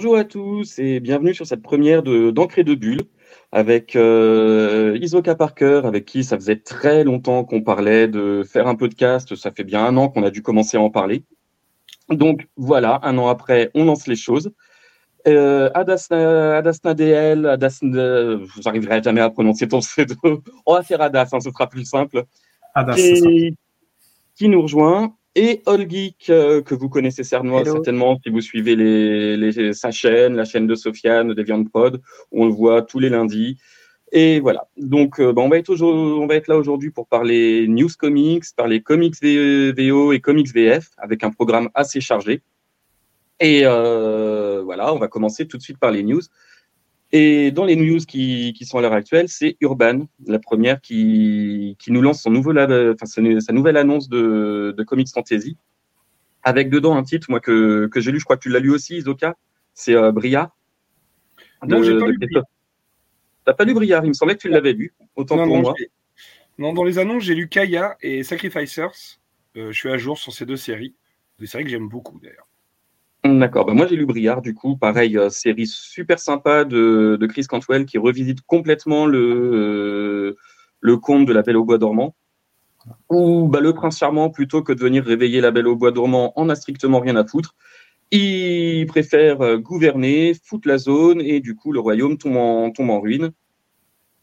bonjour à tous et bienvenue sur cette première de d'Encre de Bulle avec euh, Isoka Parker, avec qui ça faisait très longtemps qu'on parlait de faire un podcast. Ça fait bien un an qu'on a dû commencer à en parler. Donc voilà, un an après, on lance les choses. Euh, Adasna, Adasna DL, Adasna, vous n'arriverez jamais à prononcer ton pseudo. On va faire Adas, hein, ce sera plus simple. Adas, qui, qui nous rejoint? Et All Geek, euh, que vous connaissez certainement, certainement si vous suivez les, les, sa chaîne, la chaîne de Sofiane, Deviant Prod, on le voit tous les lundis. Et voilà. Donc, euh, bah, on, va être on va être là aujourd'hui pour parler news comics, parler comics VO et comics VF, avec un programme assez chargé. Et euh, voilà, on va commencer tout de suite par les news. Et dans les news qui, qui sont à l'heure actuelle, c'est Urban, la première qui, qui nous lance son nouveau, enfin, sa nouvelle annonce de, de Comics Fantasy, avec dedans un titre moi que, que j'ai lu, je crois que tu l'as lu aussi, Isoka, c'est euh, Bria. Non, j'ai pas lu. T'as pas lu Briard Il me semblait que tu l'avais lu, autant pour moi. Non, dans les annonces, j'ai lu Kaya et Sacrificers. Euh, je suis à jour sur ces deux séries. Des séries que j'aime beaucoup d'ailleurs. D'accord. Bah moi, j'ai lu Briard, du coup. Pareil, euh, série super sympa de, de, Chris Cantwell qui revisite complètement le, euh, le conte de la Belle au Bois dormant. Où bah, le prince charmant, plutôt que de venir réveiller la Belle au Bois dormant, en a strictement rien à foutre. Il préfère euh, gouverner, foutre la zone, et du coup, le royaume tombe en, tombe en ruine.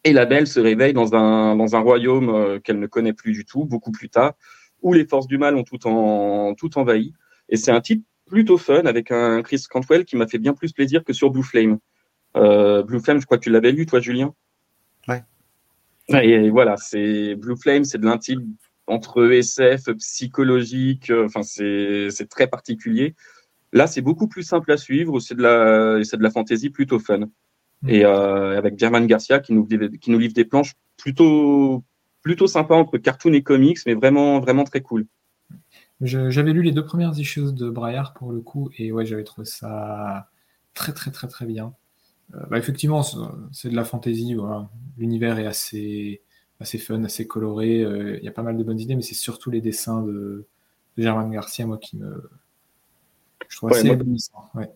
Et la Belle se réveille dans un, dans un royaume qu'elle ne connaît plus du tout, beaucoup plus tard, où les forces du mal ont tout, en, tout envahi. Et c'est un titre plutôt fun avec un Chris Cantwell qui m'a fait bien plus plaisir que sur Blue Flame. Euh, Blue Flame, je crois que tu l'avais lu, toi, Julien? Ouais. Et voilà, c'est Blue Flame, c'est de l'intime entre SF, psychologique. Euh, enfin, c'est très particulier. Là, c'est beaucoup plus simple à suivre. C'est de la, c'est de la fantasy plutôt fun. Mm. Et euh, avec German Garcia qui nous, qui nous livre des planches plutôt, plutôt sympa entre cartoon et comics, mais vraiment, vraiment très cool. J'avais lu les deux premières issues de Braillard pour le coup, et ouais, j'avais trouvé ça très très très très bien. Euh, bah, effectivement, c'est de la fantaisie, voilà. l'univers est assez, assez fun, assez coloré, euh, il y a pas mal de bonnes idées, mais c'est surtout les dessins de, de Germain Garcia, moi, qui me. Je trouve assez ouais.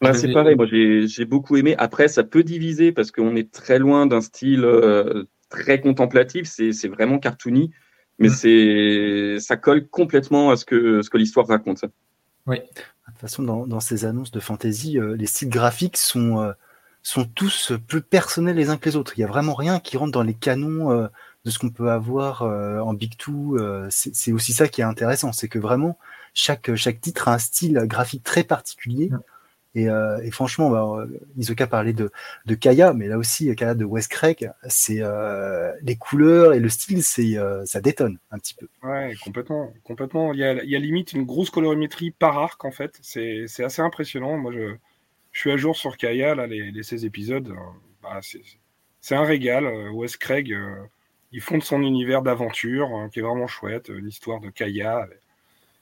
Bah, c'est pareil, moi j'ai beaucoup aimé. Après, ça peut diviser parce qu'on est très loin d'un style euh, très contemplatif, c'est vraiment cartoony mais c'est ça colle complètement à ce que, ce que l'histoire raconte. Oui. De toute façon, dans, dans ces annonces de fantasy, euh, les styles graphiques sont, euh, sont tous plus personnels les uns que les autres. Il n'y a vraiment rien qui rentre dans les canons euh, de ce qu'on peut avoir en Big Two. c'est aussi ça qui est intéressant, c'est que vraiment, chaque, chaque titre a un style graphique très particulier. Et, euh, et, franchement, bah, Isoka parlait de, Kaya, mais là aussi, Kaya de Wes Craig, c'est euh, les couleurs et le style, c'est euh, ça détonne un petit peu. Ouais, complètement, complètement. Il y a, limite une grosse colorimétrie par arc en fait. C'est assez impressionnant. Moi, je, suis à jour sur Kaya les, les 16 épisodes. Bah, c'est un régal. Wes Craig, il fonde son univers d'aventure hein, qui est vraiment chouette. L'histoire de Kaya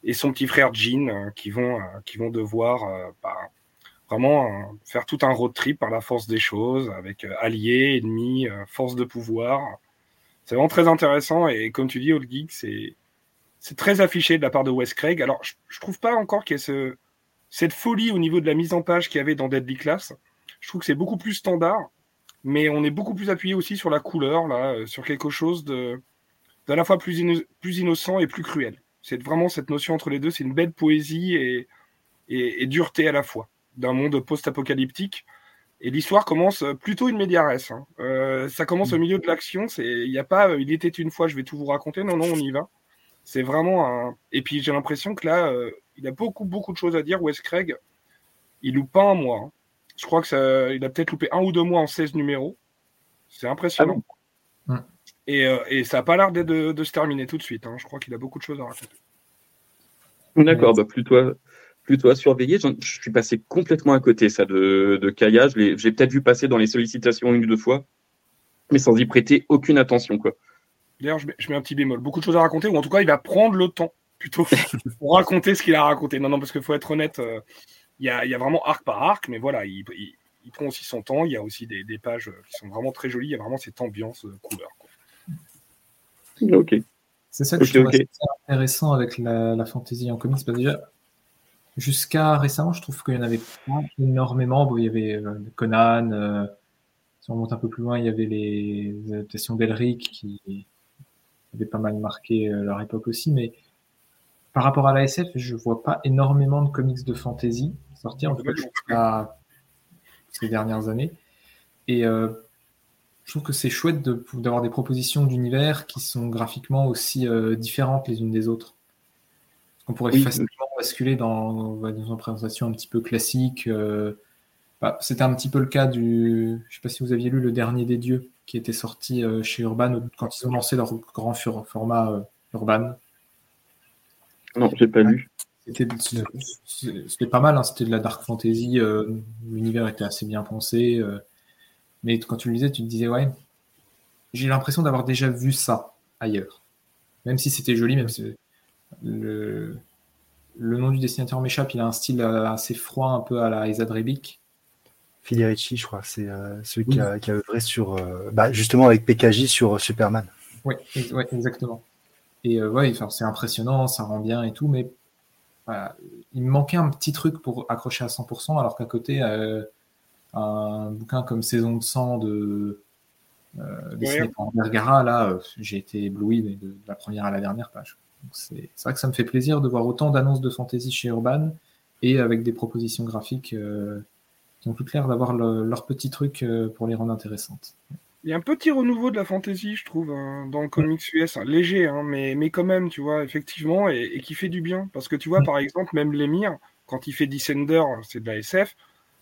et son petit frère Jean qui vont qui vont devoir bah, vraiment euh, faire tout un road trip par la force des choses, avec euh, alliés, ennemis, euh, force de pouvoir. C'est vraiment très intéressant et comme tu dis, Old Geek, c'est très affiché de la part de Wes Craig. Alors, je, je trouve pas encore qu'il y ait ce, cette folie au niveau de la mise en page qu'il y avait dans Deadly Class. Je trouve que c'est beaucoup plus standard, mais on est beaucoup plus appuyé aussi sur la couleur, là, sur quelque chose de d'à la fois plus, innocent et plus cruel. C'est vraiment cette notion entre les deux, c'est une belle poésie et dureté à la fois d'un monde post-apocalyptique. Et l'histoire commence plutôt une médiaresse. Hein. Euh, ça commence au mm. milieu de l'action. C'est, il n'y a pas, euh, il était une fois, je vais tout vous raconter. Non, non, on y va. C'est vraiment un. Et puis j'ai l'impression que là, euh, il a beaucoup, beaucoup de choses à dire. Wes Craig, il loupe pas un mois. Hein. Je crois que ça, il a peut-être loupé un ou deux mois en 16 numéros. C'est impressionnant. Ah et, et, ça n'a pas l'air de, de, se terminer tout de suite. Hein. Je crois qu'il a beaucoup de choses à raconter. D'accord, bah plutôt, plutôt à surveiller. Je suis passé complètement à côté ça de, de Kaya. J'ai peut-être vu passer dans les sollicitations une ou deux fois, mais sans y prêter aucune attention. quoi. D'ailleurs, je, mets un petit bémol. Beaucoup de choses à raconter, ou en tout cas, il va prendre le temps plutôt pour raconter ce qu'il a raconté. Non, non, parce qu'il faut être honnête, euh, il y, a, y, a, vraiment arc par arc, mais voilà, il, il, prend aussi son temps. Il y a aussi des, des, pages qui sont vraiment très jolies. Il y a vraiment cette ambiance euh, couleur. Ok. C'est ça que je trouve intéressant avec la, la fantasy en comics. Parce déjà, jusqu'à récemment, je trouve qu'il y en avait pas énormément. il y avait Conan, si on monte un peu plus loin, il y avait les adaptations d'Elric qui avaient pas mal marqué leur époque aussi, mais par rapport à la SF, je vois pas énormément de comics de fantasy sortir, en tout cas ces dernières années. Et euh, je trouve que c'est chouette d'avoir des propositions d'univers qui sont graphiquement aussi euh, différentes les unes des autres. On pourrait facilement basculer dans, une présentation un petit peu classique. Euh, bah, c'était un petit peu le cas du. Je ne sais pas si vous aviez lu Le Dernier des Dieux, qui était sorti chez Urban quand ils ont lancé leur grand format Urban. Non, j'ai pas lu. C'était pas mal, hein, c'était de la dark fantasy, euh, l'univers était assez bien pensé. Euh, mais quand tu le lisais, tu te disais, ouais, j'ai l'impression d'avoir déjà vu ça ailleurs. Même si c'était joli, même si le, le nom du dessinateur m'échappe, il a un style euh, assez froid, un peu à la Isaac Rebic. Filiarici, je crois, c'est celui qui, a, qui, a, œuvré sur, bah, justement avec PKJ sur Superman. Oui, ouais, exactement. Et euh, ouais, c'est impressionnant, ça rend bien et tout, mais il me manquait un petit truc pour accrocher à 100%, alors qu'à côté, euh, un bouquin comme Saison de sang de euh, dessiné par Vergara, là, j'ai été ébloui de, la première à la dernière page. C'est vrai que ça me fait plaisir de voir autant d'annonces de fantasy chez Urban et avec des propositions graphiques qui ont tout l'air d'avoir leur petit truc pour les rendre intéressantes. Il y a un petit renouveau de la fantasy, je trouve, hein, dans le comics US, léger, hein, mais, mais quand même, tu vois, effectivement, et, qui fait du bien. Parce que tu vois, par exemple, même l'émir, quand il fait Descender, c'est de la SF.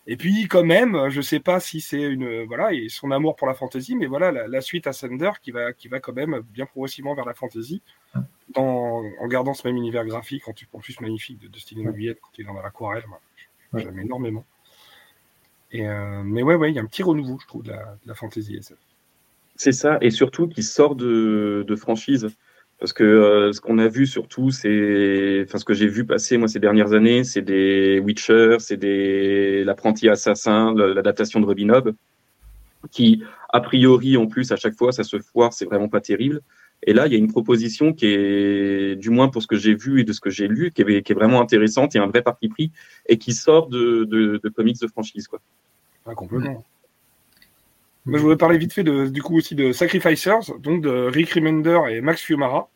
Et puis, quand même, je sais pas si c'est une. Voilà, et son amour pour la fantasy, mais voilà, la, suite à Sender qui va, qui va quand même bien progressivement vers la fantasy, en gardant ce même univers graphique, en, en plus magnifique de, de Steven quand il est dans l'aquarelle. J'aime énormément. Et euh, mais ouais, ouais, il y a un petit renouveau, je trouve, de la, de la fantasy SF. C'est ça, et surtout qui sort de, franchise. Parce que euh, ce qu'on a vu surtout, c'est, enfin ce que j'ai vu passer moi ces dernières années, c'est des Witcher, c'est des l'apprenti assassin, l'adaptation de Robin Hood, qui a priori en plus à chaque fois ça se foire, c'est vraiment pas terrible. Et là, il y a une proposition qui est, du moins pour ce que j'ai vu et de ce que j'ai lu, qui est, qui est, vraiment intéressante et un vrai parti pris, et qui sort de, de, comics de franchise. Quoi. Ah, complètement je voudrais parler vite fait de, du coup aussi de Sacrificers, donc de Rick Remender et Max Fiumara.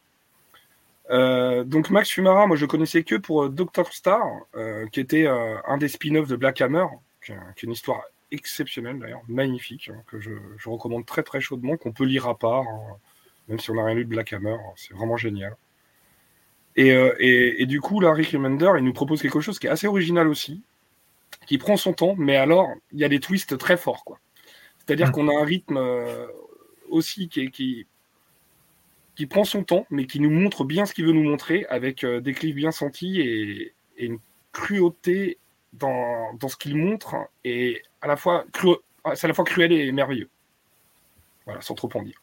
Euh, donc Max Fiumara, moi je connaissais que pour euh, Doctor Star, euh, qui était un des spin-offs de Black Hammer, qui est, une histoire exceptionnelle d'ailleurs, magnifique, hein, que je, recommande très très chaudement, qu'on peut lire à part, hein, même si on n'a rien lu de Black Hammer, c'est vraiment génial. Et, et, du coup, là, Rick Remender, il nous propose quelque chose qui est assez original aussi, qui prend son temps, mais alors, il y a des twists très forts, quoi. C'est-à-dire mm. qu'on a un rythme euh, aussi qui, qui, qui, prend son temps, mais qui nous montre bien ce qu'il veut nous montrer, avec euh, des clips bien sentis et, une cruauté dans, dans ce qu'il montre, et à la fois c'est à la fois cruel et merveilleux. Voilà, sans trop en dire.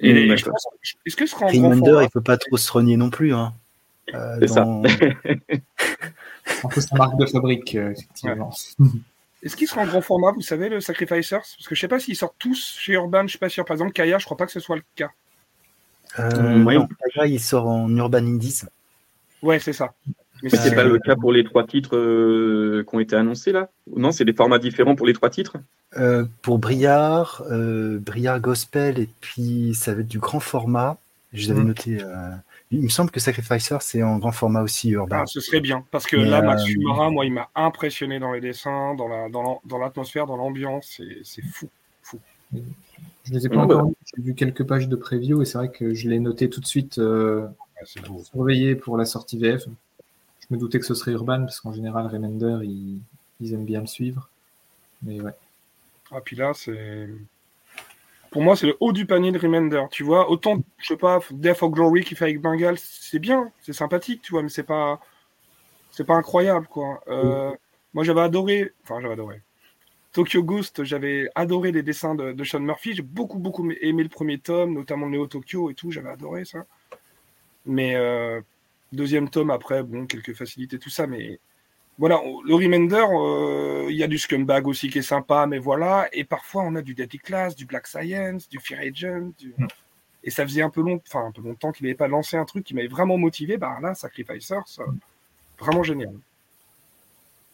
Et, est-ce que ce sera en grand format il faut pas trop se renier non plus. Hein. Euh, c'est ça. un peu sa marque de fabrique, effectivement. Est-ce qu'il sera en grand format, vous savez, le Sacrificers? Parce que je sais pas s'ils sortent tous chez Urban, je suis pas sûr. Par exemple, Kaya, je crois pas que ce soit le cas. Euh, non, Kaya, il sort en Urban Indies. Ouais, c'est ça. Mais c'est pas le cas pour les trois titres euh, qui ont été annoncés là? Non, c'est des formats différents pour les trois titres? Euh, Pour Briard, Briard Gospel, et puis ça va être du grand format. Je l'avais mm. noté il me semble que Sacrificer, c'est en grand format aussi urbain. Ah, ce serait bien, parce que là, Max Fumara, moi, il m'a impressionné dans les dessins, dans l'atmosphère, dans l'ambiance. C'est fou, fou. Je les ai pas encore j'ai vu quelques pages de preview et c'est vrai que je l'ai noté tout de suite euh, surveillé pour la sortie VF. Je me doutais que ce serait Urban, parce qu'en général, Remender, ils, ils aiment bien le suivre. Mais ouais. Ah, puis là, c'est pour moi, c'est le haut du panier de Remender. Tu vois, autant, je sais pas, Death of Glory qui fait avec Bengal, c'est bien, c'est sympathique, tu vois, mais c'est pas, c'est pas incroyable, quoi. Euh, moi, j'avais adoré, enfin, j'avais adoré. Tokyo Ghost, j'avais adoré les dessins de, Sean Murphy. J'ai beaucoup, beaucoup aimé le premier tome, notamment le Neo Tokyo et tout. J'avais adoré ça. Mais euh, deuxième tome après, bon, quelques facilités, tout ça, mais voilà, le Remender, euh, il y a du Scumbag aussi qui est sympa, mais voilà. Et parfois, on a du Deadly Class, du Black Science, du Fear Agent. Mm. Et ça faisait un peu, long... enfin, un peu longtemps qu'il n'avait pas lancé un truc qui m'avait vraiment motivé. Bah là, Sacrificers, vraiment génial.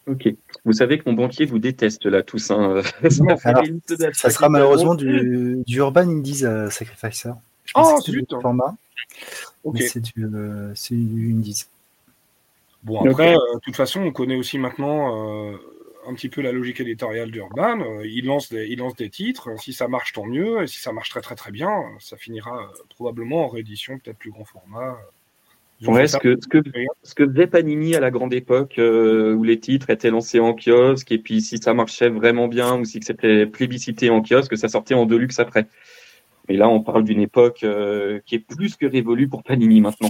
Ok. Vous savez que mon banquier vous déteste là, tous. Hein. ça, sera malheureusement du, du Urban Indies euh, Sacrificer. oh, c'est du format. C'est du, euh, du Indies. Bon, après, euh, de toute façon, on connaît aussi maintenant euh, un petit peu la logique éditoriale d'Urban. Il, lance des, il lance des titres. Si ça marche, tant mieux. Et si ça marche très, très, très bien, ça finira probablement en réédition, peut-être plus grand format. Ouais, ce que, ce, que, ce que faisait Panini à la grande époque, où les titres étaient lancés en kiosque, et puis si ça marchait vraiment bien, ou si c'était plébiscité en kiosque, ça sortait en deluxe après. Mais là, on parle d'une époque euh, qui est plus que révolue pour Panini maintenant.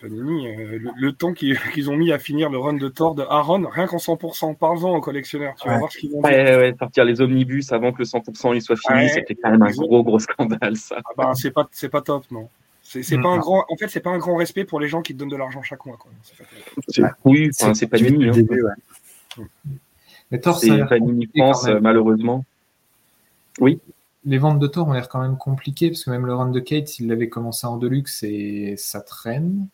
Panini, euh, le, temps qu'ils ont mis à finir le run de Thor de Aaron, rien qu'en 100%, parle-en aux collectionneurs, tu vas voir ce qu'ils vont ouais, ouais, sortir les omnibus avant que le 100% il soit fini, c'était quand même un gros, gros scandale, ça. Ah bah, c'est pas, c'est pas top, non. C'est mm. pas un grand, en fait, c'est pas un grand respect pour les gens qui te donnent de l'argent chaque mois, quoi. Oui, c'est Panini. Hein. Mais Thor, c'est Panini France, malheureusement. Oui les ventes de Thor ont l'air quand même compliquées, parce que même le run de Kate, il l'avait commencé en Deluxe et ça traîne.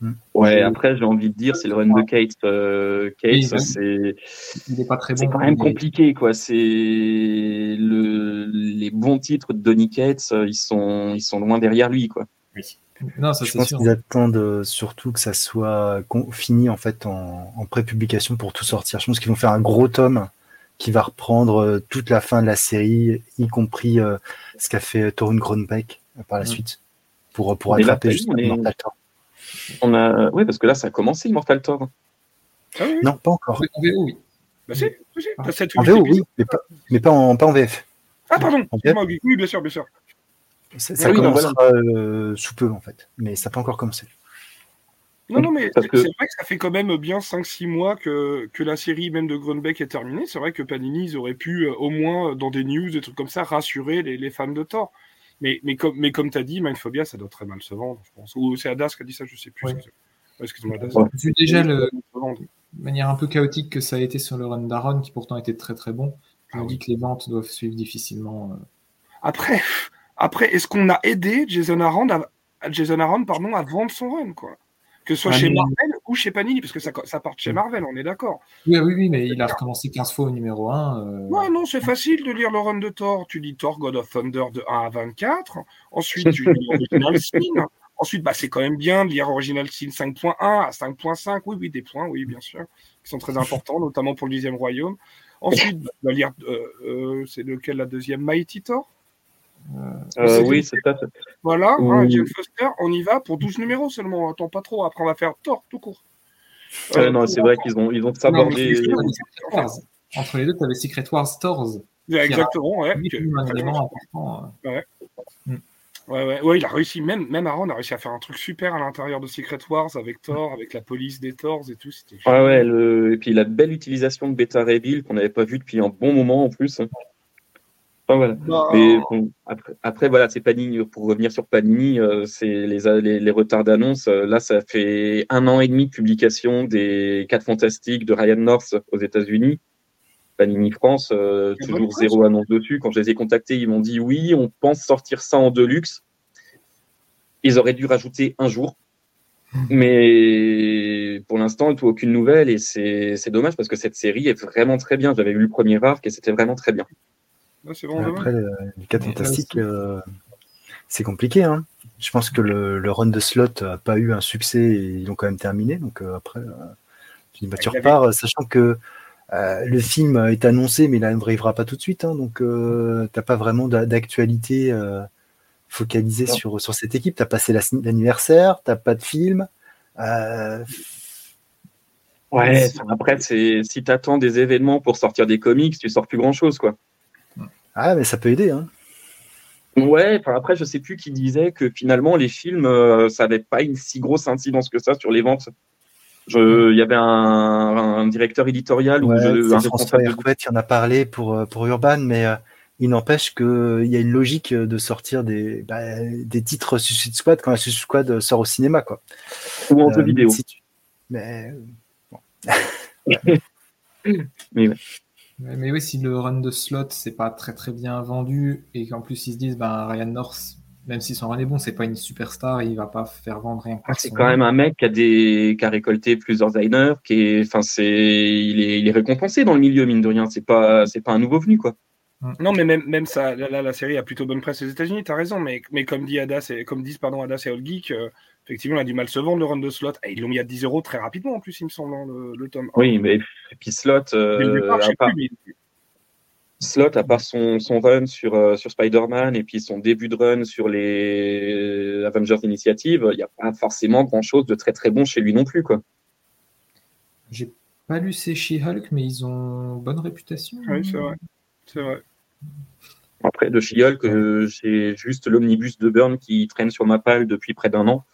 Hmm. Ouais, après, j'ai envie de dire, c'est le run de Kate. Euh, Kate, c'est. Il pas très bon. C'est quand même compliqué, quoi. C'est le... les bons titres de Donny Cates, ils sont, ils sont loin derrière lui, quoi. Oui. Non, ça, je pense qu'ils attendent euh, surtout que ça soit fini en fait en, en pré-publication pour tout sortir. Je pense qu'ils vont faire un gros tome qui va reprendre euh, toute la fin de la série, y compris euh, ce qu'a fait Torun Grunbeck euh, par la mm. suite, pour, pour attraper juste Immortal Thor. On a... Oui, parce que là, ça a commencé Immortal Thor. Ah non, pas encore. En VO, oui. Bah, si, en VO, oui, mais pas, mais pas, en, pas en VF. Ah, pardon, oui, bien sûr, bien sûr. Ça, ça ah commencera sous peu, en fait, mais ça n'a pas encore commencé. Non, non, mais c'est vrai que ça fait quand même bien 5-6 mois que, que la série même de Grunbeck est terminée. C'est vrai que Panini, ils auraient pu, euh, au moins dans des news, des trucs comme ça, rassurer les, les fans de Thor. Mais, mais comme, mais comme tu as dit, Mindphobia, ça doit très mal se vendre, je pense. Ou c'est Adas qui a dit ça, je sais plus. Excuse-moi, Adas. Vu déjà le, de manière un peu chaotique que ça a été sur le run d'Aaron, qui pourtant était très très bon, je me ah dis que les ventes doivent suivre difficilement. Euh. Après, après est-ce qu'on a aidé Jason Aaron, à, Jason Aaron pardon, à vendre son run quoi? Que ce soit chez Marvel ou chez Panini, parce que ça, ça part chez Marvel, on est d'accord. Oui, oui, oui, mais il a recommencé 15 fois au numéro 1. Euh... Ouais, non, c'est facile de lire le run de Thor. Tu lis Thor God of Thunder de 1 à 24. Ensuite, tu lis Original Sin. Ensuite, bah, c'est quand même bien de lire Original Sin 5.1 à 5.5. Oui, oui, des points, oui, bien sûr, qui sont très importants, notamment pour le dixième royaume. Ensuite, bah, va lire, euh, euh, c'est lequel la deuxième? Mighty Thor? Euh, oui, c'est ça. Voilà, hein, Foster, on y va pour 12 numéros seulement. Attends pas trop, après on va faire tort tout court. Euh, non, c'est vrai qu'ils ont, ils ont sabordé. Entre les deux, tu avais Secret Wars Stores. exactement, ouais. Un élément important. Euh. Ouais. Mm. Ouais, ouais, ouais, il a réussi, même, même Aaron a réussi à faire un truc super à l'intérieur de Secret Wars avec Thor, avec la police des Thors et tout. Ouais, ouais, le... et puis la belle utilisation de Beta Reveal qu'on n'avait pas vu depuis un bon moment en plus. Voilà. Mais après, après, voilà, c'est Panini. Pour revenir sur Panini, euh, c'est les, les, retards d'annonce. Euh, là, ça fait un an et demi de publication des 4 Fantastiques de Ryan North aux États-Unis. Panini France, euh, toujours zéro annonce dessus. Quand je les ai contactés, ils m'ont dit oui, on pense sortir ça en deluxe. Ils auraient dû rajouter un jour. Mais pour l'instant, il aucune nouvelle et c'est dommage parce que cette série est vraiment très bien. J'avais vu le premier arc et c'était vraiment très bien. Après, les 4 fantastiques, euh, c'est compliqué. Hein. Je pense que le, run de slot n'a pas eu un succès et ils ont quand même terminé. Donc euh, après, euh, tu, bah, tu repars, sachant que le film est annoncé, mais il n'arrivera pas tout de suite. Hein, donc tu n'as pas vraiment d'actualité focalisée sur, sur cette équipe. Tu as passé l'anniversaire, tu n'as pas de film. Ouais, après, si tu attends des événements pour sortir des comics, tu sors plus grand chose, quoi. Ah, mais ça peut aider. Hein. Ouais, après, je sais plus qui disait que finalement, les films, euh, ça n'avait pas une si grosse incidence que ça sur les ventes. Il y avait un, directeur éditorial ou un François Herouet qui en a parlé pour, euh, pour Urban, mais euh, il n'empêche qu'il y a une logique de sortir des, bah, des titres Suicide Squad quand la Suicide Squad sort au cinéma. Quoi. Ou en jeu vidéo. Mais bon. mais ouais. Mais oui, si le run de slot, c'est pas très très bien vendu et qu'en plus ils se disent, ben Ryan North, même si son run est bon, c'est pas une superstar, il va pas faire vendre rien. Ah, c'est quand même un mec qui a, des... qui a récolté plusieurs designers, qui est, enfin, c'est, il est, il est récompensé dans le milieu, mine de rien. C'est pas, c'est pas un nouveau venu, quoi. Mm. Non, mais même, même ça, là, la série a plutôt bonne presse aux États-Unis, tu as raison, mais, mais comme, dit Adas et, comme disent pardon, Adas et Old Geek, euh, effectivement, on a du mal se vendre le run de slot. Et ils l'ont mis à 10 euros très rapidement en plus, il me semble, hein, le, le, tome. Oui, mais et puis slot. Euh, à part... Slot, à part son, son run sur, euh, sur Spider-Man et puis son début de run sur les Avengers Initiative, il n'y a pas forcément grand-chose de très très bon chez lui non plus. quoi. J'ai pas lu ces She-Hulk, mais ils ont bonne réputation. Oui, c'est vrai. C'est vrai. Après, de She-Hulk, euh, j'ai juste l'omnibus de Burn qui traîne sur ma palle depuis près d'un an.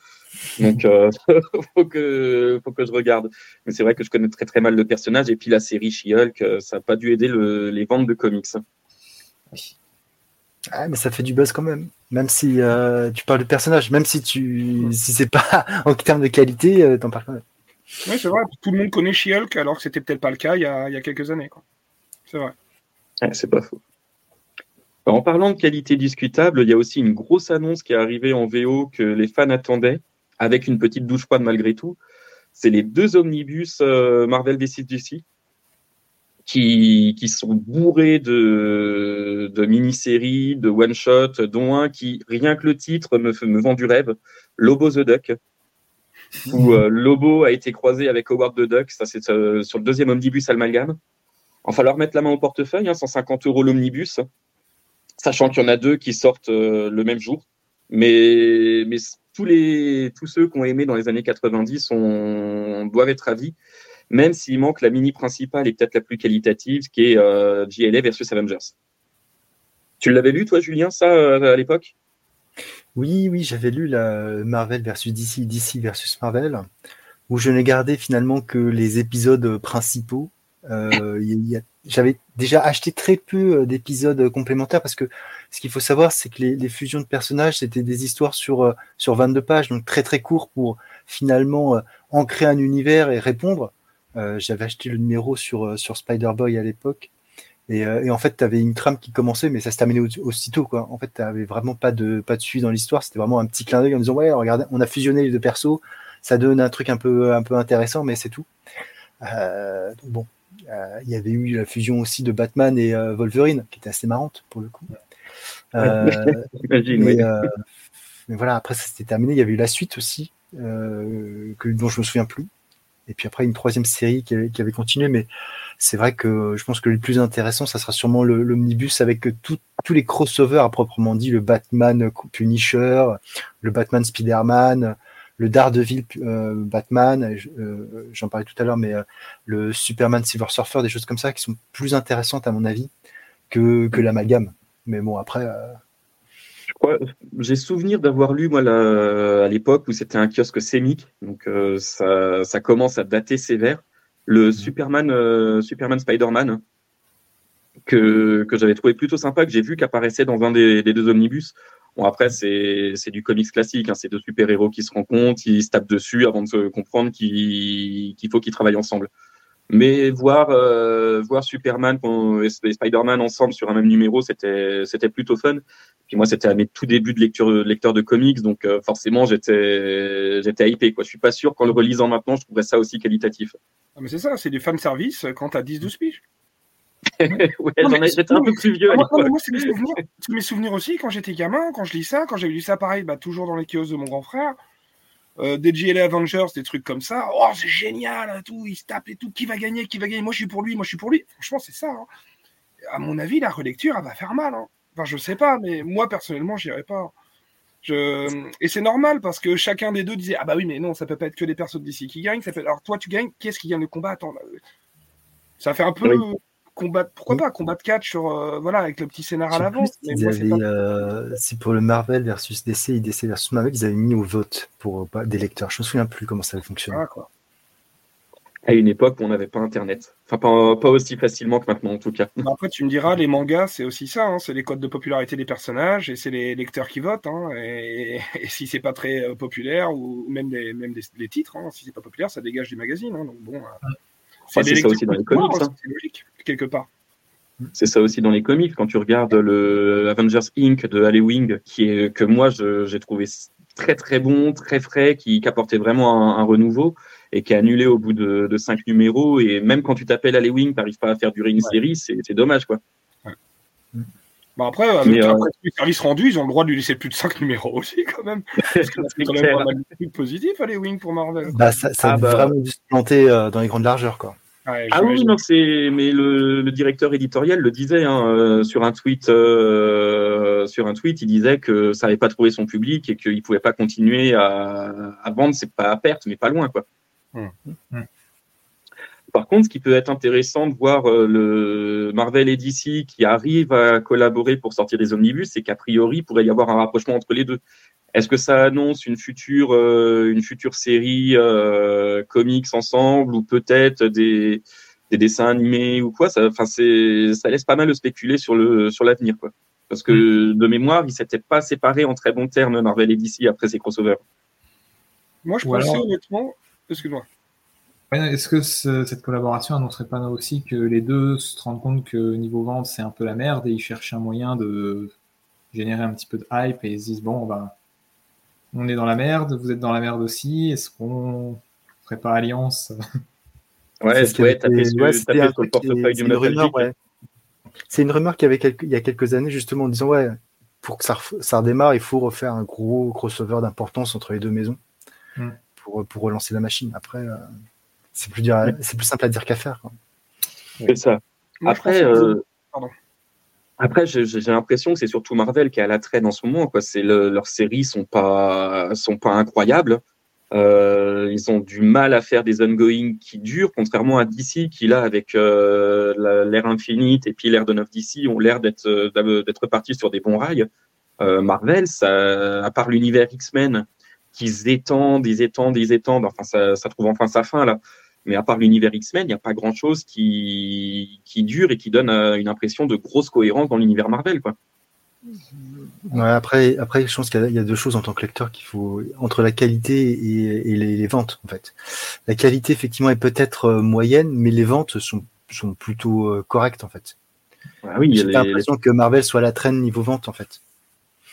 Donc, euh, faut, que, faut que je regarde. Mais c'est vrai que je connais très très mal le personnage. Et puis la série She-Hulk, euh, ça n'a pas dû aider le, les ventes de comics. Ah, mais ça fait du buzz quand même. Même si euh, tu parles de personnage, même si tu si c'est pas en termes de qualité, euh, t'en parles quand même. Oui, c'est vrai. Tout le monde connaît She-Hulk alors que c'était peut-être pas le cas il y a, il y a quelques années. C'est vrai. c'est pas faux. En parlant de qualité discutable, il y a aussi une grosse annonce qui est arrivée en VO que les fans attendaient avec une petite douche froide malgré tout. C'est les deux omnibus euh, Marvel DC qui, qui sont bourrés de, mini-séries, de one-shot, dont un qui, rien que le titre, me, me vend du rêve, Lobo the Duck, où euh, Lobo a été croisé avec Howard the Duck, ça c'est euh, sur le deuxième omnibus Amalgame. Il va falloir mettre la main au portefeuille, hein, 150 euros l'omnibus, sachant qu'il y en a deux qui sortent le même jour. Mais, tous, les, tous ceux qui ont aimé dans les années 90 on, doivent être ravis, même s'il manque la mini principale et peut-être la plus qualitative, qui est euh, GLA versus Avengers. Tu l'avais lu, toi, Julien, ça, euh, à l'époque? Oui, oui, j'avais lu la Marvel versus DC, DC versus Marvel, où je n'ai gardé finalement que les épisodes principaux. Euh, j'avais déjà acheté très peu euh, d'épisodes complémentaires parce que ce qu'il faut savoir, c'est que les, fusions de personnages, c'était des histoires sur, euh, sur 22 pages, donc très très court pour finalement euh, ancrer un univers et répondre. J'avais acheté le numéro sur, sur Spider-Boy à l'époque. Et, et, en fait, tu avais une trame qui commençait, mais ça se terminait aussitôt. Quoi. En fait, tu n'avais vraiment pas de, pas de suivi dans l'histoire. C'était vraiment un petit clin d'œil en disant Ouais, regardez, on a fusionné les deux persos, ça donne un truc un peu, un peu intéressant, mais c'est tout. donc bon, euh, il y avait eu la fusion aussi de Batman et euh, Wolverine, qui était assez marrante pour le coup. Euh, mais, voilà, après ça s'était terminé. Il y avait eu la suite aussi, que, dont je me souviens plus. Et puis après, une troisième série qui avait, continué. Mais c'est vrai que je pense que le plus intéressant, ça sera sûrement l'omnibus avec tous les crossovers à proprement dit, le Batman Punisher, le Batman Spider-Man, le Daredevil euh, Batman, euh, j'en parlais tout à l'heure, mais euh, le Superman Silver Surfer, des choses comme ça qui sont plus intéressantes à mon avis que, que l'amalgame. Mais bon, après. J'ai souvenir d'avoir lu moi à l'époque où c'était un kiosque sémique, donc ça, ça, commence à dater sévère. Le mhm. Superman, Superman Spider-Man que, que j'avais trouvé plutôt sympa, que j'ai vu qu'apparaissait dans un des, des deux omnibus. Bon, après, c'est du comics classique. Hein. C'est deux super-héros qui se rencontrent, ils se tapent dessus avant de se comprendre qu'il faut qu'ils travaillent ensemble. Mais voir, euh, voir Superman et Spider-Man ensemble sur un même numéro, c'était plutôt fun. Puis moi, c'était à mes tout débuts de lecture, lecteur de comics, donc euh, forcément, j'étais hypé. Quoi. Je suis pas sûr qu'en le relisant maintenant, je trouverais ça aussi qualitatif. Ah, mais c'est ça, c'est du fan service quand tu as 10-12 piges. ouais, j'étais un peu plus vieux. moi, c'est mes souvenirs, mes souvenirs aussi quand j'étais gamin, quand je lis ça, quand j'avais lu ça pareil, bah, toujours dans les kiosques de mon grand frère. Euh, des GLA Avengers, des trucs comme ça. Oh, c'est génial, tout, il se tape et tout. Qui va gagner Qui va gagner? Moi, je suis pour lui, moi, je suis pour lui. Franchement, c'est ça. Hein. À mon avis, la relecture, elle va faire mal. Hein. Enfin, je sais pas, mais moi, personnellement, j'irai pas. Je... Et c'est normal parce que chacun des deux disait Ah bah oui, mais non, ça peut pas être que des personnes d'ici qui gagnent. Ça peut... Alors toi, tu gagnes, qui est-ce qui gagne le combat? Attends, ça fait un peu combat, pourquoi pas combat de catch sur euh, voilà avec le petit scénar à l'avant. Euh, c'est pour le Marvel versus DC et DC versus Marvel, ils avaient mis au vote pour euh, des lecteurs. Je me souviens plus comment ça fonctionne. Ah, à une époque où on n'avait pas Internet. Enfin, pas, aussi facilement que maintenant, en tout cas. Après, tu me diras, les mangas, c'est aussi ça. Hein. c'est les codes de popularité des personnages et c'est les lecteurs qui votent. Hein. et, si c'est pas très populaire, ou même, les, même les, titres, hein, si c'est pas populaire, ça dégage du magazine. donc bon, c'est ça aussi dans les comics. C'est logique quelque part. C'est ça aussi dans les comics. Quand tu regardes le Avengers Inc. de Halloween, qui est que moi j'ai trouvé très très bon, très frais, qui, apportait vraiment un, renouveau et qui est annulé au bout de, cinq numéros. Et même quand tu t'appelles Halloween, tu n'arrives pas à faire durer une série, c'est dommage quoi. Bah après, avec euh, le service rendu, ils ont le droit de lui laisser plus de 5 numéros aussi, quand même. Parce que c'est quand même pas mal de positif, les Wing pour Marvel. Bah, ça, ça ah, a bah. vraiment dû se planter euh, dans les grandes largeurs, quoi. Ah oui, non, c'est mais le, le, directeur éditorial le disait hein, euh, sur un tweet. Euh, sur un tweet, il disait que ça n'avait pas trouvé son public et qu'il pouvait pas continuer à, à vendre. C'est pas à perte, mais pas loin, quoi. Hum. Hum. Par contre, ce qui peut être intéressant de voir euh, le Marvel et DC qui arrivent à collaborer pour sortir des omnibus, c'est qu'a priori, il pourrait y avoir un rapprochement entre les deux. Est-ce que ça annonce une future, euh, une future série euh, comics ensemble ou peut-être des, des, dessins animés ou quoi? Ça, enfin, ça laisse pas mal de spéculer sur le sur l'avenir, quoi. Parce que mm. de mémoire, ils s'étaient pas séparés en très bons termes Marvel et DC après ces crossovers. Moi, je pensais honnêtement, excuse-moi. Est-ce que cette collaboration annoncerait pas aussi que les deux se rendent compte que niveau vente c'est un peu la merde et ils cherchent un moyen de générer un petit peu de hype et ils se disent bon bah on est dans la merde, vous êtes dans la merde aussi, est-ce qu'on ferait pas alliance Ouais, c'est ouais, taper sur, le portefeuille du rumeur, C'est une rumeur qu'il y avait il y a quelques années justement en disant ouais pour que ça, ça redémarre il faut refaire un gros crossover d'importance entre les deux maisons hmm. pour, pour relancer la machine. Après euh, c'est plus, c'est plus simple à dire qu'à faire. C'est ça. après, euh, après j'ai, l'impression que c'est surtout Marvel qui a la traîne en ce moment. Quoi. C'est leurs séries sont pas, sont pas incroyables. Euh, ils ont du mal à faire des ongoing qui durent, contrairement à DC qui là, avec euh, l'ère infinite et puis l'ère de 9 DC, ont l'air d'être d'être partis sur des bons rails. Marvel, ça, à part l'univers X-Men, qu'ils étendent, ils étendent, ils étendent. Enfin, ça, ça trouve enfin sa fin là. Mais à part l'univers X-Men, il n'y a pas grand-chose qui, qui dure et qui donne euh, une impression de grosse cohérence dans l'univers Marvel. Quoi. après, après, je pense qu'il y, a deux choses en tant que lecteur qu'il faut entre la qualité et, les, ventes en fait. La qualité effectivement est peut-être euh, moyenne, mais les ventes sont, sont plutôt euh, correctes en fait. Ah oui, J'ai l'impression que Marvel soit la traîne niveau vente en fait.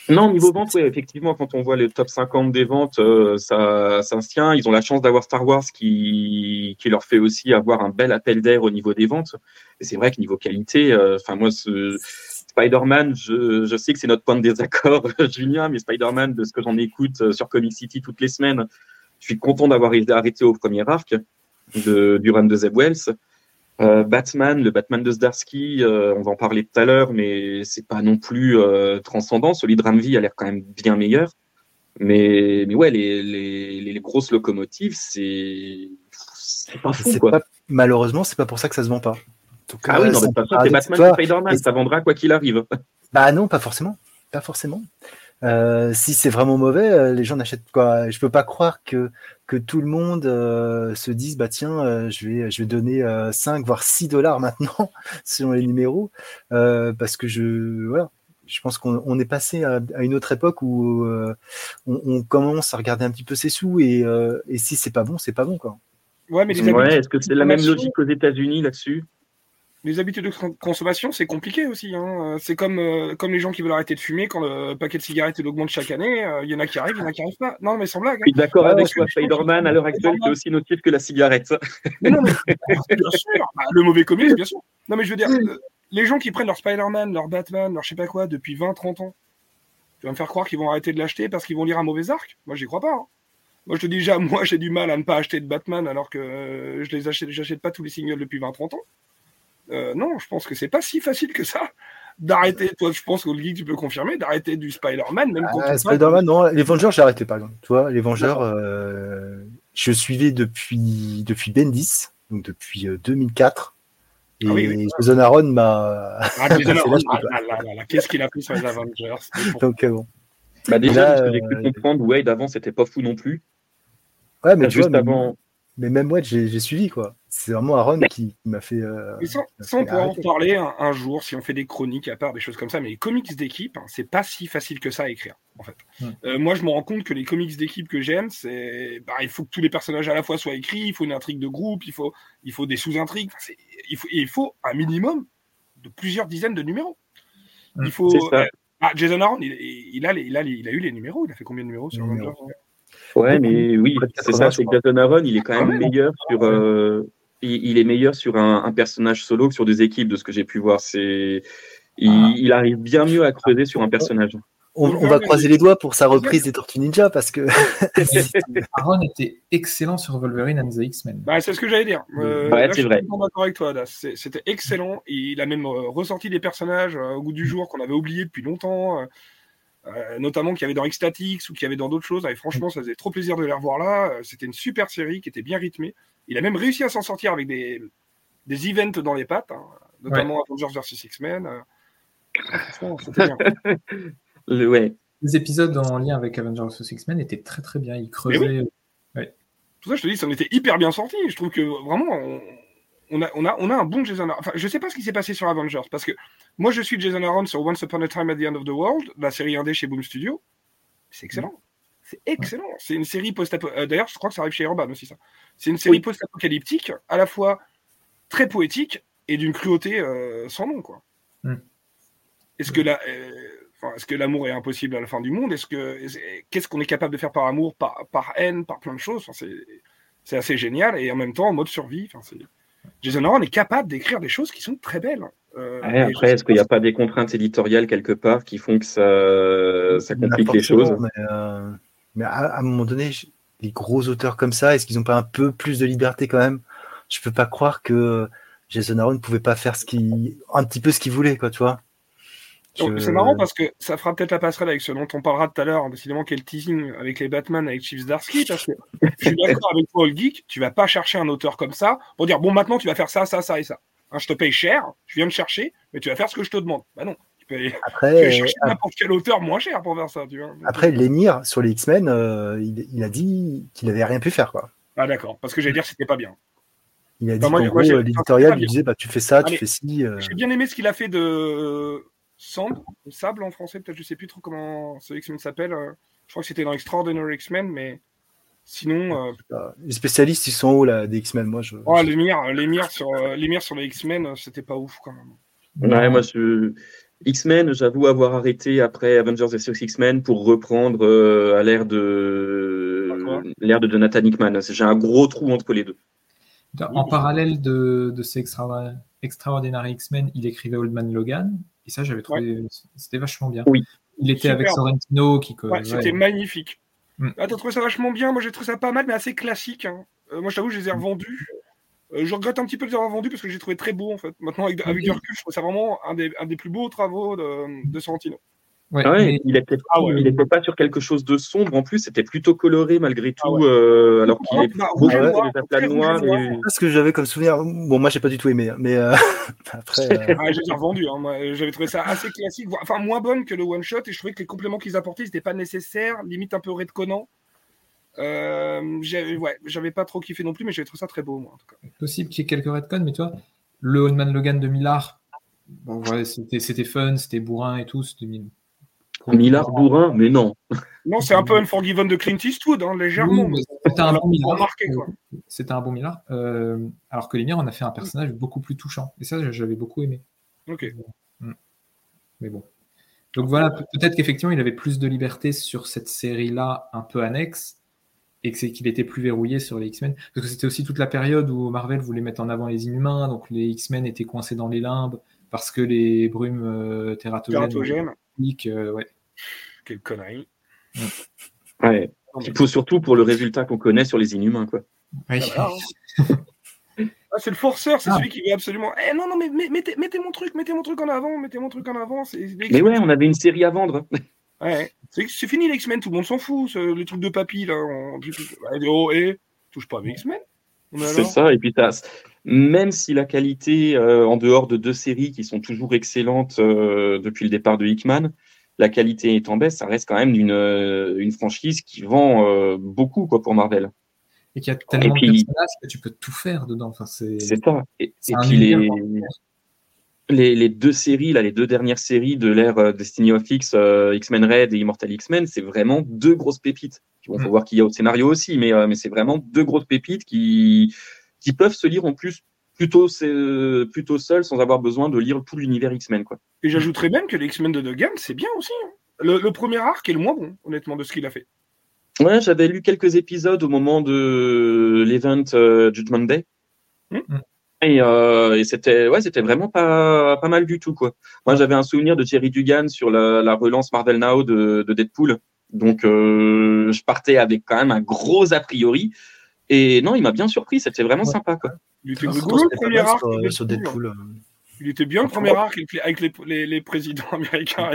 Non, niveau vente, oui, effectivement, quand on voit les top 50 des ventes, euh, ça, ça se tient. Ils ont la chance d'avoir Star Wars qui, qui leur fait aussi avoir un bel appel d'air au niveau des ventes. Et c'est vrai que niveau qualité, euh, enfin, moi, ce, Spider-Man, je, je, sais que c'est notre point de désaccord, Julien, mais Spider-Man, de ce que j'en écoute euh, sur Comic City toutes les semaines, je suis content d'avoir arrêté au premier arc de, du run de Zeb Wells. Euh, Batman, le Batman de Zdarsky, euh, on va en parler tout à l'heure, mais c'est pas non plus euh, transcendant. Celui de Ramvi a l'air quand même bien meilleur. Mais, mais ouais, les, les, les grosses locomotives, c'est pas fou. Quoi. Pas, malheureusement, c'est pas pour ça que ça se vend pas. ah oui, non, mais pas c'est Batman Spider-Man, ça vendra quoi qu'il arrive. Bah non, pas forcément. Pas forcément. Euh, si c'est vraiment mauvais, euh, les gens n'achètent quoi. Je peux pas croire que, que tout le monde euh, se dise bah tiens, je vais je vais donner 5 voire 6 dollars maintenant selon les numéros parce que je voilà. Je pense qu'on est passé à, une autre époque où on, commence à regarder un petit peu ses sous et, et si c'est pas bon, c'est pas bon quoi. Ouais, mais ouais, est-ce que c'est la même logique aux États-Unis là-dessus? Les habitudes de consommation, c'est compliqué aussi. Hein. C'est comme, euh, comme les gens qui veulent arrêter de fumer quand le paquet de cigarettes augmente chaque année. Euh, il y en a qui arrivent, il y en a qui n'arrivent pas. Non, mais sans blague. Hein. Je suis d'accord avec toi, Spider-Man, à l'heure actuelle, c'est aussi nocif que la cigarette. non, mais, bien sûr. Bah, le mauvais comics, bien sûr. Non, mais je veux dire, euh, les gens qui prennent leur Spider-Man, leur Batman, leur je sais pas quoi, depuis 20-30 ans, tu vas me faire croire qu'ils vont arrêter de l'acheter parce qu'ils vont lire un mauvais arc? Moi, j'y crois pas. Hein. Moi, je te dis déjà, moi, j'ai du mal à ne pas acheter de Batman alors que je les achète, j'achète pas tous les singles depuis 20-30 ans. Euh, non, je pense que c'est pas si facile que ça d'arrêter. Toi, je pense geek, tu peux confirmer, d'arrêter du Spider-Man. Même ah, Spider-Man, non. Les Vengeurs, j'ai arrêté, par exemple. Tu vois, les Vengeurs, euh, je suivais depuis, depuis Bendis, donc depuis 2004. Euh, et ah oui, Jason Aaron m'a. Ah, Qu'est-ce qu'il a pris sur les Avengers Donc, bon. Bah déjà, que j'ai pu comprendre, Wade avant, c'était pas fou non plus. Ouais, mais juste avant mais même moi, j'ai suivi, quoi. C'est vraiment Aaron qui, m'a fait. Euh, sans, pouvoir en parler un, jour, si on fait des chroniques à part, des choses comme ça, mais les comics d'équipe, hein, c'est pas si facile que ça à écrire, en fait. Euh, moi, je me rends compte que les comics d'équipe que j'aime, c'est. Bah, il faut que tous les personnages à la fois soient écrits, il faut une intrigue de groupe, il faut, il faut des sous-intrigues. il, faut, il faut un minimum de plusieurs dizaines de numéros. Mm. Il faut. Ah, Jason Aaron, il, il, a, il, a, il, a, eu les numéros. Il a fait combien de numéros sur Avengers Ouais, mais oui, c'est ça. C'est que Jason Aaron, il est quand même meilleur sur. Euh, il, est meilleur sur un, un, personnage solo que sur des équipes, de ce que j'ai pu voir. C'est. Il, ah. il, arrive bien mieux à creuser sur un personnage. On, on, va croiser les doigts pour sa reprise des Tortues Ninja parce que. Aaron était excellent sur Wolverine and the X-Men. Bah, c'est ce que j'allais dire. Euh, ouais, c'est vrai. Je suis d'accord avec toi, C'était excellent. Il a même euh, ressorti des personnages euh, au goût du jour qu'on avait oubliés depuis longtemps, euh, notamment qu'il y avait dans Ecstatix ou qu'il y avait dans d'autres choses. Et franchement, ça faisait trop plaisir de les revoir là. C'était une super série qui était bien rythmée. Il a même réussi à s'en sortir avec des, des events dans les pattes, hein, notamment ouais. Avengers vs X-Men. franchement, c'était bien. ouais. Les épisodes en lien avec Avengers vs X-Men étaient très très bien. Ils creusaient. Ouais. Tout ça, je te dis, ça en était hyper bien sorti. Je trouve que vraiment, on, on, a, on, a, on a un bon Jason Aaron. Enfin, je sais pas ce qui s'est passé sur Avengers, parce que moi, je suis Jason Aaron sur Once Upon a Time at the End of the World, la série indé chez Boom Studio. C'est excellent. C'est excellent. C'est une série post-apocalyptique. D'ailleurs, je crois que ça arrive chez Urban aussi, ça. C'est une série oui. post-apocalyptique, à la fois très poétique et d'une cruauté euh, sans nom, quoi. Mm. Est-ce que la. Euh, est-ce que l'amour est impossible à la fin du monde? Est-ce que qu'est-ce qu'on est capable de faire par amour, par, par haine, par plein de choses? Enfin, C'est assez génial et en même temps en mode survie. Enfin, Jason Aaron est capable d'écrire des choses qui sont très belles. Euh, ouais, après, est-ce qu'il n'y a pas des contraintes éditoriales quelque part qui font que ça, ça complique les choses? Mais, euh, mais à, à, un moment donné, les gros auteurs comme ça, est-ce qu'ils n'ont pas un peu plus de liberté quand même? Je peux pas croire que Jason Aaron ne pouvait pas faire ce un petit peu ce qu'il voulait, quoi, tu vois? Je... C'est marrant parce que ça fera peut-être la passerelle avec ce dont on parlera tout à l'heure, hein, décidément quel teasing avec les Batman avec Chief Zdarsky, parce que je suis d'accord avec Paul Geek, tu vas pas chercher un auteur comme ça pour dire bon maintenant tu vas faire ça, ça, ça et ça. Hein, je te paye cher, je viens de chercher, mais tu vas faire ce que je te demande. Bah non, après, tu chercher euh, n'importe quel auteur moins cher pour faire ça. Tu vois. Après, Lemire sur les X-Men, euh, il, il, a dit qu'il avait rien pu faire quoi. Ah d'accord, parce que j'allais dire que c'était pas bien. Il a dit enfin, qu'en gros, l'éditorial lui disait bah, tu fais ça, tu fais ci. Euh... J'ai bien aimé ce qu'il a fait de Sand, Sable en français, peut-être, je sais plus trop comment ce X-Men s'appelle. Je crois que c'était dans Extraordinary X-Men, mais sinon. euh, Les spécialistes, ils sont haut là, des X-Men? Moi, je. Oh, les mires, les mires sur, euh, les mires sur les X-Men, c'était pas ouf quand même. Ouais, moi, je... X-Men, j'avoue avoir arrêté après Avengers vs X-Men pour reprendre euh, à l'ère de l'ère de Jonathan Hickman. J'ai un gros trou entre les deux. En parallèle de, de ces extra... Extraordinary X-Men, il écrivait Old Man Logan. Et ça, j'avais trouvé. Ouais. C'était vachement bien. Oui. Il était Super. avec Sorrentino qui. Ouais, C'était magnifique. Mm. Ah, t'as trouvé ça vachement bien. Moi, j'ai trouvé ça pas mal, mais assez classique. Hein. Euh, moi, je t'avoue, je les ai revendus. Euh, je regrette un petit peu de les avoir vendus parce que je les trouvais très beaux en fait. Maintenant, avec, avec du recul, je trouve ça vraiment un des, un des plus beaux travaux de, de Sorrentino. Ouais, ouais mais... il n'était ah ouais. pas sur quelque chose de sombre en plus, c'était plutôt coloré malgré tout, ah ouais. euh, alors qu'il est beaucoup noirs. Et... Ce que j'avais comme souvenir, bon, moi j'ai pas du tout aimé, mais euh... après. Euh... ah, j'ai revendu, hein. j'avais trouvé ça assez classique, enfin moins bonne que le one shot, et je trouvais que les compléments qu'ils apportaient n'étaient pas nécessaires, limite un peu redconnant. Euh, j'avais ouais, pas trop kiffé non plus, mais j'avais trouvé ça très beau, moi en tout cas. Possible qu'il y ait quelques redcon, mais toi, le Old Man Logan de Millard, bon, ouais, c'était fun, c'était bourrin et tout, c'était Millard bourrin, mais non. Non, c'est un peu Unforgiven de Clint Eastwood, hein, légèrement. Oui, c'était un, bon Millard. C'était un bon Millard. Euh, alors que Lemire, on a fait un personnage beaucoup plus touchant. Et ça, j'avais beaucoup aimé. Ok. Mais bon. Donc voilà, peut-être qu'effectivement, il avait plus de liberté sur cette série-là, un peu annexe, et qu'il était plus verrouillé sur les X-Men. Parce que c'était aussi toute la période où Marvel voulait mettre en avant les Inhumains, donc les X-Men étaient coincés dans les limbes parce que les brumes euh, tératogènes. tératogènes. Euh, ouais. Quelle connerie. Ouais. ouais. Il faut surtout pour le résultat qu'on connaît sur les Inhumains, quoi. Oui. Ah, ah, c'est le forceur, c'est ah. celui qui veut absolument. Eh, non, non, mais mettez, mettez, mon truc, mettez mon truc en avant, mettez mon truc en avant. Mais ouais, on avait une série à vendre. Ouais, c'est fini les X-Men, tout le monde s'en fout, les trucs de papy là. On... Oh, et touche pas avec X-Men. C'est ça, et puis même si la qualité, euh, en dehors de deux séries qui sont toujours excellentes euh, depuis le départ de Hickman, la qualité est en baisse, ça reste quand même une, euh, une franchise qui vend euh, beaucoup quoi, pour Marvel. Et qui a tellement puis, de personnages que tu peux tout faire dedans. Enfin, c'est ça. Et, et puis les, les, les, deux séries, là, les deux dernières séries de l'ère euh, Destiny of X, euh, X-Men Red et Immortal X-Men, c'est vraiment deux grosses pépites. Il faut mm. voir qu'il y a au scénario aussi, mais, euh, mais c'est vraiment deux grosses pépites qui, qui peuvent se lire en plus plutôt, plutôt seul sans avoir besoin de lire tout l'univers X-Men. Quoi. Et j'ajouterais même que les X-Men de Duggan, c'est bien aussi. Hein. Le, premier arc est le moins bon, honnêtement, de ce qu'il a fait. Ouais, j'avais lu quelques épisodes au moment de l'event Judgment Day. Hmm. Euh, et, c'était ouais, c'était vraiment pas, pas mal du tout. quoi. Moi, j'avais un souvenir de Thierry Dugan sur la, relance Marvel Now de, Deadpool. Donc, euh, je partais avec quand même un gros a priori. Et non, il m'a bien surpris. C'était vraiment sympa. Quoi. Il était rigolo le premier arc sur, Deadpool. Il était bien le premier arc avec les, les, présidents américains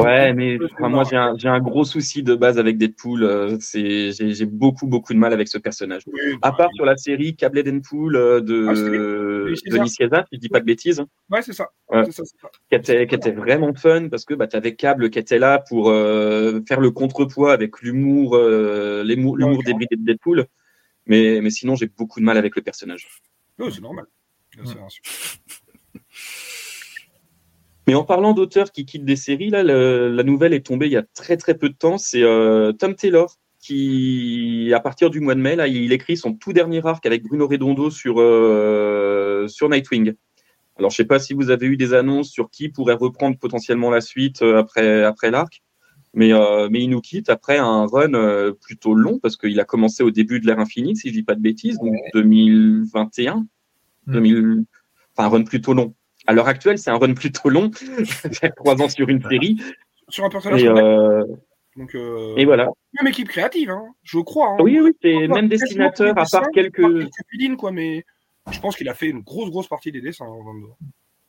Ouais, mais moi j'ai un, un, gros souci de base avec Deadpool. Euh, j'ai beaucoup beaucoup de mal avec ce personnage. à bah, part sur la série Cable Deadpool euh, de, ah, de Nice si je dis pas de bêtises. Ouais, c'est ça. Qui, était, vraiment fun parce que bah, tu avais Cable qui était là pour euh, faire le contrepoids avec l'humour l'humour débridé de Deadpool. Mais, mais sinon, j'ai beaucoup de mal avec le personnage. Oh, c'est normal. Mais en parlant d'auteurs qui quittent des séries, là, la nouvelle est tombée il y a très très peu de temps. C'est euh, Tom Taylor qui, à partir du mois de mai, là, il écrit son tout dernier arc avec Bruno Redondo sur, euh, sur Nightwing. Alors, je sais pas si vous avez eu des annonces sur qui pourrait reprendre potentiellement la suite euh, après, après l'arc, mais, mais il nous quitte après un run plutôt long parce qu'il a commencé au début de l'ère infinie, si je dis pas de bêtises, donc 2021, 2000, enfin un run plutôt long. À l'heure actuelle, c'est un run plutôt long, trois ans sur une série. Sur un personnage. Et, euh... Donc, euh... et voilà. Même équipe créative, hein, je crois. Hein. Oui, oui, c'est même dessinateur, à part quelques. quoi, mais je pense qu'il a fait une grosse, grosse partie des dessins.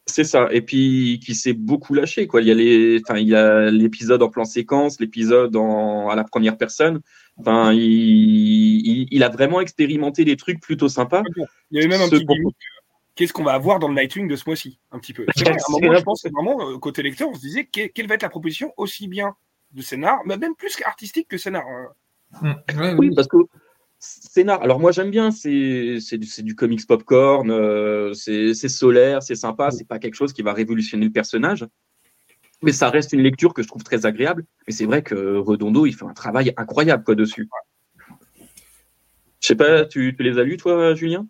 C'est ça. Et puis, qui s'est beaucoup lâché, quoi. Il y a les, enfin, il y a l'épisode en plan séquence, l'épisode en... à la première personne. Enfin, il... il... a vraiment expérimenté des trucs plutôt sympas. Il y avait même un petit qu'est-ce qu'on va avoir dans le Nightwing de ce mois-ci, un petit peu. je pense que vraiment, euh, côté lecteur, on se disait quelle va être la proposition aussi bien de scénar, mais même plus artistique que scénar. Hein. Mm. oui, parce que scénar, alors moi j'aime bien, c'est du, du, comics popcorn, euh, c'est solaire, c'est sympa, c'est pas quelque chose qui va révolutionner le personnage. Mais ça reste une lecture que je trouve très agréable. Mais c'est vrai que Redondo, il fait un travail incroyable quoi dessus. Je sais pas, tu, tu les as lus toi, Julien?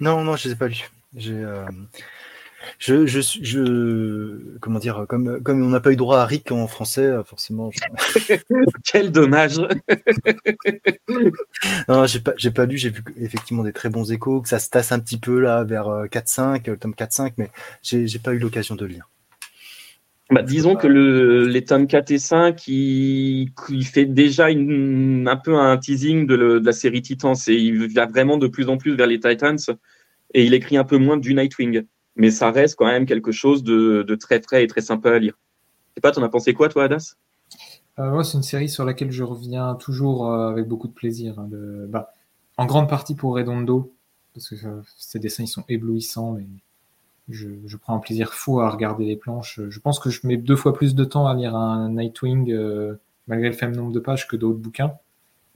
Non, non, je les ai pas lus. Euh, je, je, je, comment dire, comme, comme on n'a pas eu droit à Rick en français, euh, forcément. Quel dommage. non, j'ai pas, j'ai pas lu, j'ai vu effectivement des très bons échos, que ça se tasse un petit peu là vers 4-5, euh, tome 4-5, mais j'ai, j'ai pas eu l'occasion de lire. Bah, disons que le, les tomes 4 et 5, il, fait déjà une, un peu un teasing de, de la série Titans. Et il va vraiment de plus en plus vers les Titans et il écrit un peu moins du Nightwing. Mais ça reste quand même quelque chose de, très frais et très sympa à lire. Je sais pas, t'en as pensé quoi, toi, Adas? Euh, Moi, c'est une série sur laquelle je reviens toujours euh, avec beaucoup de plaisir. Hein, bah, en grande partie pour Redondo, parce que euh, ses dessins ils sont éblouissants et je, prends un plaisir fou à regarder les planches. Je pense que je mets deux fois plus de temps à lire un Nightwing, malgré le faible nombre de pages, que d'autres bouquins,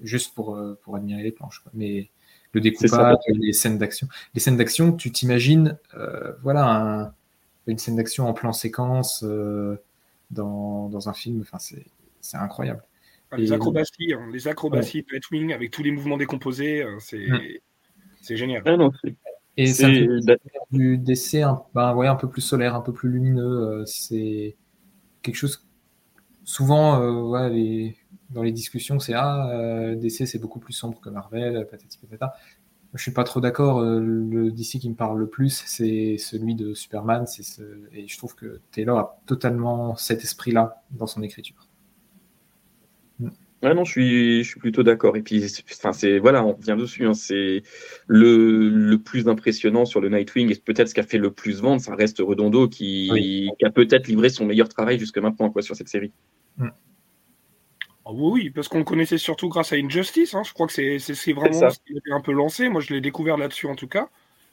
juste pour, pour admirer les planches. Mais le découpage, les scènes d'action. Les scènes d'action, tu t'imagines, euh, voilà, une scène d'action en plan séquence euh, dans, dans, un film. Enfin, c'est incroyable. Ah, les acrobaties, hein, les acrobaties de Nightwing avec tous les mouvements décomposés, euh, c'est génial. Ah et ça fait du DC un, ben, un peu plus solaire, un peu plus lumineux. c'est quelque chose. Souvent, ouais, les, dans les discussions, c'est ah, euh, DC c'est beaucoup plus sombre que Marvel, patati patata. Je suis pas trop d'accord. Euh, le DC qui me parle le plus, c'est celui de Superman. C'est ce... Et je trouve que Taylor a totalement cet esprit-là dans son écriture. Mm. Ouais, non, je suis, je suis plutôt d'accord. Et puis, enfin, c'est, voilà, on revient dessus. Hein, c'est le, le, plus impressionnant sur le Nightwing et peut-être ce qui a fait le plus vendre, ça reste Redondo qui, qui a peut-être livré son meilleur travail jusque maintenant, quoi, sur cette série. Mm. Ah oui, parce qu'on le connaissait surtout grâce à Injustice. Hein. Je crois que c'est vraiment ce qui avait un peu lancé. Moi, je l'ai découvert là-dessus en tout cas.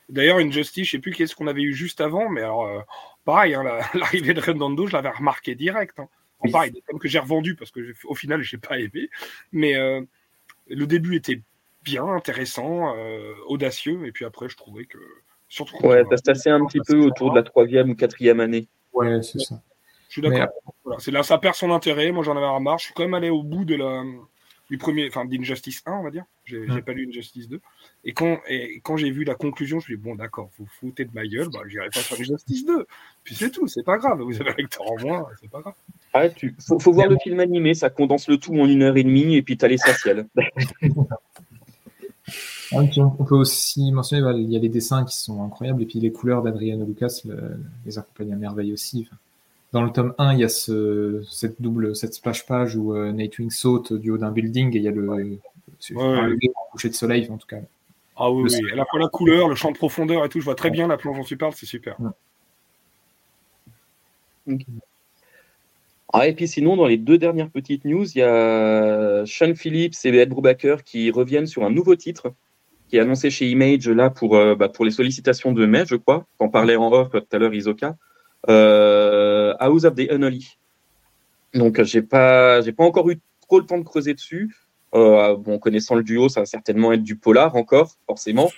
D'ailleurs, Injustice, je sais plus qu'est-ce qu'on avait eu juste avant, mais alors, euh, pareil, hein, l'arrivée de Redondo, je l'avais remarqué direct. Hein. pareil, comme que j'ai revendu parce que au final, j'ai pas aimé. Mais euh, le début était bien, intéressant, euh, audacieux, et puis après, je trouvais que. Surtout ouais, ça se tassait un petit peu autour de la troisième ou quatrième année. Ouais, c'est ça. Je suis d'accord. C'est là, ça perd son intérêt. Moi, j'en avais marre. Je suis quand même allé au bout de la, du premier, enfin d'Injustice 1, on va dire. J'ai n'ai pas lu Injustice 2. Et quand, et quand j'ai vu la conclusion, je me suis dit, bon, d'accord, vous foutez de ma gueule, bah, j'irai pas sur Injustice 2. Puis c'est tout, c'est pas grave. Vous avez un lecteur en moins, c'est pas grave. Ah, tu... faut, faut voir le film animé, ça condense le tout en une heure et demie, et puis t'as l'essentiel. Ah, on peut aussi mentionner, bah, il y a les dessins qui sont incroyables, et puis les couleurs d'Adriano Lucas les accompagnent à merveille aussi. Dans le tome 1, il y a ce, cette double, cette splash page où euh, Nightwing saute du haut d'un building et il y a le, ouais. coucher de soleil, en tout cas. Ah oui, oui. la, la couleur, le champ de profondeur et tout, je vois très bien la planche dont tu parles, c'est super. Ah, et puis sinon, dans les deux dernières petites news, il y a Sean Phillips et Ed Brubaker qui reviennent sur un nouveau titre qui est annoncé chez Image là pour, euh, bah, pour les sollicitations de mai, je crois. Quand parlait en off tout à l'heure Isoka. Euh, House of the Unholy. Donc j'ai pas j'ai pas encore eu trop le temps de creuser dessus. Euh, bon, connaissant le duo, ça va certainement être du polar encore, forcément.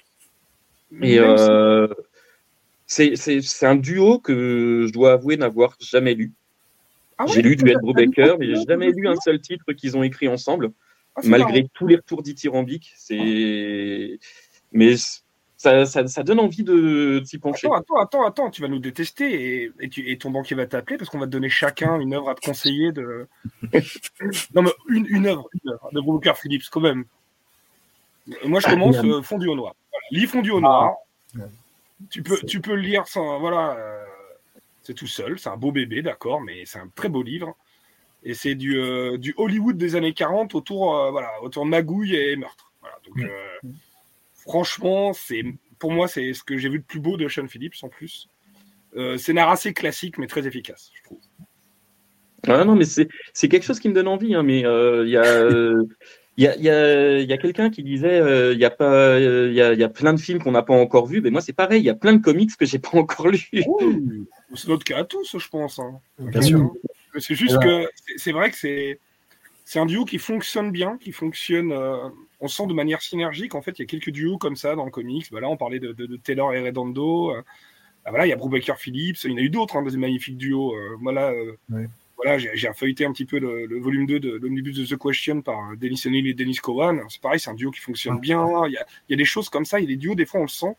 Et euh, c'est un duo que je dois avouer n'avoir jamais lu. Ah j'ai lu du Ed Brubaker, mais j'ai jamais lu un seul titre qu'ils ont écrit ensemble, ah, malgré tous les retours dithyrambiques. C'est mais ça, ça, donne envie de s'y pencher. Attends, attends, attends, tu vas nous détester et, et, ton banquier va t'appeler parce qu'on va te donner chacun une œuvre à te conseiller de. non, mais une, une œuvre, une œuvre de Brooker Phillips, quand même. moi, je ah, commence euh, Fondu au noir. Voilà. Lis Fondu au noir. Ah. Tu, peux, tu peux le lire sans. Voilà. Euh, c'est tout seul. C'est un beau bébé, d'accord, mais c'est un très beau livre. Et c'est du, euh, du Hollywood des années 40 autour, voilà, autour de magouille et meurtre. Voilà, donc franchement, c'est pour moi, c'est ce que j'ai vu de plus beau de Sean Phillips en plus. Euh, scénar assez classique, mais très efficace, je trouve. Ah non, mais c'est quelque chose qui me donne envie. Hein, mais euh, il y a. Il y a, y a, y a quelqu'un qui disait euh, il y a pas il y, a, y a plein de films qu'on n'a pas encore vus mais moi c'est pareil il y a plein de comics que j'ai pas encore lus c'est notre cas à tous je pense hein. bien sûr c'est juste que c'est vrai que c'est c'est un duo qui fonctionne bien qui fonctionne on sent de manière synergique. En fait, il y a quelques duos comme ça dans le comics. Voilà, on parlait de, Taylor et Redondo. Euh, bah voilà, il y a Brubaker Phillips. Il y en a eu d'autres, hein, des magnifiques duos. Euh, voilà, euh, voilà j'ai feuilleté un petit peu le, volume 2 de l'Omnibus de The Question par Denis O'Neill et Dennis Cowan. C'est pareil, c'est un duo qui fonctionne bien. Il y, a, des choses comme ça. Il y a des duos, des fois, on le sent.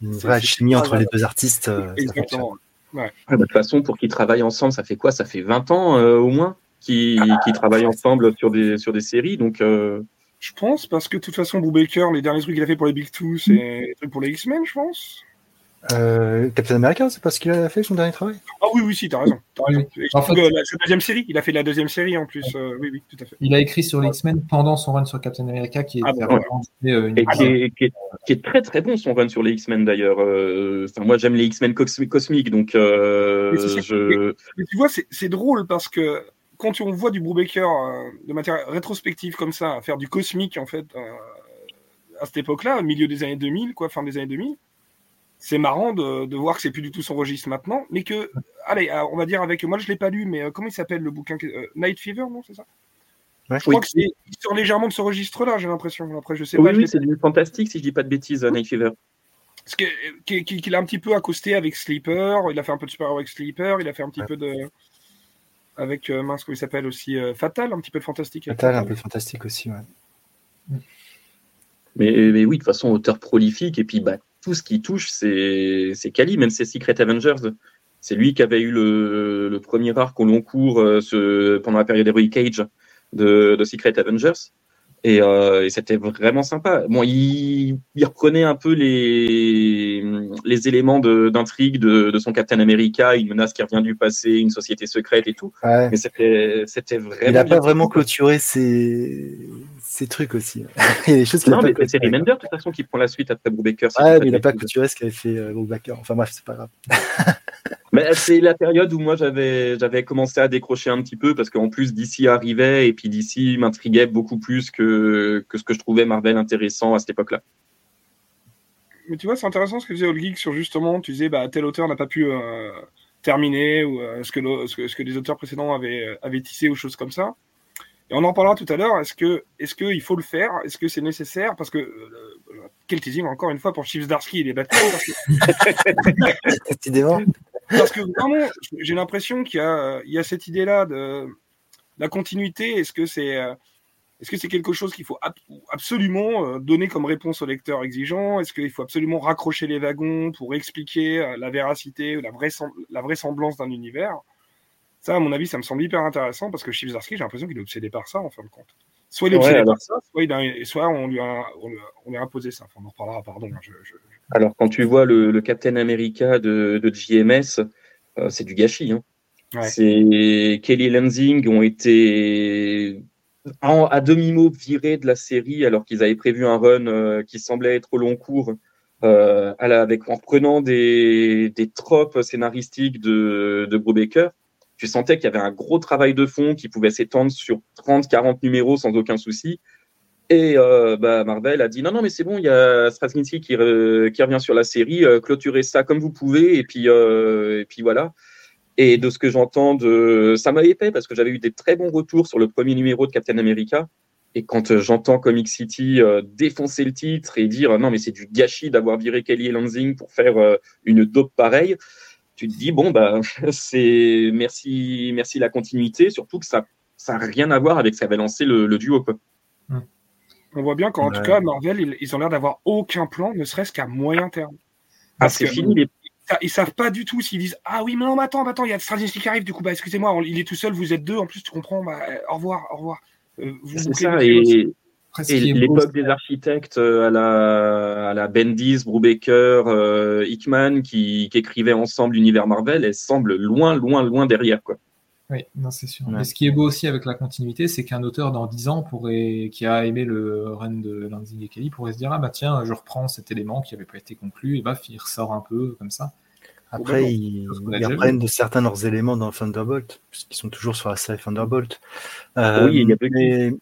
Une vraie chimie entre les deux artistes. Exactement. de toute façon, pour qu'ils travaillent ensemble, ça fait quoi? Ça fait 20 ans au moins? Qui, qui travaillent ensemble sur des, sur des séries. Donc, euh, Je pense, parce que de toute façon, Brubaker, les derniers trucs qu'il a fait pour les Big Two, c'est des trucs pour les X-Men, je pense. Euh, Captain America, c'est pas ce qu'il a fait son dernier travail? Ah oui, oui, si, t'as raison. As raison. En fait, la, deuxième série, il a fait la deuxième série en plus. Euh, oui, oui, tout à fait. Il a écrit sur les X-Men pendant son run sur Captain America, qui est, ah, Et qui, est, qui, est, qui, est, très très bon son run sur les X-Men d'ailleurs. Euh, enfin, moi, j'aime les X-Men cosmiques, donc euh, je... mais tu vois, c'est drôle parce que quand on voit du Brubaker euh, de matière rétrospective comme ça, faire du cosmique en fait euh, à cette époque-là, au milieu des années 2000, quoi, fin des années 2000, c'est marrant de, voir que c'est plus du tout son registre maintenant, mais que, allez, euh, on va dire avec, moi je l'ai pas lu, mais comment il s'appelle le bouquin Night Fever, non, c'est ça? Je crois que c'est sort légèrement de ce registre-là, j'ai l'impression. Après, je sais oui, Oui, c'est du fantastique si je dis pas de bêtises, Night Fever. Parce qu'il a un petit peu accosté avec Sleeper, il a fait un peu de super avec Sleeper, il a fait un petit peu de avec euh, mince, comment il s'appelle aussi euh, Fatal, un petit peu de fantastique. Fatal, un peu de fantastique aussi, ouais. Mais, mais, oui, de toute façon, auteur prolifique, et puis bah, tout ce qui touche, c'est Kali, même c'est Secret Avengers. C'est lui qui avait eu le, le premier arc au long cours euh, ce, pendant la période Heroic Age de, de Secret Avengers. Et, euh, et c'était vraiment sympa. Bon, il, il, reprenait un peu les, les éléments d'intrigue de, de, de, son Captain America, une menace qui revient du passé, une société secrète et tout. Ouais. Mais c'était, c'était vraiment. Il n'a pas vraiment clôturé ses, ses trucs aussi. il y a des choses Non, mais c'est Remender de toute façon qui prend la suite après Brubaker. Ouais, mais il n'a pas clôturé ce qu'avait fait euh, Brubaker. Enfin bref, c'est pas grave. Mais c'est la période où moi j'avais j'avais commencé à décrocher un petit peu parce qu'en plus DC arrivait et puis DC m'intriguait beaucoup plus que, que ce que je trouvais Marvel intéressant à cette époque-là. Mais tu vois, c'est intéressant ce que disait Old Geek sur justement, tu disais bah tel auteur n'a pas pu euh, terminer ou euh, ce, que ce, que, ce, que, les auteurs précédents avaient, euh, avaient tissé ou choses comme ça. Et on en parlera tout à l'heure. Est-ce que est-ce qu'il faut le faire? Est-ce que c'est nécessaire? Parce que quel teasing encore une fois pour Chips Darsky et les Batman. Parce que vraiment, j'ai l'impression qu'il y, a cette idée-là de la continuité, est-ce que c'est c'est quelque chose qu'il faut absolument euh, donner comme réponse au lecteur exigeant? Est-ce qu'il faut absolument raccrocher les wagons pour expliquer euh, la véracité ou la, la vraisemblance d'un univers? Ça, à mon avis, ça me semble hyper intéressant parce que Chibzarsky, j'ai l'impression qu'il est obsédé par ça, en fin de compte. Soit il est obsédé par ça, soit, on, lui a, on, imposé ça. on en reparlera, pardon. Hein, Alors, quand tu vois le, Captain America de, JMS, euh, c'est du gâchis. Hein. C'est Kelly Lansing ont été à demi-mot virés de la série alors qu'ils avaient prévu un run euh, qui semblait être au long cours euh, avec, en reprenant des, des tropes scénaristiques de, de Brubaker. Tu sentais qu'il y avait un gros travail de fond qui pouvait s'étendre sur 30, 40 numéros sans aucun souci. Et euh, bah, Marvel a dit non, non, mais c'est bon, il y a Straczynski qui, revient sur la série, euh, clôturez ça comme vous pouvez, et puis, euh, voilà. Et de ce que j'entends, ça m'avait fait parce que j'avais eu des très bons retours sur le premier numéro de Captain America. Et quand euh, j'entends Comic City défoncer le titre et dire non, mais c'est du gâchis d'avoir viré Kelly et Lansing pour faire une dope pareille, tu te dis bon, bah, c'est merci, merci la continuité, surtout que ça n'a rien à voir avec ce qu'avait lancé le, duo. Quoi. On voit bien qu'en tout cas, Marvel, ils, ont l'air d'avoir aucun plan, ne serait-ce qu'à moyen terme. ah, c'est fini les, ils savent pas du tout s'ils disent Ah oui, mais non, mais attends, attends, il y a Straczynski qui arrive, du coup, bah excusez-moi, il est tout seul, vous êtes deux, en plus, tu comprends, bah, au revoir, au revoir. Euh, c'est ça, et, l'époque des architectes euh, à la, à la Bendis, Brubaker, euh, Hickman, qui, qui écrivaient ensemble l'univers Marvel, elle semble loin, loin, loin derrière, quoi. Oui, non, c'est sûr. Mais ce qui est beau aussi avec la continuité, c'est qu'un auteur dans 10 ans pourrait, qui a aimé le run de Lansing et Kelly pourrait se dire Ah bah tiens, je reprends cet élément qui n'avait pas été conclu, et bah, il ressort un peu comme ça. Après, ils, reprennent de certains de leurs éléments dans Thunderbolt, puisqu'ils sont toujours sur la série Thunderbolt. Euh, oui, il y a mais...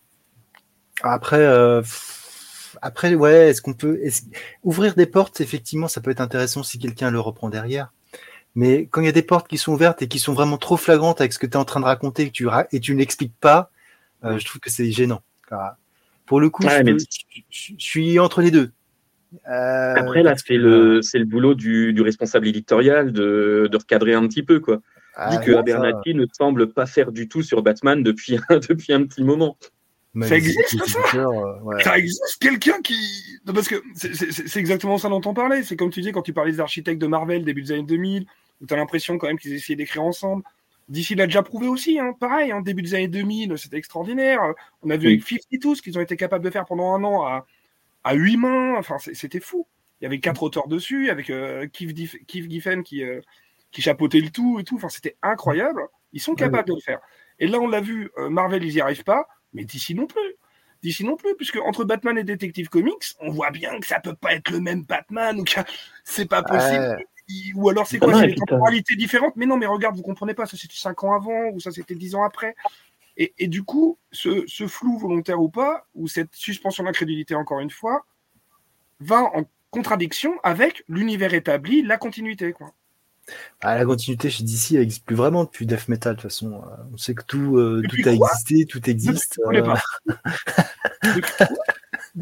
Après, euh, après, ouais, est-ce qu'on peut ouvrir des portes Effectivement, ça peut être intéressant si quelqu'un le reprend derrière. Mais quand il y a des portes qui sont ouvertes et qui sont vraiment trop flagrantes avec ce que tu es en train de raconter et, tu et tu n'expliques pas, euh, je trouve que c'est gênant. Pour le coup, je, suis entre les deux. Euh, Après, là, c'est le, c'est le boulot du, du, responsable éditorial de, de recadrer un petit peu. Quoi. Ah, Vu que Abernathy ne semble pas faire du tout sur Batman depuis, depuis un petit moment. Ça existe ça euh, Ça existe quelqu'un qui. parce que c'est exactement ça dont on parlait. C'est comme tu disais quand tu parlais des architectes de Marvel début des années 2000, où tu as l'impression quand même qu'ils essayaient d'écrire ensemble. D'ici l'a déjà prouvé aussi, hein. pareil, hein, début des années 2000, c'était extraordinaire. On a vu avec 52 ce qu'ils ont été capables de faire pendant un an à, à huit mains. Enfin, c'était fou. Il y avait quatre auteurs dessus, avec euh, Keith, Giffen qui, euh, qui chapeautait le tout et tout. Enfin, c'était incroyable. Ils sont capables de le faire. Et là, on l'a vu, euh, Marvel, ils n'y arrivent pas, mais d'ici non plus. D'ici non plus, puisque entre Batman et Detective Comics, on voit bien que ça peut pas être le même Batman, ou que c'est pas possible ou alors c'est quoi C'est des temporalités différentes Mais non, mais regarde, vous comprenez pas, ça c'était 5 ans avant, ou ça c'était 10 ans après. Et, du coup, ce, flou volontaire ou pas, ou cette suspension d'incrédulité, encore une fois, va en contradiction avec l'univers établi, la continuité. Quoi. Ah, la continuité chez DC, elle n'existe plus vraiment depuis Death Metal, de toute façon. On sait que tout, euh, tout a existé, tout existe. Euh.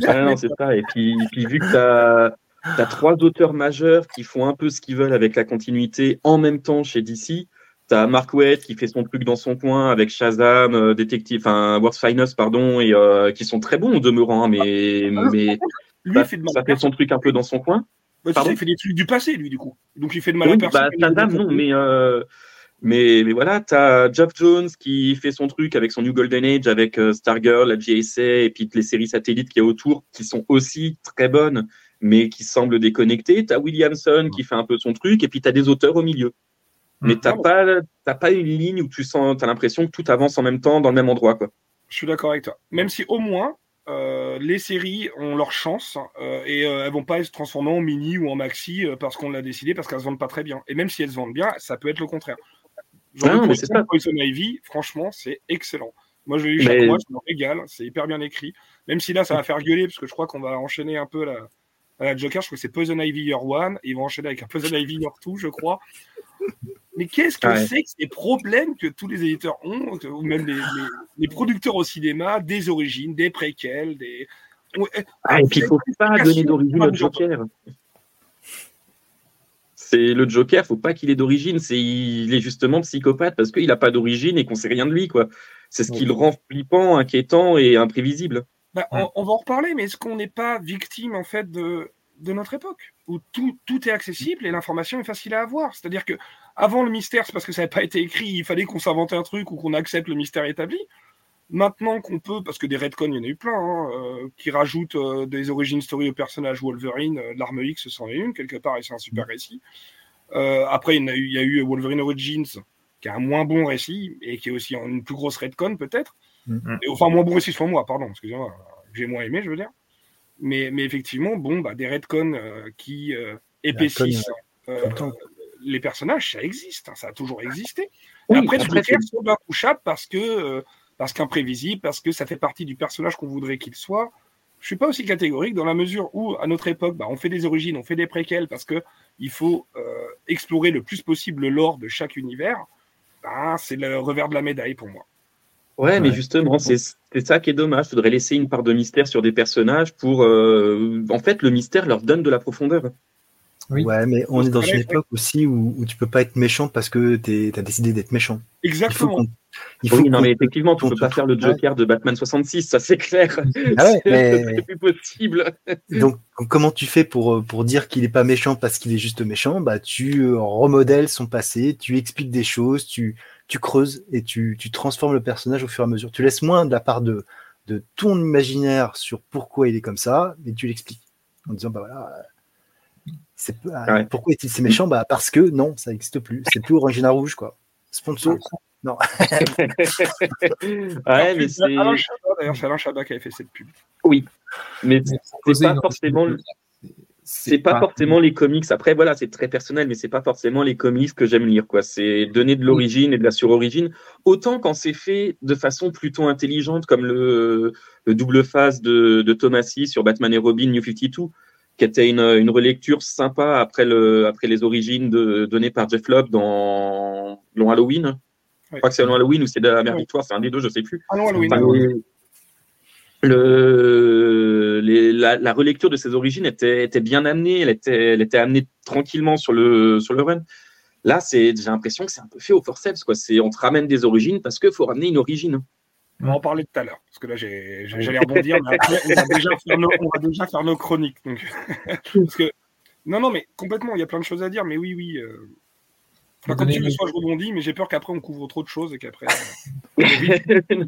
ah non, c'est ça. Et puis, puis vu que tu as trois auteurs majeurs qui font un peu ce qu'ils veulent avec la continuité en même temps chez DC. Tu as Mark Waid qui fait son truc dans son coin avec Shazam, euh, Détective, enfin World's Finest, pardon, et euh, qui sont très bons au demeurant, hein, mais, ah, mais lui, ça, fait, ça fait son truc un peu dans son coin. Bah, il fait des trucs du passé, lui, du coup. Donc il fait de mal à personne. Bah, non, mais, euh, mais, mais voilà, tu as Jeff Jones qui fait son truc avec son New Golden Age, avec Stargirl, la JSA, et puis les séries satellites qu'il y a autour, qui sont aussi très bonnes mais qui semble déconnecté. Tu as Williamson qui fait un peu son truc, et puis tu as des auteurs au milieu. Mais tu n'as pas, pas une ligne où tu sens, as l'impression que tout avance en même temps dans le même endroit. Quoi. Je suis d'accord avec toi. Même si au moins, euh, les séries ont leur chance euh, et euh, elles vont pas se transformer en mini ou en maxi parce qu'on l'a décidé, parce qu'elles se vendent pas très bien. Et même si elles se vendent bien, ça peut être le contraire. Genre non, c'est Poison Ivy, franchement, c'est excellent. Moi, je l'ai lu chaque mois, je me régale, c'est hyper bien écrit. Même si là, ça va faire gueuler, parce que je crois qu'on va enchaîner un peu la, Joker, je crois que c'est Poison Ivy Year One. Ils vont enchaîner avec un Poison Ivy Year Two, je crois. Mais qu'est-ce que c'est que ces problèmes que tous les éditeurs ont, ou même les, producteurs au cinéma, des origines, des préquels, des. Ah, et puis il ne faut pas donner d'origine au Joker. C'est le Joker, faut pas qu'il ait d'origine. C'est il est justement psychopathe parce qu'il n'a pas d'origine et qu'on sait rien de lui, quoi. C'est ce qui le rend flippant, inquiétant et imprévisible. Bah, on, va en reparler, mais est-ce qu'on n'est pas victime en fait de, de notre époque où tout, tout est accessible et l'information est facile à avoir? C'est-à-dire que avant le mystère, c'est parce que ça n'avait pas été écrit, il fallait qu'on s'invente un truc ou qu'on accepte le mystère établi. Maintenant qu'on peut, parce que des redcons, il y en a eu plein, hein, euh, qui rajoutent euh, des origines story au personnage Wolverine, euh, l'arme X, c'en est une, quelque part, et c'est un super récit. après, il y, a eu, il y, a eu, Wolverine Origins, qui a un moins bon récit, et qui est aussi une plus grosse redcon, peut-être. Mm-hmm. enfin, moins bon récit sur moi, pardon, excusez-moi, j'ai moins aimé, je veux dire. Mais, mais effectivement, bon, bah, des redcons qui épaississent les personnages, ça existe, hein, ça a toujours existé. après, tu peux faire sur couchable parce que parce qu'imprévisible, parce que ça fait partie du personnage qu'on voudrait qu'il soit. Je suis pas aussi catégorique dans la mesure où, à notre époque, bah, on fait des origines, on fait des préquels parce que il faut euh, explorer le plus possible le lore de chaque univers. Bah, c'est le revers de la médaille pour moi. Ouais, mais justement, c'est ça qui est dommage. Il faudrait laisser une part de mystère sur des personnages pour. Euh, en fait, le mystère leur donne de la profondeur. Ouais, mais on est dans une époque aussi où, où tu peux pas être méchant parce que tu as décidé d'être méchant. Exactement. Il faut oui, non, mais effectivement, tu peux pas faire le Joker de Batman 66, ça c'est clair. Ah ouais, c'est plus possible. Donc, comment tu fais pour, pour dire qu'il est pas méchant parce qu'il est juste méchant? Bah, tu euh, remodèles son passé, tu expliques des choses, tu, tu creuses et tu, tu transformes le personnage au fur et à mesure. Tu laisses moins de la part de, de ton imaginaire sur pourquoi il est comme ça, mais tu l'expliques en disant bah voilà ah, pourquoi est-il si méchant? Bah, Parce que non, ça n'existe plus. C'est plus Orangina Rouge, quoi. Sponsor Non. ouais, mais c'est. D'ailleurs, c'est Alain Chabat qui avait fait cette pub. Oui, mais c'est pas forcément. C'est pas, forcément les comics. Après, voilà, c'est très personnel, mais c'est pas forcément les comics que j'aime lire. quoi. C'est donner de l'origine et de la sur-origine. Autant quand c'est fait de façon plutôt intelligente, comme le, le double face de, de Thomasy sur Batman et Robin New 52 qui était une, une, relecture sympa après, le, après les origines de, données par Jeff Love dans Long Halloween. Je crois que c'est Long Halloween ou c'est de la Mère Victoire, c'est un des deux, je ne sais plus. Ah, Halloween. Le, les, la, la, relecture de ces origines était, était bien amenée, elle était, elle était amenée tranquillement sur le, sur le run. Là, j'ai l'impression que c'est un peu fait au forceps. Quoi. On te ramène des origines parce qu'il faut ramener une origine. On va en parler tout à l'heure, parce que là, j'allais rebondir, mais après, on va, déjà faire nos, on va déjà faire nos chroniques. Donc. parce que, non, non, mais complètement, il y a plein de choses à dire, mais oui, oui. Euh... Enfin, comme tu le sois, je rebondis, mais j'ai peur qu'après, on couvre trop de choses et qu'après, euh...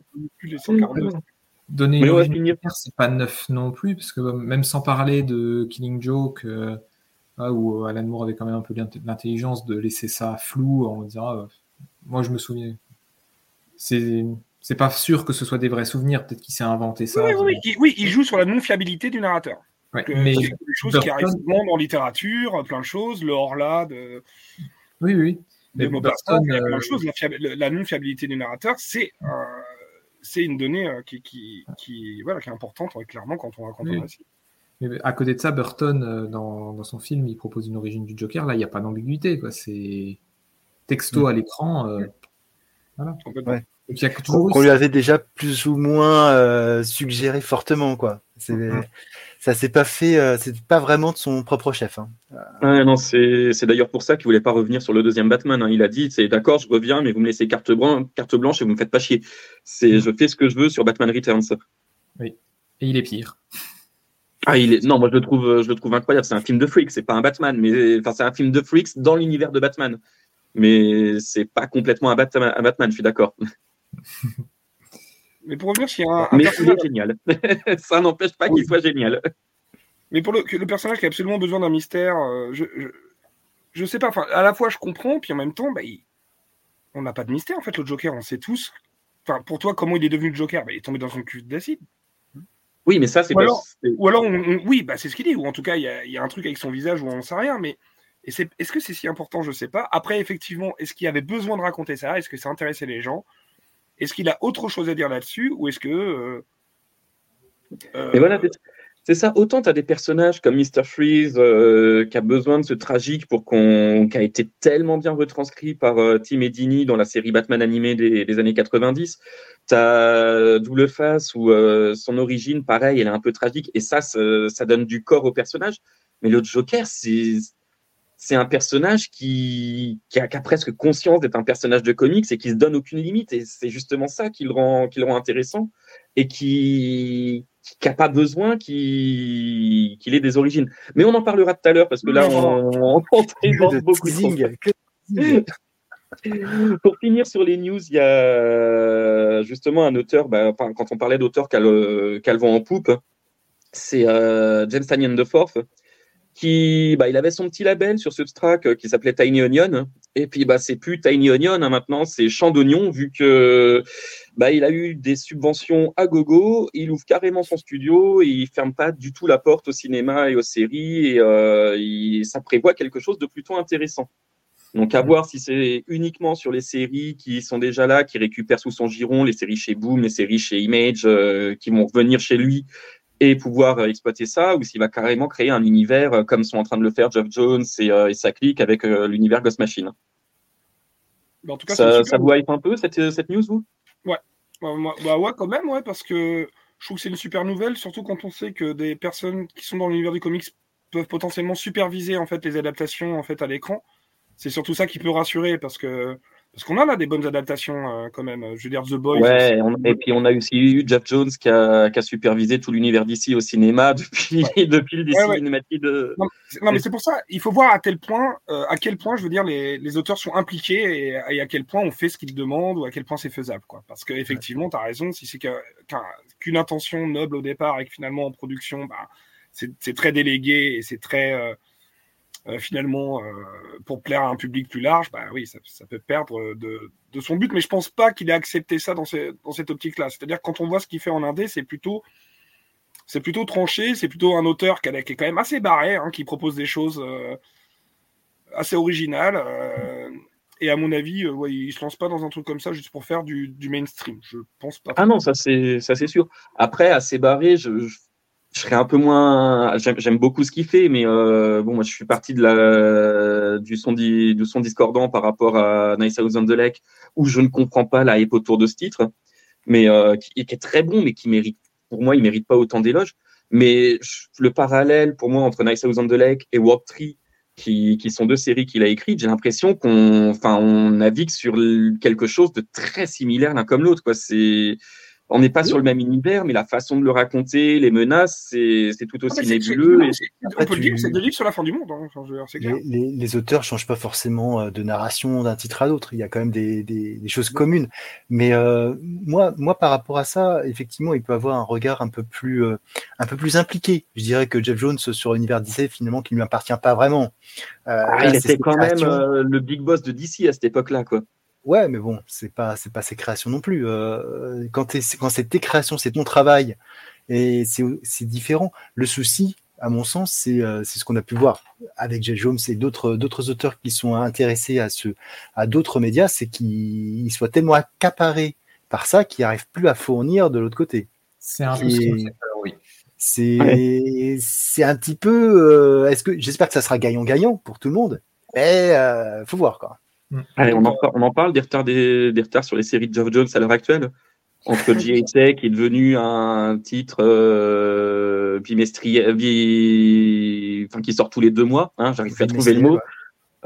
Donner une finir... c'est pas neuf non plus, parce que même sans parler de Killing Joke, euh, où Alan Moore avait quand même un peu l'intelligence de laisser ça flou, on dira, euh, moi je me souviens. C'est c'est pas sûr que ce soit des vrais souvenirs, peut-être qu'il s'est inventé ça. Oui, oui, il, oui, il joue sur la non-fiabilité du narrateur. mais des choses qui arrivent souvent dans littérature, plein de choses, le hors-là, de. Oui, oui. De Burton, plein de euh, choses. La, non-fiabilité du narrateur, c'est c'est une donnée euh, qui, qui, qui, voilà, qui est importante, clairement, quand on raconte un récit. Mais à côté de ça, Burton, euh, dans, dans, son film, il propose une origine du Joker. Là, il n'y a pas d'ambiguïté. C'est texto mm. à l'écran. Voilà. Ouais. On lui avait déjà plus ou moins euh, suggéré fortement, quoi. C'est, mm-hmm. Ça s'est pas fait, euh, c'est pas vraiment de son propre chef. Hein. non, c'est, d'ailleurs pour ça qu'il voulait pas revenir sur le deuxième Batman. Hein. Il a dit, c'est d'accord, je reviens, mais vous me laissez carte, carte blanche et vous me faites pas chier. C'est, mm. je fais ce que je veux sur Batman Returns. Oui. Et il est pire. Ah, il est... Non, moi je le trouve, je le trouve incroyable. C'est un film de freaks, c'est pas un Batman, mais enfin c'est un film de freaks dans l'univers de Batman. Mais c'est pas complètement un Batman je suis d'accord. Mais pour revenir sur un, Mais il est génial. Ça n'empêche pas qu'il soit génial. Mais pour le, le, personnage qui a absolument besoin d'un mystère, euh, je, je, sais pas. Enfin, à la fois je comprends, puis en même temps, bah, on n'a pas de mystère en fait. Le Joker, on sait tous. Enfin, pour toi, comment il est devenu le Joker? Bah, Il est tombé dans son cul d'acide. Oui, mais ça, c'est pas. Alors, ou alors, oui, bah, c'est ce qu'il dit. Ou en tout cas, il y, y, a un truc avec son visage où on ne sait rien. Mais est-ce que c'est si important? Je sais pas. Après, effectivement, est-ce qu'il y avait besoin de raconter ça? Est-ce que ça intéressait les gens? Est-ce qu'il a autre chose à dire là-dessus ou est-ce que. Euh, euh, voilà, c'est ça. Autant tu as des personnages comme Mr. Freeze euh, qui a besoin de ce tragique pour qu'on. qui a été tellement bien retranscrit par Tim Edini dans la série Batman animée des, années 90. Tu as Double Face où son origine, pareil, elle est un peu tragique et ça, ça donne du corps au personnage. Mais le Joker, c'est c'est un personnage qui, qui, a, presque conscience d'être un personnage de comics et qui se donne aucune limite. Et c'est justement ça qui le rend, qui le rend intéressant et qui n'a pas besoin qu'il ait des origines. Mais on en parlera tout à l'heure parce que là, on, on, beaucoup de Pour finir sur les news, il y a justement un auteur, bah, quand on parlait d'auteur qui a, le, vent en poupe, c'est euh, James Tanyan de Forth, qui bah, il avait son petit label sur Substract euh, qui s'appelait Tiny Onion. Et puis bah, c'est plus Tiny Onion hein, maintenant, c'est Champ d'Oignon, vu que bah, il a eu des subventions à gogo, il ouvre carrément son studio, et il ferme pas du tout la porte au cinéma et aux séries, et euh, ça prévoit quelque chose de plutôt intéressant. Donc à voir si c'est uniquement sur les séries qui sont déjà là, qui récupèrent sous son giron les séries chez Boom, les séries chez Image, euh, qui vont revenir chez lui et pouvoir euh, exploiter ça, ou s'il va carrément créer un univers euh, comme sont en train de le faire Jeff Jones et, et sa clique avec l'univers Ghost Machine. En tout cas, ça, ça vous hype un peu cette, cette news, vous? Ouais. Bah, ouais, quand même, ouais, parce que je trouve que c'est une super nouvelle, surtout quand on sait que des personnes qui sont dans l'univers du comics peuvent potentiellement superviser en fait les adaptations en fait à l'écran c'est surtout ça qui peut rassurer parce que parce qu'on a là des bonnes adaptations euh, quand même. Je veux dire The Boys. Ouais, et puis on a aussi eu Jeff Jones qui a, qui a supervisé tout l'univers d'ici au cinéma depuis, depuis le cinématique de. Non, mais c'est pour ça, il faut voir à tel point, euh, à quel point, je veux dire, les, les auteurs sont impliqués et, à quel point on fait ce qu'ils demandent ou à quel point c'est faisable, quoi. Parce qu'effectivement, tu as raison, si c'est qu'une intention noble au départ et que finalement en production, bah, c'est très délégué et c'est très. Euh, euh, finalement, euh, pour plaire à un public plus large, bah oui, ça, peut perdre de, son but. Mais je pense pas qu'il ait accepté ça dans, cette optique-là. C'est-à-dire quand on voit ce qu'il fait en indé, c'est plutôt tranché, c'est plutôt un auteur qui, est quand même assez barré, hein, qui propose des choses euh, assez originales. et à mon avis, ouais, il se lance pas dans un truc comme ça juste pour faire du, mainstream. Je pense pas. Ah non, ça c'est sûr. Après, assez barré, je serais un peu moins. J'aime beaucoup ce qu'il fait, mais euh, bon, moi, je suis parti de la du son du son discordant par rapport à Nice House on the Lake, où je ne comprends pas la hype autour de ce titre, mais euh, qui, est très bon, mais qui mérite. Pour moi, il mérite pas autant d'éloges. Mais le parallèle pour moi entre Nice House on the Lake et Warp Tree, qui, qui sont deux séries qu'il a écrites, j'ai l'impression qu'on, enfin, on navigue sur quelque chose de très similaire l'un comme l'autre. Quoi, c'est on n'est pas sur le même univers, mais la façon de le raconter, les menaces, c'est tout aussi nébuleux. On peut le dire, c'est des livres sur la fin du monde. Hein, les, les, auteurs changent pas forcément euh, de narration d'un titre à l'autre. Il y a quand même des, choses communes. Mais euh, moi, moi, par rapport à ça, effectivement, il peut avoir un regard un peu plus, euh, un peu plus impliqué. Je dirais que Jeff Jones sur l'univers DC, finalement, qui ne lui appartient pas vraiment. Ah, il était quand même le big boss de DC à cette époque-là, quoi. Ouais, mais bon, c'est pas c'est pas ses créations non plus. Euh, quand, quand c'est tes créations, c'est ton travail, et c'est différent. Le souci, à mon sens, c'est euh, ce qu'on a pu voir avec Jeff Jones et d'autres d'autres auteurs qui sont intéressés à ce à d'autres médias, c'est qu'ils soient tellement accaparés par ça qu'ils n'arrivent plus à fournir de l'autre côté. C'est un peu oui. C'est c'est un petit peu. Euh, est-ce que j'espère que ça sera gagnant-gagnant pour tout le monde, mais faut voir quoi. Mm. Allez, on en, on en, parle des retards, des, des, retards sur les séries de Geoff Jones à l'heure actuelle? Entre J.A. qui est devenu un titre euh, bimestriel, bi... enfin, qui sort tous les deux mois, hein, j'arrive pas à trouver le mot.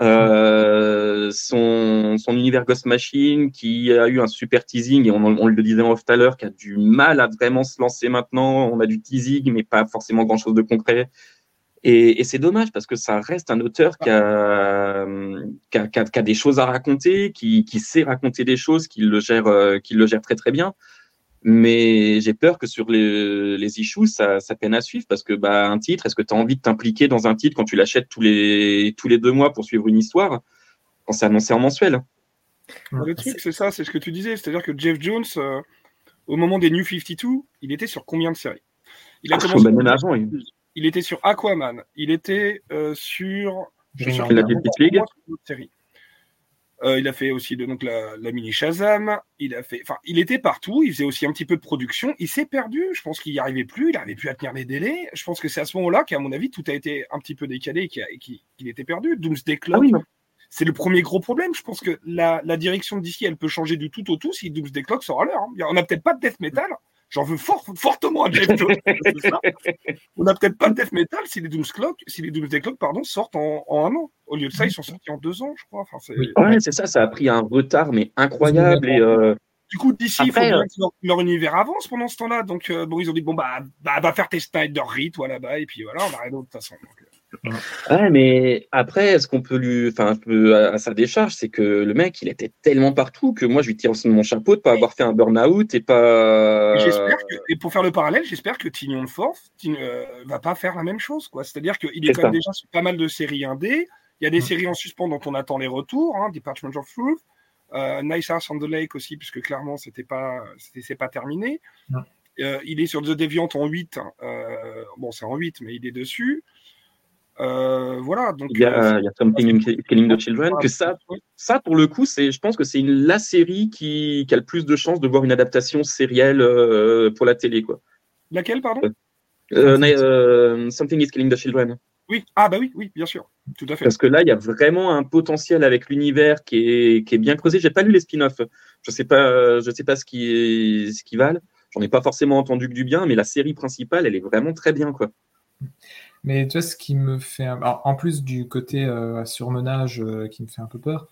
Euh, son, son univers Ghost Machine qui a eu un super teasing et on, on le disait en off tout à l'heure qui a du mal à vraiment se lancer maintenant. On a du teasing mais pas forcément grand chose de concret. Et, c'est dommage parce que ça reste un auteur qui a, qui a, qui a, des choses à raconter, qui, qui, sait raconter des choses, qui le gère, euh, qui le gère très très bien. Mais j'ai peur que sur les, les issues, ça, ça peine à suivre parce que bah, un titre, est-ce que tu as envie de t'impliquer dans un titre quand tu l'achètes tous les, tous les deux mois pour suivre une histoire quand c'est annoncé en mensuel? Le truc, c'est ça, c'est ce que tu disais. C'est-à-dire que Jeff Jones, euh, au moment des New 52, il était sur combien de séries? Il a ah, commencé. Avant, il était sur Aquaman, il était euh, sur. Je suis la League. Série. Euh, il a fait aussi de, donc la, mini Shazam. Il a fait, enfin, il était partout. Il faisait aussi un petit peu de production. Il s'est perdu. Je pense qu'il n'y arrivait plus. Il n'arrivait plus à tenir les délais. Je pense que c'est à ce moment-là qu'à mon avis tout a été un petit peu décalé et qu'il était perdu. Doomsday Clock. Ah c'est le premier gros problème. Je pense que la, direction d'ici, elle peut changer du tout au tout si Doomsday Clock sera l'heure. Hein. On n'a peut-être pas de death metal J'en veux fort, fortement à Jeff Jones. On n'a peut-être pas de death metal si les Doomsclock, si les Doomsday Clock, pardon, sortent en, un an. Au lieu de ça, ils sont sortis en deux ans, je crois. Enfin, c'est... Ouais, c'est ça, ça a pris un retard, mais incroyable. Et, euh, Du coup, d'ici, il faut bien euh, que leur, univers avance pendant ce temps-là. Donc, euh, bon, ils ont dit, bon, bah, bah, va faire tes Snyder Rit, toi, là-bas, et puis voilà, on va rien d'autre de toute façon. Ouais, mais après, ce qu'on peut lui, enfin, un peu à, sa décharge, c'est que le mec, il était tellement partout que moi, je lui tire mon chapeau de pas avoir fait un burn-out et pas. J'espère que, et pour faire le parallèle, j'espère que Tignon Force euh, va pas faire la même chose, quoi. C'est-à-dire qu'il est, quand même déjà sur pas mal de séries indé. Il y a des séries en suspens dont on attend les retours, hein, Department of Truth, euh, Nice House on the Lake aussi, puisque clairement, c'était pas, c'est pas terminé. Euh, il est sur The Deviant en 8. Euh, bon, c'est en 8, mais il est dessus. Euh, voilà. Donc, il y a, il y a Something in Killing the Children. Que ça, ça, pour le coup, c'est, je pense que c'est la série qui, qui, a le plus de chances de voir une adaptation sérielle pour la télé. Quoi. Laquelle, pardon? Something is Killing the Children. Oui, ah bah oui, oui, bien sûr, tout à fait. Parce que là, il y a vraiment un potentiel avec l'univers qui est, qui est bien creusé. J'ai pas lu les spin-offs. Je sais pas, je sais pas ce qui, ce qui valent. J'en ai pas forcément entendu que du bien, mais la série principale, elle est vraiment très bien, quoi. Mais tu vois, ce qui me fait. en plus du côté euh, surmenage euh, qui me fait un peu peur,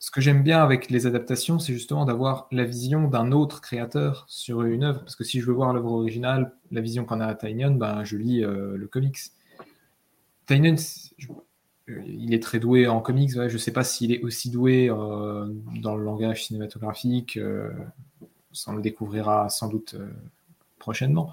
ce que j'aime bien avec les adaptations, c'est justement d'avoir la vision d'un autre créateur sur une œuvre. Parce que si je veux voir l'œuvre originale, la vision qu'on a Tynion, ben, je lis euh, le comics. Tynion, il est très doué en comics. je ne sais pas s'il est aussi doué dans le langage cinématographique. on le découvrira sans doute prochainement.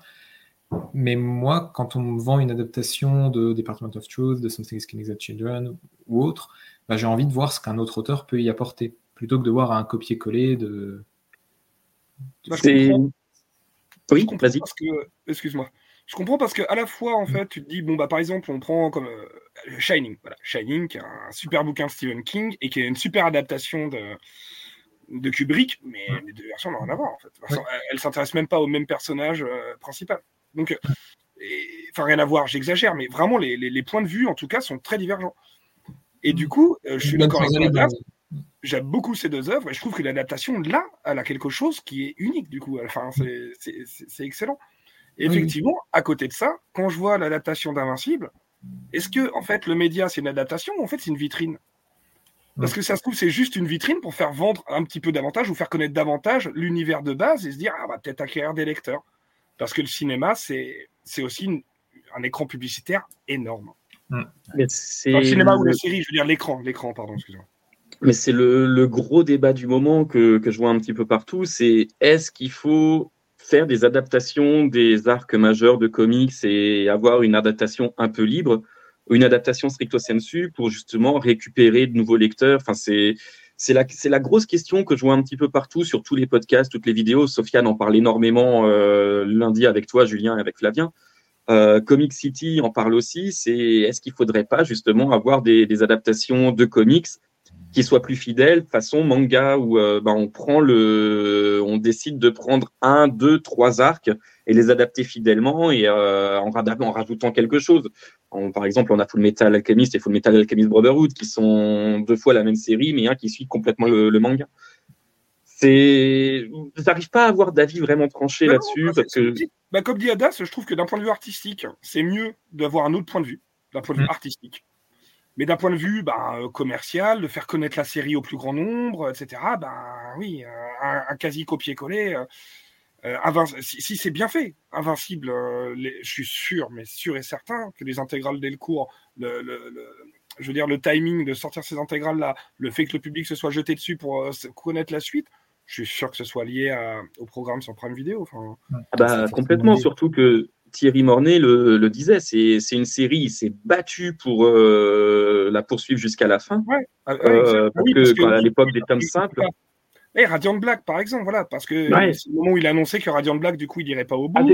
Mais moi, quand on me vend une adaptation de Department of Truth, de Something is Killing the Children ou autre, bah, j'ai envie de voir ce qu'un autre auteur peut y apporter, plutôt que de voir un copier-coller de. oui, vas-y. Excuse-moi. Je comprends parce que à la fois, en fait, tu te dis, bon, bah, par exemple, on prend comme euh, Shining, voilà, Shining, qui est un super bouquin de Stephen King et qui est une super adaptation de, de Kubrick, mais les deux versions n'ont rien à voir, en fait. Elles ne s'intéressent même pas au même personnage euh, principal. Donc, enfin, rien à voir, j'exagère, mais vraiment, les, points de vue, en tout cas, sont très divergents. Et du coup, euh, je suis d'accord avec toi, j'aime beaucoup ces deux œuvres et je trouve que l'adaptation, là, elle a quelque chose qui est unique, du coup. Enfin, c'est excellent. effectivement, à côté de ça, quand je vois l'adaptation d'Invincible, est-ce que, en fait, le média, c'est une adaptation ou en fait, c'est une vitrine? Parce que ça se trouve, c'est juste une vitrine pour faire vendre un petit peu davantage ou faire connaître davantage l'univers de base et se dire, ah, va peut-être acquérir des lecteurs. Parce que le cinéma, c'est aussi un écran publicitaire énorme. Mm. le cinéma ou la série, je veux dire l'écran, l'écran, pardon, excusez-moi. Mais c'est le, gros débat du moment que, je vois un petit peu partout, c'est est-ce qu'il faut faire des adaptations des arcs majeurs de comics et avoir une adaptation un peu libre, une adaptation stricto sensu pour justement récupérer de nouveaux lecteurs? Enfin, c'est c'est la, la grosse question que je vois un petit peu partout sur tous les podcasts, toutes les vidéos. Sofiane en parle énormément euh, lundi avec toi, Julien, et avec Flavien. Euh, Comic City en parle aussi. C'est est-ce qu'il faudrait pas justement avoir des, des, adaptations de comics qui soient plus fidèles, façon manga où euh, ben, on prend le, on décide de prendre un, deux, trois arcs et les adapter fidèlement et euh, en, en, rajoutant quelque chose par exemple, on a Full Metal Alchemist et Full Metal Alchemist Brotherhood qui sont deux fois la même série, mais un qui suit complètement le, manga. C'est, j'arrive pas à avoir d'avis vraiment tranché là-dessus parce que. Bah, comme dit Adas, je trouve que d'un point de vue artistique, c'est mieux d'avoir un autre point de vue, d'un point de vue mm. artistique. Mais d'un point de vue bah, euh, commercial, de faire connaître la série au plus grand nombre, etc., ben oui, un, quasi copier-coller, euh, si, c'est bien fait, Invincible, euh, je suis sûr, mais sûr et certain que les intégrales Delcourt, le, le, je veux dire, le timing de sortir ces intégrales-là, le fait que le public se soit jeté dessus pour euh, connaître la suite, je suis sûr que ce soit lié au programme sur Prime Video. Enfin, ah bah, complètement, surtout que Thierry Mornay le, disait, c'est une série, il s'est battu pour la poursuivre jusqu'à la fin. Ouais. Ah, que, à l'époque des tomes simples. Et Radiant Black, par exemple, voilà, parce que c'est le moment où il a annoncé que Radiant Black, du coup, il n'irait pas au bout, ah,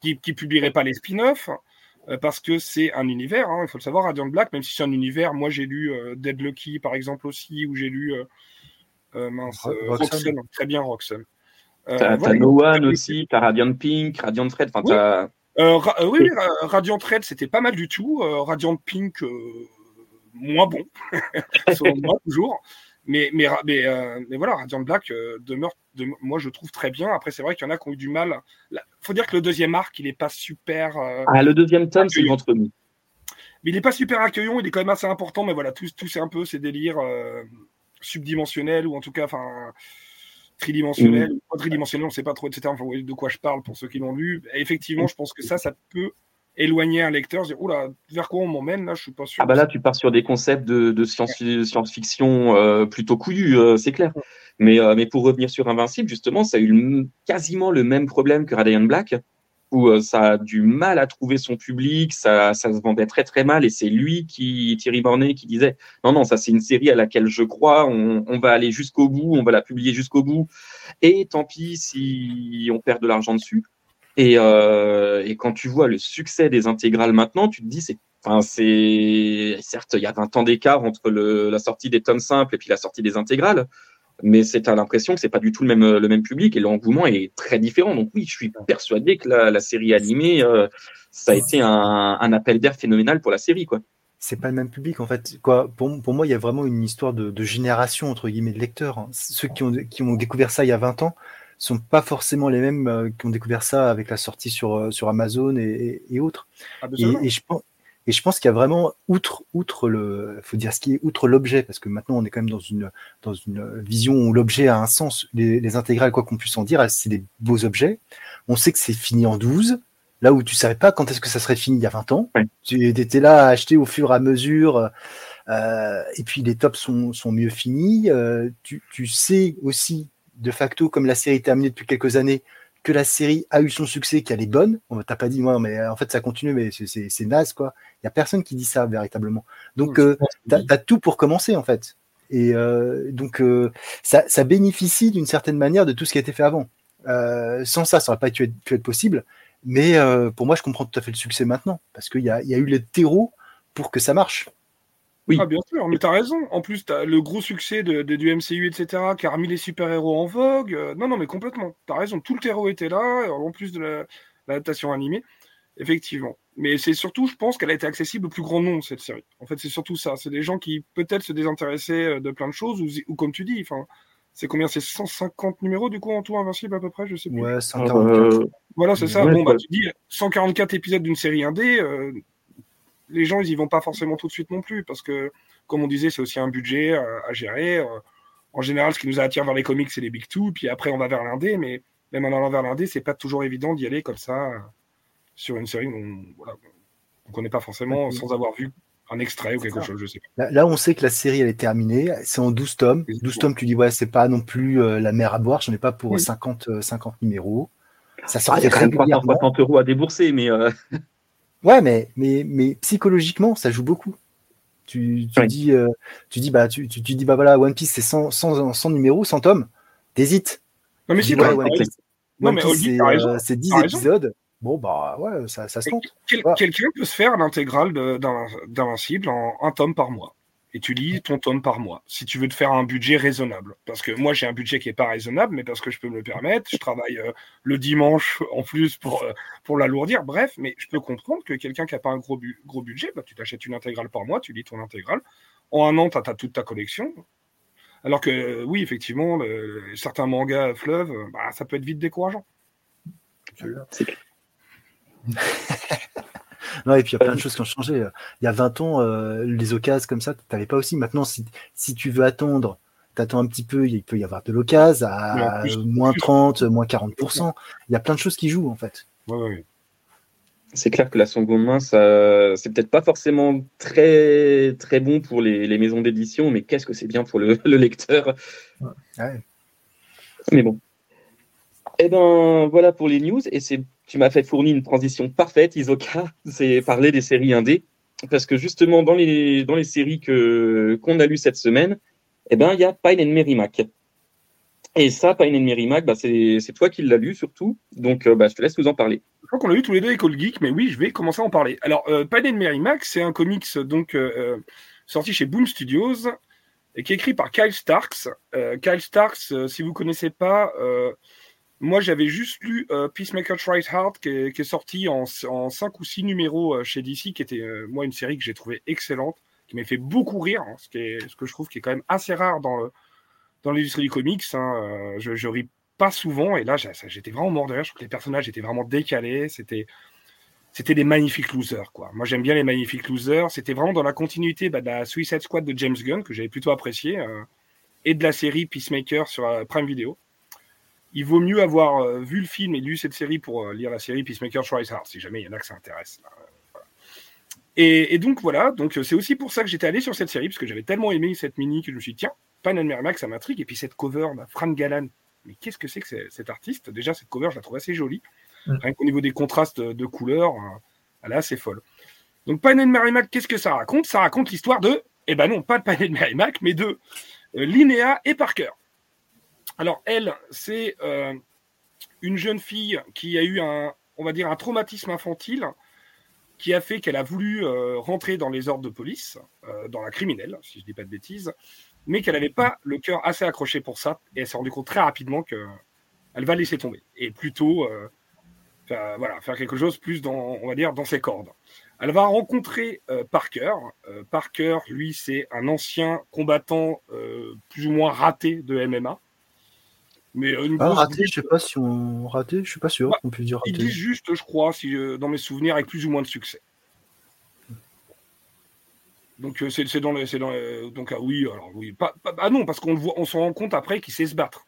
qu'il ne publierait pas les spin-offs, euh, parce que c'est un univers, hein, il faut le savoir, Radiant Black, même si c'est un univers, moi j'ai lu euh, Dead Lucky, par exemple, aussi, ou j'ai lu euh, mince, Roxanne. très bien Roxanne. T'as voilà, No One aussi, t'as Radiant Pink, Radiant Red, enfin t'as... oui, oui, Radiant Red, c'était pas mal du tout. Radiant Pink, moins bon, selon moi, toujours. Mais, mais, mais, mais voilà, Radiant Black demeure, moi je trouve très bien. Après, c'est vrai qu'il y en a qui ont eu du mal. Il faut dire que le deuxième arc, il n'est pas super. ah, le deuxième tome, c'est entre nous. Mais il n'est pas super accueillant, il est quand même assez important. Mais voilà, tout, tout c'est un peu ces délires subdimensionnels ou en tout cas, enfin tridimensionnel, mmh. pas tridimensionnel, on ne sait pas trop, etc. Enfin, de quoi je parle pour ceux qui l'ont lu. effectivement, je pense que ça, ça peut éloigner un lecteur, dire oula, vers quoi on m'emmène là, je suis pas sûr. Ah bah là, tu pars sur des concepts de, science-fiction euh, plutôt couillus, euh, c'est clair. Mais, euh, mais pour revenir sur Invincible, justement, ça a eu quasiment le même problème que Radiant Black, où ça a du mal à trouver son public, ça, ça se vendait très très mal, et c'est lui qui, Thierry Bornet, qui disait non non, ça c'est une série à laquelle je crois, on, on va aller jusqu'au bout, on va la publier jusqu'au bout, et tant pis si on perd de l'argent dessus. Et, euh, et, quand tu vois le succès des intégrales maintenant, tu te dis c'est Enfin, c'est certes, il y a 20 ans d'écart entre le, la sortie des tomes simples et puis la sortie des intégrales, mais c'est à l'impression que c'est pas du tout le même le même public et l'engouement est très différent. Donc oui, je suis persuadé que la, la série animée, euh, ça a été un, un appel d'air phénoménal pour la série, quoi. C'est pas le même public en fait. Quoi, pour, pour moi, il y a vraiment une histoire de, de génération entre guillemets de lecteurs. Hein. Ceux qui ont, qui ont découvert ça il y a 20 ans sont pas forcément les mêmes euh, qui ont découvert ça avec la sortie sur, euh, sur Amazon et, et, autres. Et, et, je pense, et je pense qu'il y a vraiment, outre, outre le, faut dire ce qui est outre l'objet, parce que maintenant on est quand même dans une, dans une vision où l'objet a un sens. Les, les intégrales, quoi qu'on puisse en dire, c'est des beaux objets. On sait que c'est fini en 12, là où tu savais pas quand est-ce que ça serait fini il y a 20 ans. Tu étais là à acheter au fur et à mesure. Euh, et puis les tops sont, sont mieux finis. Euh, tu, tu sais aussi, de facto, comme la série est terminée depuis quelques années, que la série a eu son succès, qu'elle est bonne. On t'a pas dit, moi, mais en fait, ça continue, mais c'est naze, quoi. Il y a personne qui dit ça véritablement. Donc, euh, tu as, tout pour commencer, en fait. Et euh, donc, euh, ça, ça, bénéficie d'une certaine manière de tout ce qui a été fait avant. Euh, sans ça, ça n'aurait pas pu être, pu être possible. Mais euh, pour moi, je comprends tout à fait le succès maintenant, parce qu'il y a, y a eu les terreaux pour que ça marche. Oui. Ah, bien sûr, mais tu as raison. En plus, tu as le gros succès de, de, du MCU, etc., qui a remis les super-héros en vogue. Euh, non, non, mais complètement. Tu as raison. Tout le terreau était là, en plus de l'adaptation animée. Effectivement. Mais c'est surtout, je pense qu'elle a été accessible au plus grand nombre, cette série. En fait, c'est surtout ça. C'est des gens qui peut-être se désintéressaient euh, de plein de choses, ou, ou comme tu dis, enfin, c'est combien? C'est 150 numéros du coup en tout Invincible à peu près, je sais plus. Ouais, 144. Euh... Voilà, c'est ça. bon, bah, tu dis 144 épisodes d'une série indé, euh, les gens, ils y vont pas forcément tout de suite non plus, parce que, comme on disait, c'est aussi un budget euh, à gérer. Euh, en général, ce qui nous attire vers les comics, c'est les big two, puis après, on va vers l'indé, mais même en allant vers l'indé, c'est pas toujours évident d'y aller comme ça euh, sur une série qu'on voilà, ne connaît pas forcément sans avoir vu un extrait ou quelque chose, je sais pas. Là, on sait que la série, elle est terminée. C'est en 12 tomes. 12 tomes, tu dis, ouais, c'est pas non plus la mer à boire. J'en ai pas pour oui. 50, 50 numéros. Ça sort ah, il y a quand même 360 euros à débourser, mais. Euh... Ouais, mais, mais, mais psychologiquement, ça joue beaucoup. Tu, tu oui. dis, euh, tu dis, bah, tu, tu, tu, dis, bah voilà, One Piece, c'est 100, 100, 100 numéros, 100 tomes. T'hésites. Non, mais si, One Piece, One Piece c'est euh, 10 épisodes. Bon, bah ouais, ça, ça se. Quel, voilà. Quelqu'un peut se faire l'intégrale d'Invincible en un tome par mois et tu lis ton tome par mois, si tu veux te faire un budget raisonnable. Parce que moi, j'ai un budget qui n'est pas raisonnable, mais parce que je peux me le permettre. Je travaille euh, le dimanche en plus pour, euh, pour l'alourdir. Bref, mais je peux comprendre que quelqu'un qui n'a pas un gros, bu gros budget, bah, tu t'achètes une intégrale par mois, tu lis ton intégrale. En un an, tu as, toute ta collection. Alors que, oui, effectivement, certains mangas fleuves, bah, ça peut être vite décourageant. C'est Non, et puis il y a plein de choses qui ont changé. Il y a 20 ans, euh, les occasions comme ça, tu n'avais pas aussi. Maintenant, si, si tu veux attendre, tu attends un petit peu, il peut y avoir de l'occasion à plus, moins 30, moins 40%. Il y a plein de choses qui jouent, en fait. Ouais, ouais. C'est clair que la seconde main, ça, c'est peut-être pas forcément très, très bon pour les, les maisons d'édition, mais qu'est-ce que c'est bien pour le, le lecteur. Ouais. Mais bon. Eh ben, voilà pour les news. Et c'est, tu m'as fait fournir une transition parfaite, Isoka. C'est parler des séries indées. Parce que justement, dans les, dans les séries que, qu'on a lues cette semaine, eh ben, il y a Pine and Merrimack. Et ça, Pine and Merrimack, bah, c'est, c'est toi qui l'as lu surtout. Donc, bah, je te laisse nous en parler. Je crois qu'on l'a lu tous les deux avec Old Geek, mais oui, je vais commencer à en parler. Alors, euh, Pine and Merrimack, c'est un comics donc, euh, sorti chez Boom Studios et qui est écrit par Kyle Starks. Euh, Kyle Starks, si vous ne connaissez pas, moi, j'avais juste lu euh, Peacemaker Tries Hard, qui est, sorti en, en 5 ou 6 numéros euh, chez DC, qui était, euh, moi, une série que j'ai trouvée excellente, qui m'a fait beaucoup rire, hein, ce, qui est, ce que je trouve qui est quand même assez rare dans, dans l'industrie du comics. Hein, je, je ris pas souvent, et là j'étais vraiment mort de. Je trouve que les personnages étaient vraiment décalés. C'était c'était des magnifiques losers. Moi, j'aime bien les magnifiques losers. C'était vraiment dans la continuité bah, de la Suicide Squad de James Gunn, que j'avais plutôt apprécié, euh, et de la série Peacemaker sur euh, Prime Video. Il vaut mieux avoir euh, vu le film et lu cette série pour lire la série Peacemaker Tries Hard, si jamais il y en a que ça intéresse. Et, donc voilà, donc c'est aussi pour ça que j'étais allé sur cette série, parce que j'avais tellement aimé cette mini que je me suis dit, tiens, Pan and Merrimack, ça m'intrigue. Et puis cette cover, bah, Frank Galan, mais qu'est-ce que c'est que cet artiste? Déjà, cette cover, je la trouve assez jolie. Mm. Rien qu'au niveau des contrastes de couleurs, euh, elle est assez folle. Donc, Pan Merrimack, qu'est-ce que ça raconte? Ça raconte l'histoire de, eh ben non, pas de Pan Merrimack, mais de euh, Linnea et Parker. Alors, elle, c'est euh, une jeune fille qui a eu un, on va dire, un traumatisme infantile qui a fait qu'elle a voulu rentrer dans les ordres de police, dans la criminelle, si je ne dis pas de bêtises, mais qu'elle n'avait pas le cœur assez accroché pour ça, et elle s'est rendue compte très rapidement qu'elle va laisser tomber, et plutôt voilà, faire quelque chose plus dans, on va dire, dans ses cordes. Elle va rencontrer euh, Parker. Euh, Parker, lui, c'est un ancien combattant euh, plus ou moins raté de MMA. Mais ah, raté, je sais pas si on raté, je suis pas sûr bah, qu'on puisse dire raté. Il dit juste, je crois, si dans mes souvenirs, avec plus ou moins de succès. Donc c'est dans, le, dans donc ah oui, alors oui, pas, ah non, parce qu'on voit, on se rend compte après qu'il sait se battre.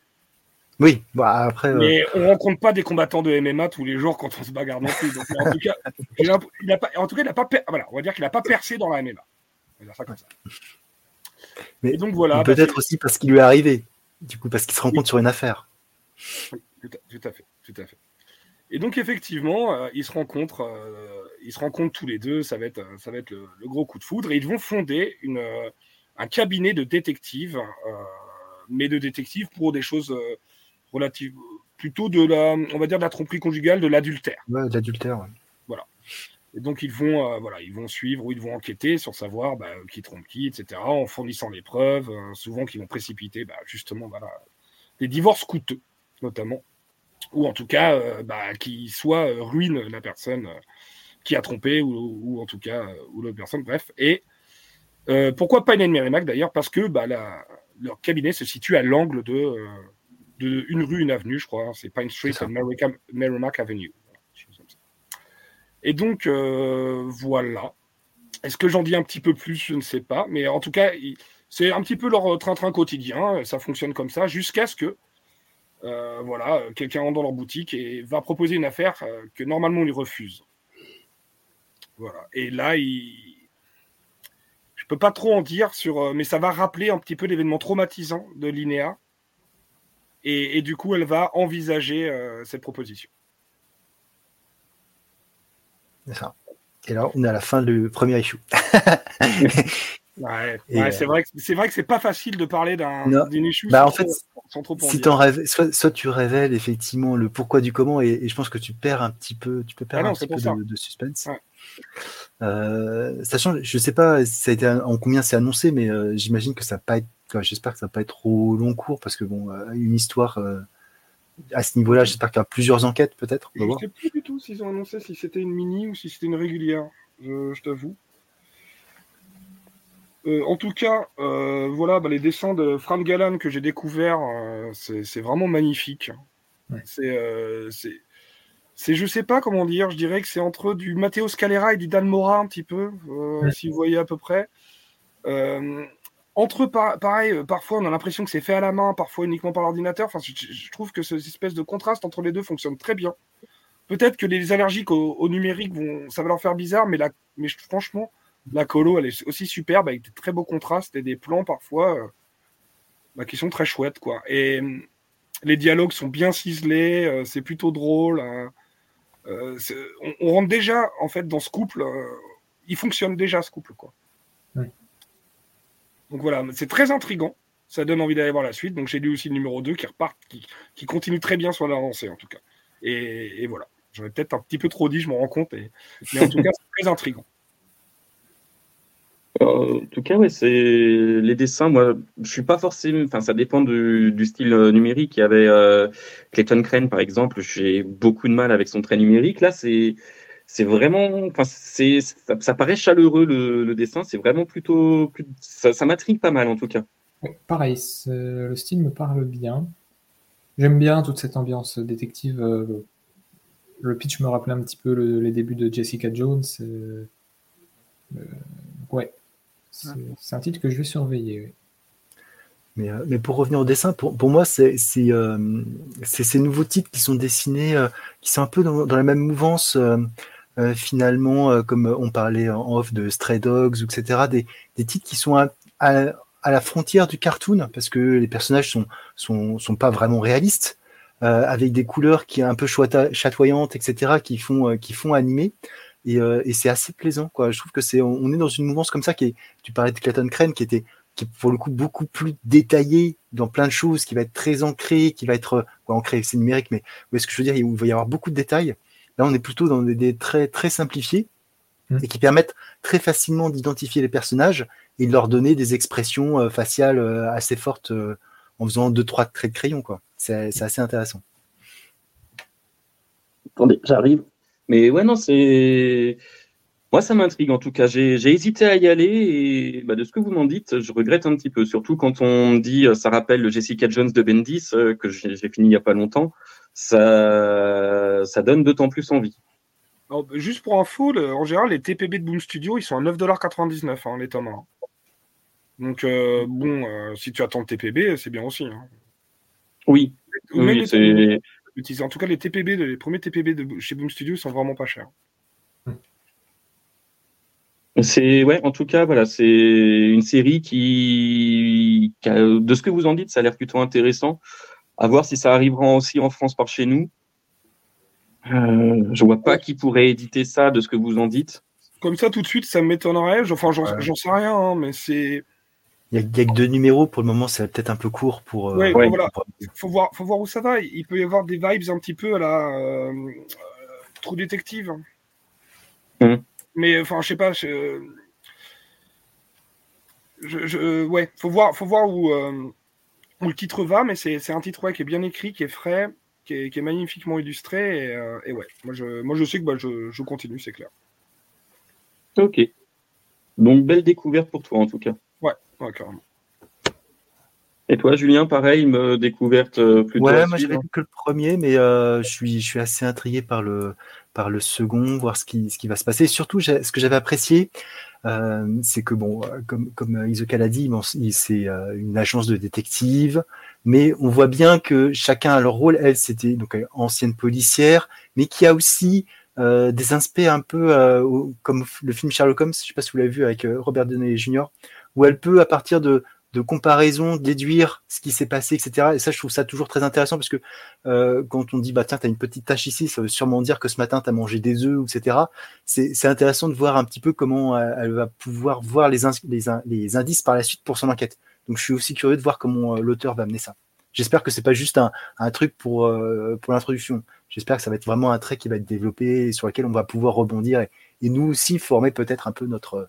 Oui, bah après. Euh, Mais on rencontre pas des combattants de MMA tous les jours quand on se bagarre non plus. en tout cas, il a, pas, en tout cas, il a pas, voilà, on va dire qu'il n'a pas percé dans la MMA. On va dire ça comme ça. Mais donc voilà. Peut-être aussi parce qu'il lui est arrivé. Du coup, parce qu'il se rend compte sur une affaire. Oui, tout à, fait, tout à fait. Et donc effectivement, euh, ils se rencontrent, euh, ils se rencontrent tous les deux. Ça va être, ça va être le, gros coup de foudre. Et ils vont fonder une, un cabinet de détectives, mais de détectives pour des choses relative, plutôt de la, on va dire de la tromperie conjugale, de l'adultère. Ouais, de l'adultère. Voilà. Et donc ils vont, euh, voilà, ils vont suivre ou ils vont enquêter sur savoir bah, qui trompe qui, etc. En fournissant les preuves, euh, souvent qui vont précipiter, bah, justement, voilà, des divorces coûteux, notamment, ou en tout cas, euh, bah, qui soit ruinent la personne qui a trompé ou, en tout cas ou l'autre personne, bref. Et pourquoi pas une Merrimack d'ailleurs? Parce que bah, leur cabinet se situe à l'angle de de une rue, une avenue, je crois. C'est Pine Street et Merrimack Avenue. Et donc, euh, voilà. Est-ce que j'en dis un petit peu plus? Je ne sais pas. Mais en tout cas, c'est un petit peu leur train-train quotidien. Ça fonctionne comme ça jusqu'à ce que euh, voilà, quelqu'un rentre dans leur boutique et va proposer une affaire euh, que normalement on lui refuse. Voilà. Et là, je peux pas trop en dire sur, mais ça va rappeler un petit peu l'événement traumatisant de Linéa et, du coup, elle va envisager euh, cette proposition. C'est ça. Et là, on est à la fin du premier issue. ouais, c'est vrai que c'est vrai que c'est pas facile de parler d'un issue bah, sans, en fait, sans trop si en soit, tu révèles effectivement le pourquoi du comment, et, je pense que tu perds un petit peu, tu peux perdre ah un petit peu de, suspense. Euh, sachant, je sais pas ça a été en combien c'est annoncé, mais euh, j'imagine que ça va pas être J'espère que ça va pas être trop long cours parce que bon, euh, une histoire euh, à ce niveau-là, j'espère qu'il y a plusieurs enquêtes peut-être. Je ne sais plus du tout s'ils ont annoncé si c'était une mini ou si c'était une régulière. Je, t'avoue. Euh, en tout cas, voilà, bah, les dessins de Frank Galan que j'ai découvert, c'est vraiment magnifique. C'est, c'est, je sais pas comment dire, je dirais que c'est entre du Matteo Scalera et du Dan Mora un petit peu, si vous voyez à peu près entre pareil, euh, parfois on a l'impression que c'est fait à la main, parfois uniquement par l'ordinateur. Enfin, je, trouve que cette espèce de contraste entre les deux fonctionne très bien. Peut-être que les allergiques au, numérique vont, ça va leur faire bizarre, mais, la, mais franchement, la colo, elle est aussi superbe avec des très beaux contrastes et des plans parfois euh, bah, qui sont très chouettes, quoi. Et hum, les dialogues sont bien ciselés, euh, c'est plutôt drôle. Hein. on, on, rentre déjà en fait dans ce couple. il fonctionne déjà ce couple, quoi. Donc voilà, c'est très intrigant. Ça donne envie d'aller voir la suite. Donc j'ai lu aussi le numéro 2 qui repart, qui, continue très bien sur l'avancée en tout cas. Et, voilà. J'aurais peut-être un petit peu trop dit, je m'en rends compte. Mais en tout cas, c'est très intrigant. Euh, en tout cas, ouais, c'est les dessins. Moi, je suis pas forcément. Enfin, ça dépend du, style euh, numérique. Il y avait euh, Clayton Crane, par exemple. J'ai beaucoup de mal avec son trait numérique. Là, c'est c'est vraiment, enfin, c'est, ça, paraît chaleureux le, dessin. C'est vraiment plutôt, ça, ça m'intrigue pas mal en tout cas. pareil, le style me parle bien. J'aime bien toute cette ambiance détective. Euh, le pitch me rappelait un petit peu les débuts de Jessica Jones. Euh, euh, ouais, c'est un titre que je vais surveiller. Mais, mais, pour revenir au dessin, pour, pour moi, c'est ces nouveaux titres qui sont dessinés, qui sont un peu dans, dans la même mouvance. Finalement, comme on parlait en off de Stray Dogs, etc., des, des titres qui sont à, à la frontière du cartoon parce que les personnages sont sont, sont pas vraiment réalistes euh, avec des couleurs qui un peu chatoyantes etc qui font euh, qui font animer et, euh, et c'est assez plaisant quoi je trouve que c'est on, est dans une mouvance comme ça qui est tu parlais de Clayton Crane qui était qui pour le coup beaucoup plus détaillé dans plein de choses qui va être très ancré qui va être quoi ancré c'est numérique mais où est-ce que je veux dire il va y avoir beaucoup de détails là on est plutôt dans des, des traits très simplifiés mmh. et qui permettent très facilement d'identifier les personnages et de leur donner des expressions euh, faciales euh, assez fortes euh, en faisant deux, trois traits de crayon. quoi. C'est assez intéressant. Attendez, j'arrive. Mais ouais, non, c'est. Moi, ça m'intrigue en tout cas. J'ai hésité à y aller et bah, de ce que vous m'en dites, je regrette un petit peu. Surtout quand on dit, ça rappelle le Jessica Jones de Bendis, que j'ai fini il n'y a pas longtemps. Ça, ça donne d'autant plus envie. juste pour info, en général, les TPB de Boom Studio, ils sont à 9,99$ hein, les tomes. Hein. Donc, euh, bon, euh, si tu attends le TPB, c'est bien aussi. Hein. Oui. oui En tout cas, les TPB, les premiers TPB de chez Boom Studio sont vraiment pas chers. C'est ouais, en tout cas, voilà, c'est une série qui, de ce que vous en dites, ça a l'air plutôt intéressant. À voir si ça arrivera aussi en France par chez nous. Euh, je vois pas qui pourrait éditer ça, de ce que vous en dites. Comme ça, tout de suite, ça m'étonnerait. Enfin, j'en sais rien, hein, mais c'est il n'y a, que deux numéros pour le moment, c'est peut-être un peu court pour. Euh, voilà. Faut voir, faut voir où ça va. Il peut y avoir des vibes un petit peu à la euh, Trou détective. Mmh. Mais enfin, je sais pas. Je, je, ouais, faut voir, faut voir où, euh, où le titre va, mais c'est un titre qui est bien écrit, qui est frais, qui est, magnifiquement illustré. Et, ouais, moi je, moi je sais que bah, je, je continue, c'est clair. Ok. Donc belle découverte pour toi en tout cas. Et toi, Julien, pareil, une découverte euh, plutôt. Ouais, moi j'avais vu que le premier, mais euh, je, suis, je suis assez intrigué par le, par le second, voir ce qui, ce qui va se passer. surtout, ce que j'avais apprécié, euh, c'est que, bon, comme, comme Isoka l'a dit, c'est une agence de détective, mais on voit bien que chacun a leur rôle. Elle, c'était donc ancienne policière, mais qui a aussi des aspects un peu comme le film Sherlock Holmes, je sais pas si vous l'avez vu avec Robert Downey Jr., où elle peut, à partir de, de comparaison, déduire ce qui s'est passé, etc. Et ça, je trouve ça toujours très intéressant parce que euh, quand on dit, bah tiens, tu as une petite tache ici, ça veut sûrement dire que ce matin, tu as mangé des œufs, etc. C'est intéressant de voir un petit peu comment elle, va pouvoir voir les, indices par la suite pour son enquête. Donc, je suis aussi curieux de voir comment euh, l'auteur va amener ça. J'espère que c'est pas juste un, truc pour, euh, l'introduction. J'espère que ça va être vraiment un trait qui va être développé, sur lequel on va pouvoir rebondir et, et nous aussi former peut-être un peu notre,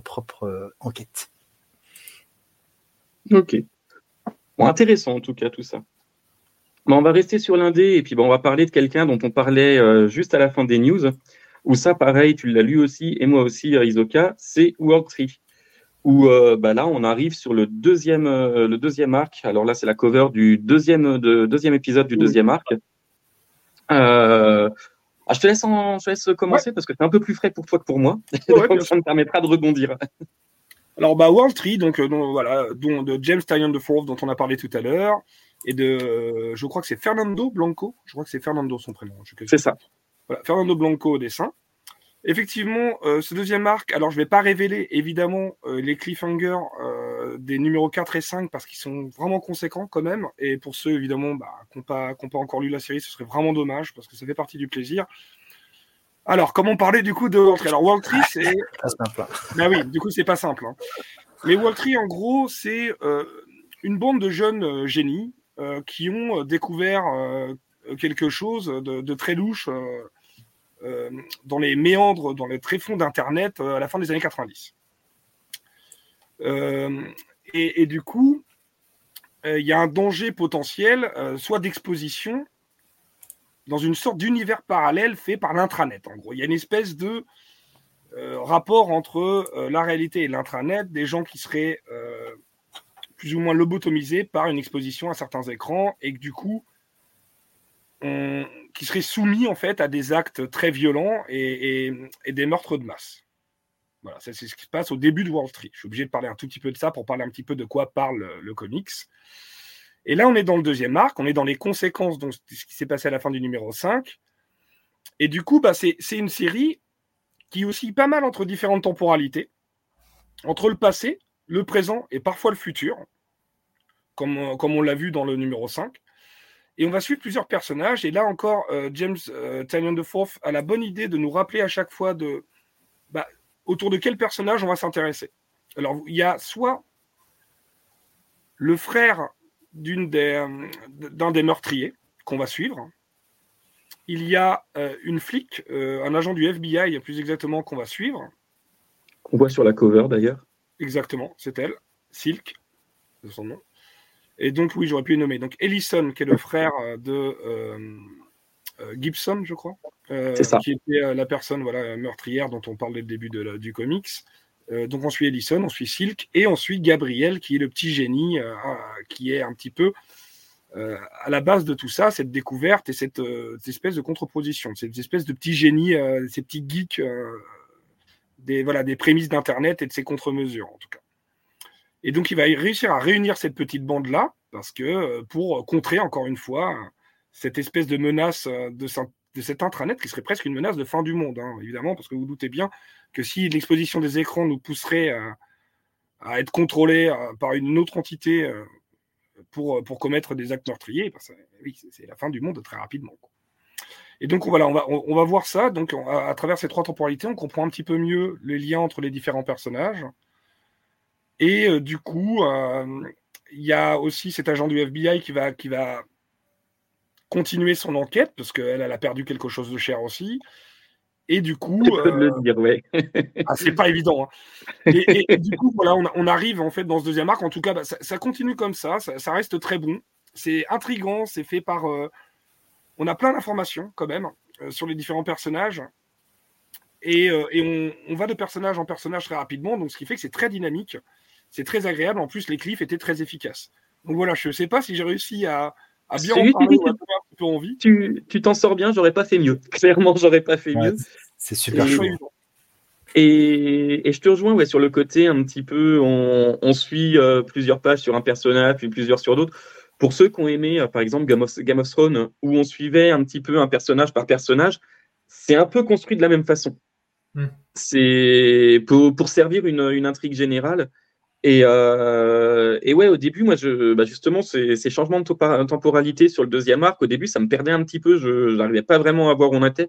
propre euh, enquête. Ok. Bon, intéressant en tout cas tout ça. on va rester sur l'indé et puis bon, on va parler de quelqu'un dont on parlait euh, juste à la fin des news. Où ça, pareil, tu l'as lu aussi et moi aussi, euh, Isoka, c'est World Tree. Où bah là, on arrive sur le deuxième, le deuxième arc. Alors là, c'est la cover du deuxième, de, deuxième épisode du deuxième arc. Ah, je, te laisse je laisse commencer parce que c'est un peu plus frais pour toi que pour moi. ça me permettra de rebondir. Alors, bah, World Tree, donc, euh, voilà, dont, de James Tyon de Fourth, dont on a parlé tout à l'heure, et de, euh, je crois que c'est Fernando Blanco. Je crois que c'est Fernando son prénom. C'est ça. Voilà, Fernando Blanco au dessin. Effectivement, euh, ce deuxième arc, alors je ne vais pas révéler évidemment les cliffhangers des numéros 4 et 5 parce qu'ils sont vraiment conséquents quand même. Et pour ceux évidemment bah, qui n'ont pas, pas, encore lu la série, ce serait vraiment dommage parce que ça fait partie du plaisir. Alors, comment parler du coup de World Tree Alors, World Tree, c'est. Pas simple. Ben oui, du coup, c'est pas simple. Hein. Mais World Tree, en gros, c'est euh, une bande de jeunes euh, génies euh, qui ont découvert quelque chose de, très louche dans les méandres, dans les tréfonds d'Internet à la fin des années 90. Et, et, du coup, il y a un danger potentiel, soit d'exposition, dans une sorte d'univers parallèle fait par l'intranet. En gros, il y a une espèce de euh, rapport entre euh, la réalité et l'intranet, des gens qui seraient euh, plus ou moins lobotomisés par une exposition à certains écrans et que du coup, qui seraient soumis en fait à des actes très violents et, des meurtres de masse. Voilà, c'est ce qui se passe au début de Wall Street. Je suis obligé de parler un tout petit peu de ça pour parler un petit peu de quoi parle le comics. Et là, on est dans le deuxième arc, on est dans les conséquences de ce qui s'est passé à la fin du numéro 5. Et du coup, bah, c'est une série qui oscille pas mal entre différentes temporalités, entre le passé, le présent et parfois le futur, comme, comme on l'a vu dans le numéro 5. Et on va suivre plusieurs personnages. Et là encore, euh, James euh, de Forth a la bonne idée de nous rappeler à chaque fois de bah, autour de quel personnage on va s'intéresser. Alors, il y a soit le frère euh, d'un des, meurtriers qu'on va suivre. Il y a euh, une flic, euh, un agent du FBI plus exactement, qu'on va suivre. On voit sur la cover d'ailleurs. Exactement, c'est elle, Silk, de son nom. Et donc, oui, j'aurais pu le nommer. Donc, Ellison, qui est le frère de Gibson, je crois, qui était la personne voilà, meurtrière dont on parle dès le début de du comics. Euh, donc on suit Ellison, on suit Silk et on suit Gabriel qui est le petit génie euh, qui est un petit peu euh, à la base de tout ça, cette découverte et cette, espèce de contre-position, cette espèce de petit génie, ces petits geeks des, voilà, des prémices d'Internet et de ses contre-mesures en tout cas. Et donc il va réussir à réunir cette petite bande-là, parce que pour contrer encore une fois cette espèce de menace de, de cet intranet qui serait presque une menace de fin du monde, hein, évidemment, parce que vous, doutez bien que si l'exposition des écrans nous pousserait à, être contrôlés euh, par une autre entité euh, pour, pour commettre des actes meurtriers, ben oui, c'est la fin du monde très rapidement. Et donc voilà, on va, on, va voir ça. Donc à, travers ces trois temporalités, on comprend un petit peu mieux les liens entre les différents personnages. Et euh, du coup, il y a aussi cet agent du FBI qui va, qui va continuer son enquête parce qu'elle elle a perdu quelque chose de cher aussi. Et du coup, le euh, dire, ouais. ah, c'est pas évident. Hein. Et, du coup, voilà, on, arrive en fait dans ce deuxième arc. En tout cas, bah, ça, continue comme ça, ça, reste très bon. C'est intrigant, c'est fait par. Euh, on a plein d'informations quand même euh, sur les différents personnages. Et, on, on, va de personnage en personnage très rapidement, donc ce qui fait que c'est très dynamique, c'est très agréable. En plus, les cliffs étaient très efficaces. Donc voilà, je ne sais pas si j'ai réussi à, ah, bien Tu t'en sors bien, j'aurais pas fait mieux. Clairement, j'aurais pas fait mieux. C'est super chouette. Et, je te rejoins ouais, sur le côté un petit peu, on, suit euh, plusieurs pages sur un personnage, puis plusieurs sur d'autres. Pour ceux qui ont aimé, euh, par exemple, Game of, Game of, Thrones, où on suivait un petit peu un personnage par personnage, c'est un peu construit de la même façon. Hmm. C'est pour, pour, servir une, une, intrigue générale. Et, euh, ouais, au début, moi, bah justement, ces, changements de temporalité sur le deuxième arc, au début, ça me perdait un petit peu. Je n'arrivais pas vraiment à voir où on était.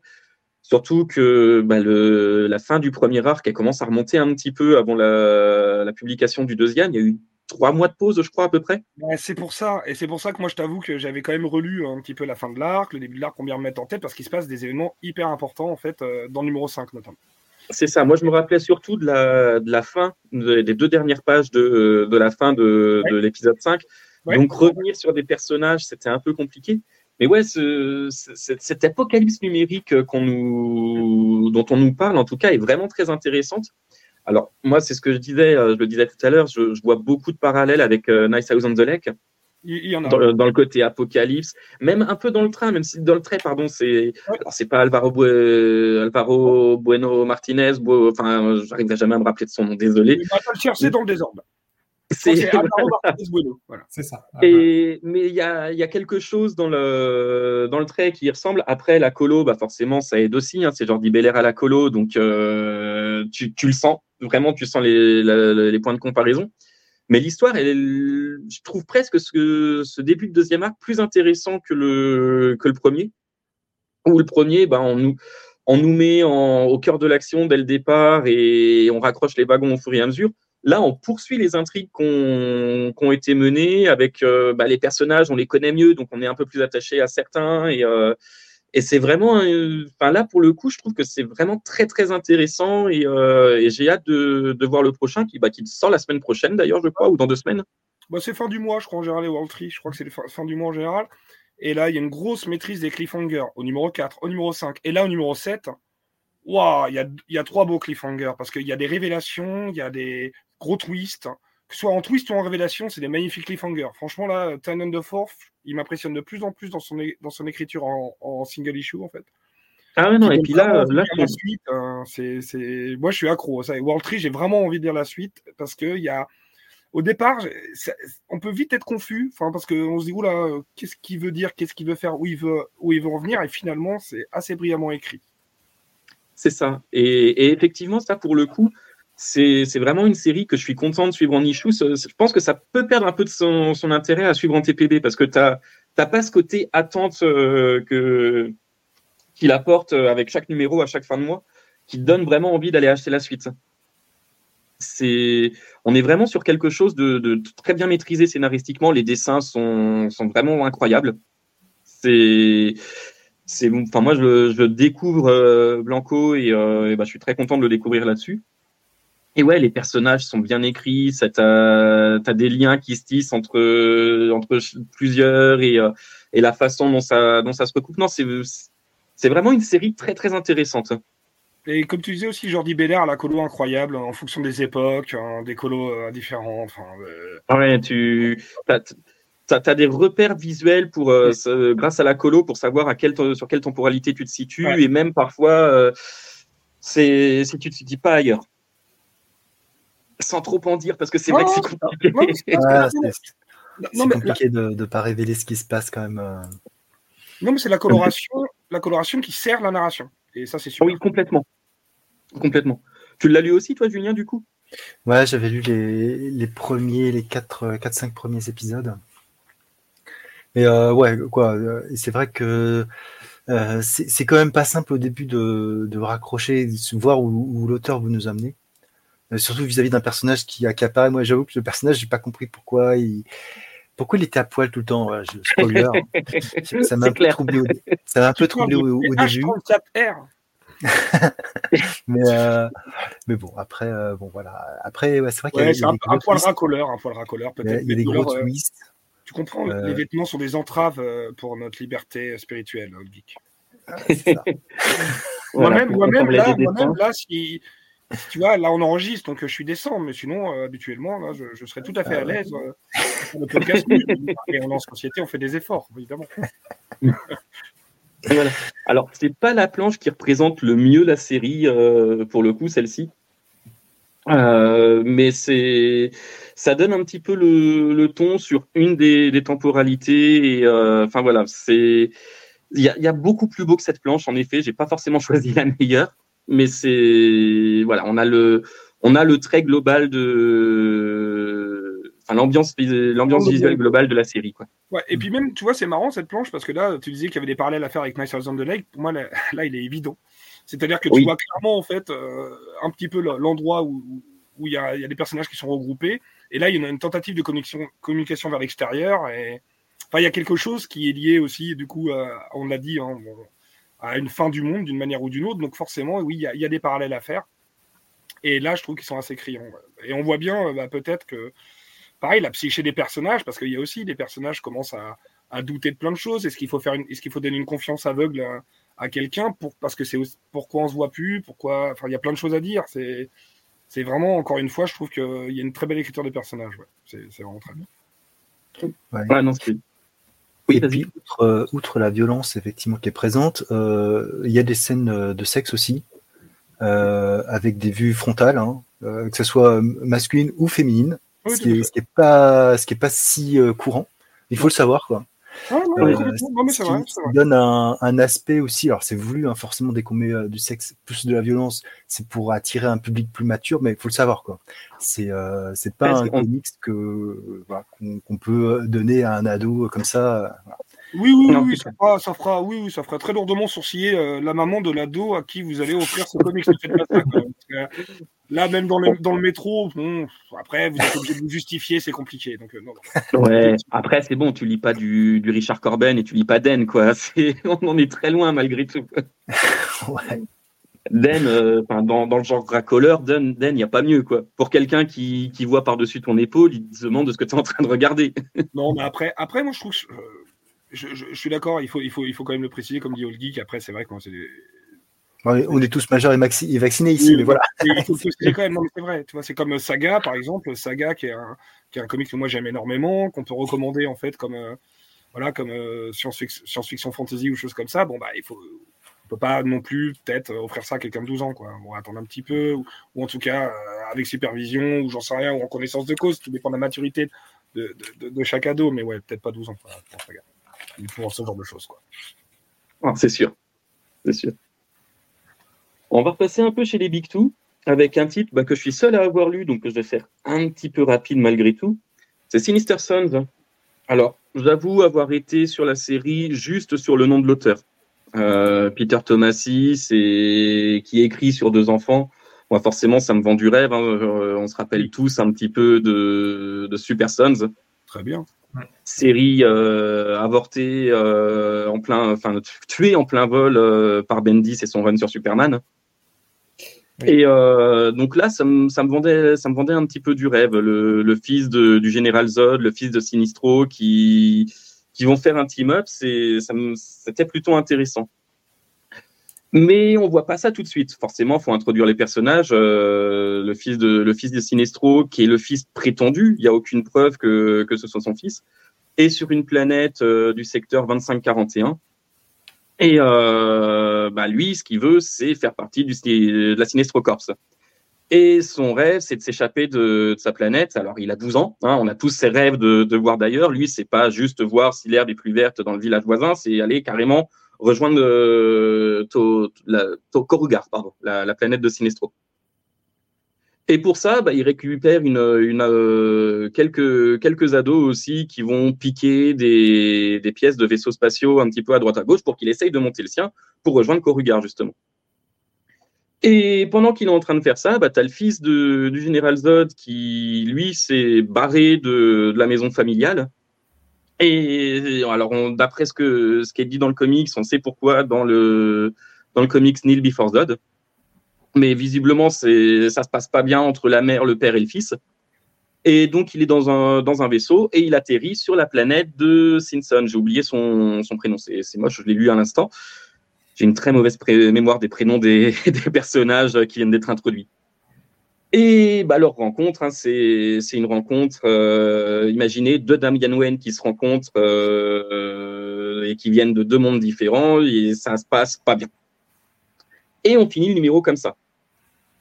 Surtout que bah, la fin du premier arc, elle commence à remonter un petit peu avant la, publication du deuxième. Il y a eu trois mois de pause, je crois, à peu près. c'est pour ça. Et c'est pour ça que moi, je t'avoue que j'avais quand même relu un petit peu la fin de l'arc, le début de l'arc, combien me mettre en tête, parce qu'il se passe des événements hyper importants, en fait, euh, dans le numéro 5 notamment. C'est ça. Moi, je me rappelais surtout de la, de la fin, des deux dernières pages de, de la fin de, de l'épisode 5. Donc, revenir sur des personnages, c'était un peu compliqué. Mais ouais, ce, cette apocalypse numérique qu'on nous, dont on nous parle, en tout cas, est vraiment très intéressante. Alors, moi, c'est ce que je disais, euh, je le disais tout à l'heure, je, je, vois beaucoup de parallèles avec euh, Nice House on the Lake. Dans, le côté apocalypse, même un peu dans le train, même si dans le trait, pardon, c'est alors c'est pas Alvaro, Alvaro Bueno Martinez, enfin, j'arriverai jamais à me rappeler de son nom, désolé. Il va le chercher dans le désordre. C'est voilà. ça. Et, mais il y a, y a, quelque chose dans le, dans le trait qui ressemble. Après, la colo, bah forcément, ça aide aussi. Hein. C'est genre Belair à la colo, donc euh, tu, tu, le sens. Vraiment, tu sens les, les points de comparaison. Mais l'histoire, je trouve presque ce, ce, début de deuxième acte plus intéressant que le, que le premier. Où le premier, ben, on, nous, on nous met en, au cœur de l'action dès le départ et on raccroche les wagons au fur et à mesure. Là, on poursuit les intrigues qui ont, été menées avec euh, bah, les personnages, on les connaît mieux, donc on est un peu plus attaché à certains. Et, euh, et c'est vraiment, enfin là pour le coup, je trouve que c'est vraiment très très intéressant et, euh, j'ai hâte de, voir le prochain qui, bah, qui sort la semaine prochaine d'ailleurs, je crois, ou dans deux semaines. Bah, c'est fin du mois, je crois en général les World Tree. Je crois que c'est fin du mois en général. Et là, il y a une grosse maîtrise des cliffhangers au numéro 4, au numéro 5. Et là, au numéro 7, waouh, il y a, y a trois beaux cliffhangers parce qu'il y a des révélations, il y a des gros twists. Que ce soit en twist ou en révélation, c'est des magnifiques cliffhangers. Franchement, là, Ten the Fourth, il m'impressionne de plus en plus dans son, dans son écriture en, single issue, en fait. Ah non, et puis là, là la suite, hein, c'est, moi je suis accro. Ça. World Tree, j'ai vraiment envie de lire la suite parce que il y a, au départ, on peut vite être confus, enfin parce qu'on se dit oula, qu'est-ce qu'il veut dire, qu'est-ce qu'il veut faire, où il veut, où il veut en venir, et finalement c'est assez brillamment écrit. C'est ça. Et, effectivement, ça pour le coup, c'est vraiment une série que je suis content de suivre en issue. Je pense que ça peut perdre un peu de son, intérêt à suivre en TPB parce que tu n'as pas ce côté attente euh, qu'il apporte avec chaque numéro à chaque fin de mois qui donne vraiment envie d'aller acheter la suite c'est, on est vraiment sur quelque chose de, très bien maîtrisé scénaristiquement. Les dessins sont, sont vraiment incroyables. C'est, enfin moi je, découvre euh, Blanco euh, et, bah, je suis très content de le découvrir là-dessus. Et ouais, les personnages sont bien écrits. T'as, as des liens qui se tissent entre entre plusieurs et, euh, et la façon dont ça dont ça se recoupe. Non, c'est c'est vraiment une série très très intéressante. Et comme tu disais aussi, Jordi Belair a la colo incroyable en fonction des époques, hein, des colos euh, différents. Enfin, euh. Ouais, tu as, des repères visuels pour, euh, grâce à la colo pour savoir à quelle, sur quelle temporalité tu te situes et même parfois c'est si tu te situes pas ailleurs. Sans trop en dire parce que c'est vrai que c'est compliqué. c'est compliqué de ne pas révéler ce qui se passe quand même. Non, mais c'est la coloration, la coloration qui sert la narration. Et ça, c'est sûr. Oui, complètement. Complètement. Tu l'as lu aussi, toi, Julien, du coup? Ouais, j'avais lu les, les, premiers, les 4-5 premiers épisodes. Et euh, ouais, quoi, euh, c'est vrai que euh, c'est quand même pas simple au début de, de raccrocher, de voir où, l'auteur veut nous amener. Surtout vis-à-vis d'un personnage qui accapare. Moi, j'avoue que le personnage, j'ai pas compris pourquoi il, pourquoi il était à poil tout le temps. spoiler. ça m'a un peu troublé au, ça m'a un peu troublé au, au début. mais, euh, mais bon, après, euh, bon voilà. Après, c'est vrai qu'il y a, y a un, un poil racoleur, un poil racoleur peut-être. Il y a des gros euh, twists. Tu comprends, les vêtements sont des entraves pour notre liberté spirituelle, geek. moi-même, moi-même, là, moi-même, là, si, tu vois, là on enregistre, donc je suis décent, mais sinon, habituellement, là, je, serais tout à fait à ah l'aise. pour le podcast, et on est en société, on fait des efforts, évidemment. Voilà. Alors, c'est pas la planche qui représente le mieux la série, euh, pour le coup, celle-ci. Euh, mais c'est, ça donne un petit peu le, ton sur une des, temporalités. Et euh, enfin voilà, c'est, il y a, beaucoup plus beau que cette planche. En effet, j'ai pas forcément choisi la meilleure, mais c'est, voilà, on a le, on a le trait global de l'ambiance l'ambiance visuelle globale de la série quoi. Ouais, et puis même tu vois c'est marrant cette planche parce que là tu disais qu'il y avait des parallèles à faire avec Nice on the Lake. Pour moi là, il est évident. C'est-à-dire que tu vois clairement en fait euh, un petit peu l'endroit où où il y a, y a, des personnages qui sont regroupés. Et là il y a une tentative de connexion communication vers l'extérieur. Et enfin il y a quelque chose qui est lié aussi du coup on l'a dit hein, à une fin du monde d'une manière ou d'une autre donc forcément oui il y, a, y a des parallèles à faire. Et là, je trouve qu'ils sont assez criants. Et on voit bien, bah, peut-être que pareil, la psyché des personnages, parce qu'il y a aussi des personnages qui commencent à, douter de plein de choses. Est-ce qu'il faut faire est-ce qu'il faut donner une confiance aveugle à, quelqu'un pour, parce que c'est pourquoi on se voit plus, pourquoi, enfin, il y a plein de choses à dire. C'est, c'est vraiment, encore une fois, je trouve qu'il y a une très belle écriture des personnages. C'est, vraiment très bien. Ouais. non, oui, et puis, outre, outre, la violence effectivement qui est présente, euh, il y a des scènes euh, de sexe aussi, euh, avec des vues frontales, hein, que ce soit masculine ou féminine ce, qui est, pas, ce qui est pas si euh, courant. Il faut le savoir, quoi. Ah, donne un, un, aspect aussi, alors c'est voulu hein, forcément dès qu'on met euh, du sexe plus de la violence, c'est pour attirer un public plus mature, mais il faut le savoir quoi. C'est euh, c'est pas un comics que qu'on peut donner à un ado comme ça. Oui, oui, oui, ça fera, ça fera, oui, oui, ça fera très lourdement sourciller la maman de l'ado à qui vous allez offrir ce comics. Là, même dans le, dans le métro, bon, après, vous êtes obligé de vous justifier, c'est compliqué. Donc, euh, non, Ouais, après, c'est bon, tu lis pas du, du, Richard Corben et tu lis pas Den, quoi. On en est très loin, malgré tout. ouais. Den, euh, dans, dans, le genre racoleur, Den, il n'y a pas mieux, quoi. Pour quelqu'un qui, qui voit par-dessus ton épaule, il te demande de ce que tu es en train de regarder. non, mais après, après moi, je trouve. Euh, je, suis d'accord, il faut, il, faut, il faut quand même le préciser, comme dit Old Geek. Après, c'est vrai qu'on c'est on est tous majeurs et, vaccinés ici, mais voilà. Quand même, c'est vrai. Tu vois, c'est comme Saga, par exemple. Saga, qui est un, qui est un comic que moi j'aime énormément, qu'on peut recommander en fait comme, euh, voilà, comme euh, science-fiction, fantasy ou choses comme ça. Bon, bah, il faut, on peut pas non plus peut-être offrir ça à quelqu'un de 12 ans, quoi. On va attendre un petit peu, ou, en tout cas euh, avec supervision, ou j'en sais rien, ou en connaissance de cause. Tout dépend de la maturité de, de, chaque ado, mais ouais, peut-être pas 12 ans pour, Saga. Pour ce genre de choses, quoi. Ah, c'est sûr, c'est sûr. On va repasser un peu chez les Big Two avec un titre bah, que je suis seul à avoir lu, donc je vais faire un petit peu rapide malgré tout. C'est Sinister Sons. Alors, j'avoue avoir été sur la série juste sur le nom de l'auteur. Euh, Peter Tomasi, c'est qui écrit sur deux enfants. Moi, forcément, ça me vend du rêve. Hein. Euh, on se rappelle tous un petit peu de, de Super Sons. Très bien. Série euh, avortée en plein, enfin tuée en plein vol par Bendis et son run sur Superman. Et euh, donc là, ça me, ça me, vendait, ça me vendait un petit peu du rêve. Le, le fils de, du général Zod, le fils de Sinistro, qui, qui vont faire un team-up, c'était plutôt intéressant. Mais on voit pas ça tout de suite. Forcément, faut introduire les personnages. Euh, le fils de le fils de Sinistro, qui est le fils prétendu, il y a aucune preuve que, que ce soit son fils, est sur une planète euh, du secteur 2541 et euh, bah lui, ce qu'il veut, c'est faire partie de la Sinestro Corps. Et son rêve, c'est de s'échapper de, sa planète. Alors, il a 12 ans. Hein, on a tous ces rêves de, voir d'ailleurs. Lui, c'est pas juste voir si l'herbe est plus verte dans le village voisin, c'est aller carrément rejoindre euh, to, pardon, la, planète de Sinestro. Et pour ça, bah, il récupère une, une euh, quelques, quelques ados aussi qui vont piquer des, des, pièces de vaisseaux spatiaux un petit peu à droite à gauche pour qu'il essaye de monter le sien pour rejoindre Korugar, justement. Et pendant qu'il est en train de faire ça, bah, tu as le fils de, du général Zod qui, lui, s'est barré de, de, la maison familiale. Et alors, d'après ce, que, ce qui est dit dans le comics, on sait pourquoi dans le, dans le comics Neil Before Zod mais visiblement, ça se passe pas bien entre la mère, le père et le fils. Et donc, il est dans un, dans un vaisseau et il atterrit sur la planète de Simpson. J'ai oublié son, son prénom, c'est, c'est moche, je l'ai lu à l'instant. J'ai une très mauvaise mémoire des prénoms des, des, personnages qui viennent d'être introduits. Et bah, leur rencontre, hein, c'est, c'est une rencontre, euh, imaginez deux dames Yanwen qui se rencontrent euh, et qui viennent de deux mondes différents et ça se passe pas bien. Et on finit le numéro comme ça.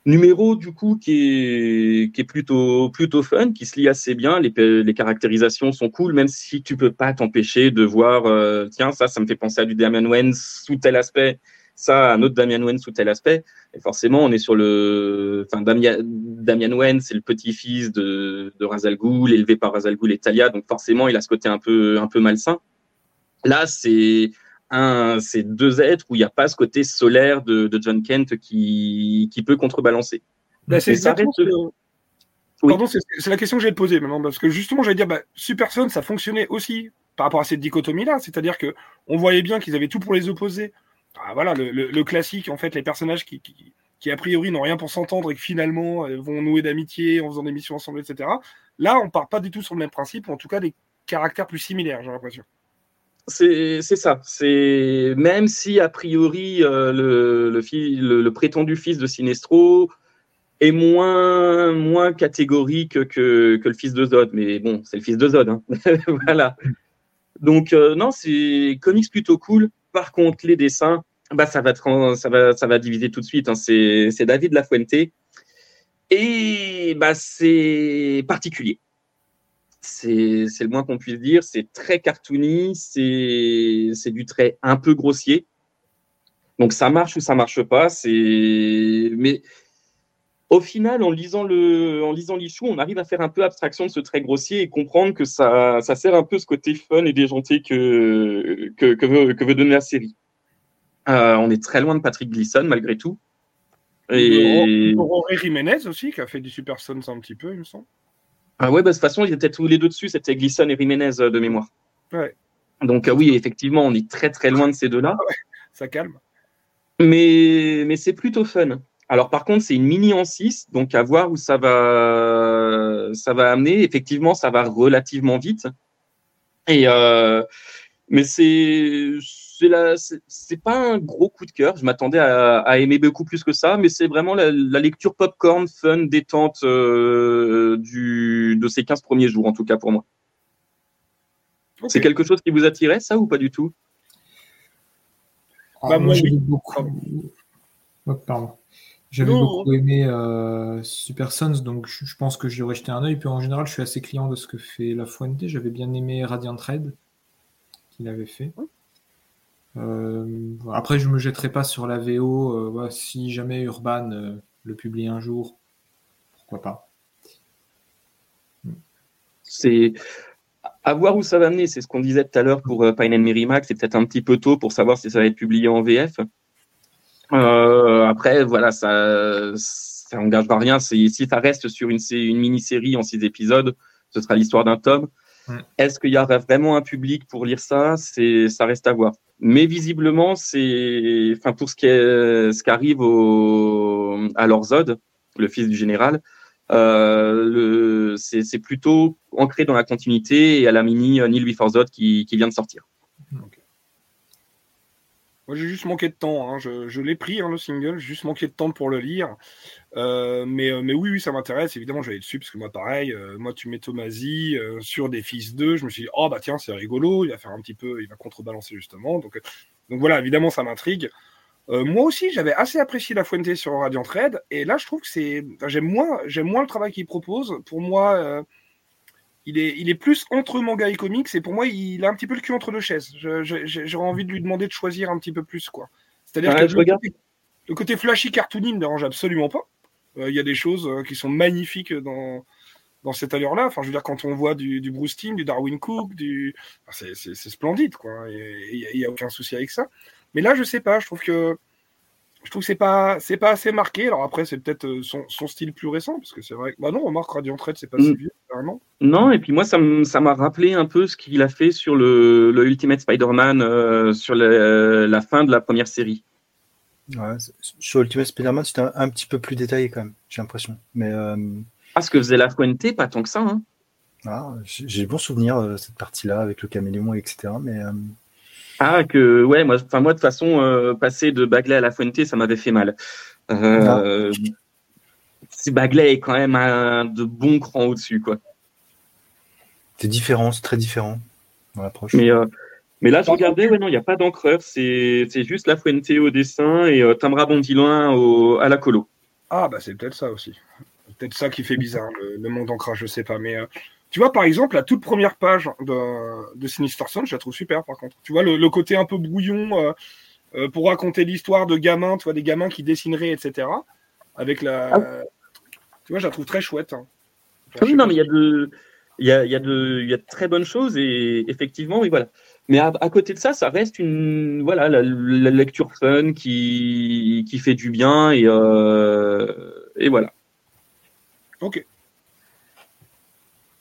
Numéro du coup qui est, plutôt, plutôt fun, qui se lit assez bien. Les, caractérisations sont cool, même si tu peux pas t'empêcher de voir, euh, tiens, ça, ça me fait penser à du Damian Wayne sous tel aspect, ça, un autre Damian Wayne sous tel aspect. Et forcément, on est sur le, enfin, Damian, Damian Wayne, c'est le petit-fils de, de Razal Ghul, élevé par Razal Ghul et Talia, donc forcément, il a ce côté un peu, un peu malsain. Là, c'est, un, ces deux êtres où il n'y a pas ce côté solaire de, de John Kent qui, qui peut contrebalancer. Bah, c'est la question que j'allais te poser maintenant, parce que justement, j'allais dire, bah, Super Son, ça fonctionnait aussi par rapport à cette dichotomie-là, c'est-à-dire que on voyait bien qu'ils avaient tout pour les opposer. Ah, voilà, le, le, classique, en fait, les personnages qui, qui, qui a priori n'ont rien pour s'entendre et qui finalement euh, vont nouer d'amitié en faisant des missions ensemble, etc. Là, on part pas du tout sur le même principe, ou en tout cas des caractères plus similaires, j'ai l'impression. C'est ça. C'est même si a priori euh, le, prétendu fils de Sinestro est moins moins catégorique que, que le fils de Zod, mais bon, c'est le fils de Zod. Hein. voilà. Donc euh, non, c'est comics plutôt cool. Par contre, les dessins, bah ça va ça va ça va diviser tout de suite. Hein. C'est David Lafuente et bah c'est particulier c'est le moins qu'on puisse dire. C'est très cartoony, c'est du trait un peu grossier. Donc ça marche ou ça marche pas. Mais au final, en lisant le, en lisant l'issue, on arrive à faire un peu abstraction de ce trait grossier et comprendre que ça, ça sert un peu ce côté fun et déjanté que, que, que veut donner la série. Euh, on est très loin de Patrick Gleason malgré tout. Et Aurore Jiménez aussi, qui a fait du Super Sons un petit peu, il me semble. Ah ouais, bah, de toute façon, ils étaient tous les deux dessus, c'était Glisson et Jiménez euh, de mémoire. Ouais. Donc euh, oui, effectivement, on est très très loin de ces deux-là. Ah ça calme. Mais, mais c'est plutôt fun. Alors par contre, c'est une mini en 6, donc à voir où ça va, ça va amener. Effectivement, ça va relativement vite. Et, euh, Mais c'est c'est pas un gros coup de cœur. Je m'attendais à, aimer beaucoup plus que ça, mais c'est vraiment la, lecture popcorn, fun, détente euh, du, de ces 15 premiers jours, en tout cas pour moi. C'est quelque chose qui vous attirait, ça, ou pas du tout? Bah, moi, j'ai beaucoup. Oh, pardon. J'avais beaucoup aimé euh, Super Sons, donc je, pense que j'y aurais jeté un œil. Puis en général, je suis assez client de ce que fait La Fuente. J'avais bien aimé Radiant Red qu'il avait fait. Euh, après, je me jetterai pas sur la VO. Euh, si jamais Urban le publie un jour, pourquoi pas. C'est à voir où ça va mener. C'est ce qu'on disait tout à l'heure pour Pine and Merrimack. C'est peut-être un petit peu tôt pour savoir si ça va être publié en VF. Euh, après, voilà, ça, ça pas rien. Si ça reste sur une, une mini-série en six épisodes, ce sera l'histoire d'un tome. Est-ce qu'il y aura vraiment un public pour lire ça? C'est, ça reste à voir. Mais visiblement, c'est, enfin, pour ce qui est, ce qui arrive au, à Lorzod, le fils du général, euh, c'est, plutôt ancré dans la continuité et à la mini Neil Before Zod qui, qui vient de sortir. Moi, j'ai juste manqué de temps. Hein. Je, l'ai pris, hein, le single. J'ai juste manqué de temps pour le lire. Euh, mais, euh, mais oui, oui, ça m'intéresse. Évidemment, j'allais dessus parce que moi, pareil, euh, moi, tu mets Tomasi sur des fils d'eux. Je me suis dit, oh, bah tiens, c'est rigolo. Il va faire un petit peu, il va contrebalancer justement. Donc, donc voilà, évidemment, ça m'intrigue. moi aussi, j'avais assez apprécié La Fuente sur Radiant Red. Et là, je trouve que c'est. j'aime moins, moins le travail qu'il propose. Pour moi il est, plus entre manga et comics, et pour moi, il a un petit peu le cul entre deux chaises. J'aurais envie de lui demander de choisir un petit peu plus, quoi. C'est-à-dire que le côté, flashy cartoony me dérange absolument pas. Euh, il y a des choses euh, qui sont magnifiques dans, dans cette allure-là. Enfin, je veux dire, quand on voit du, Bruce Timm, du Darwin Cook, du... c'est splendide, quoi. Il n'y a, aucun souci avec ça. Mais là, je sais pas, je trouve que je trouve que c'est pas c'est pas assez marqué. Alors après, c'est peut-être euh, son, style plus récent, parce que c'est vrai. Bah non, remarque Radiant Trade, c'est pas si mm. vieux, vraiment. Non, et puis moi, ça m'a rappelé un peu ce qu'il a fait sur le, le Ultimate Spider-Man euh, sur la fin de la première série. Ouais, sur Ultimate Spider-Man, c'était un, petit peu plus détaillé quand même, j'ai l'impression. Mais euh... ah, ce que faisait la Fuente, pas tant que ça. Hein. Ah, j'ai bon souvenir de cette partie-là avec le caméléon, etc. Mais euh, ah, que, ouais, moi, enfin, moi, de toute façon, euh, passer de Bagley à La Fuente, ça m'avait fait mal. Euh, Bagley est quand même un de bons crans au-dessus, quoi. C'est différent, c'est très différent dans l'approche. Mais, euh, mais là, je regardais, ouais, non, il n'y a pas d'encreur, c'est juste La Fuente au dessin et euh, Tamra Bondiloin au, à la colo. Ah, bah, c'est peut-être ça aussi. Peut-être ça qui fait bizarre, le, le monde d'ancrage, je sais pas. Mais tu vois, par exemple, la toute première page de, de Sinister Son, je la trouve super, par contre. Tu vois, le, côté un peu brouillon euh, euh, pour raconter l'histoire de gamins, tu vois, des gamins qui dessineraient, etc. Avec la. Ah tu vois, je la trouve très chouette. Hein. oui, non, mais il y a de. Il y a, y, a de, y a de très bonnes choses et effectivement, oui, voilà. Mais à, côté de ça, ça reste une voilà la, lecture fun qui, qui fait du bien et, euh, et voilà. Ok.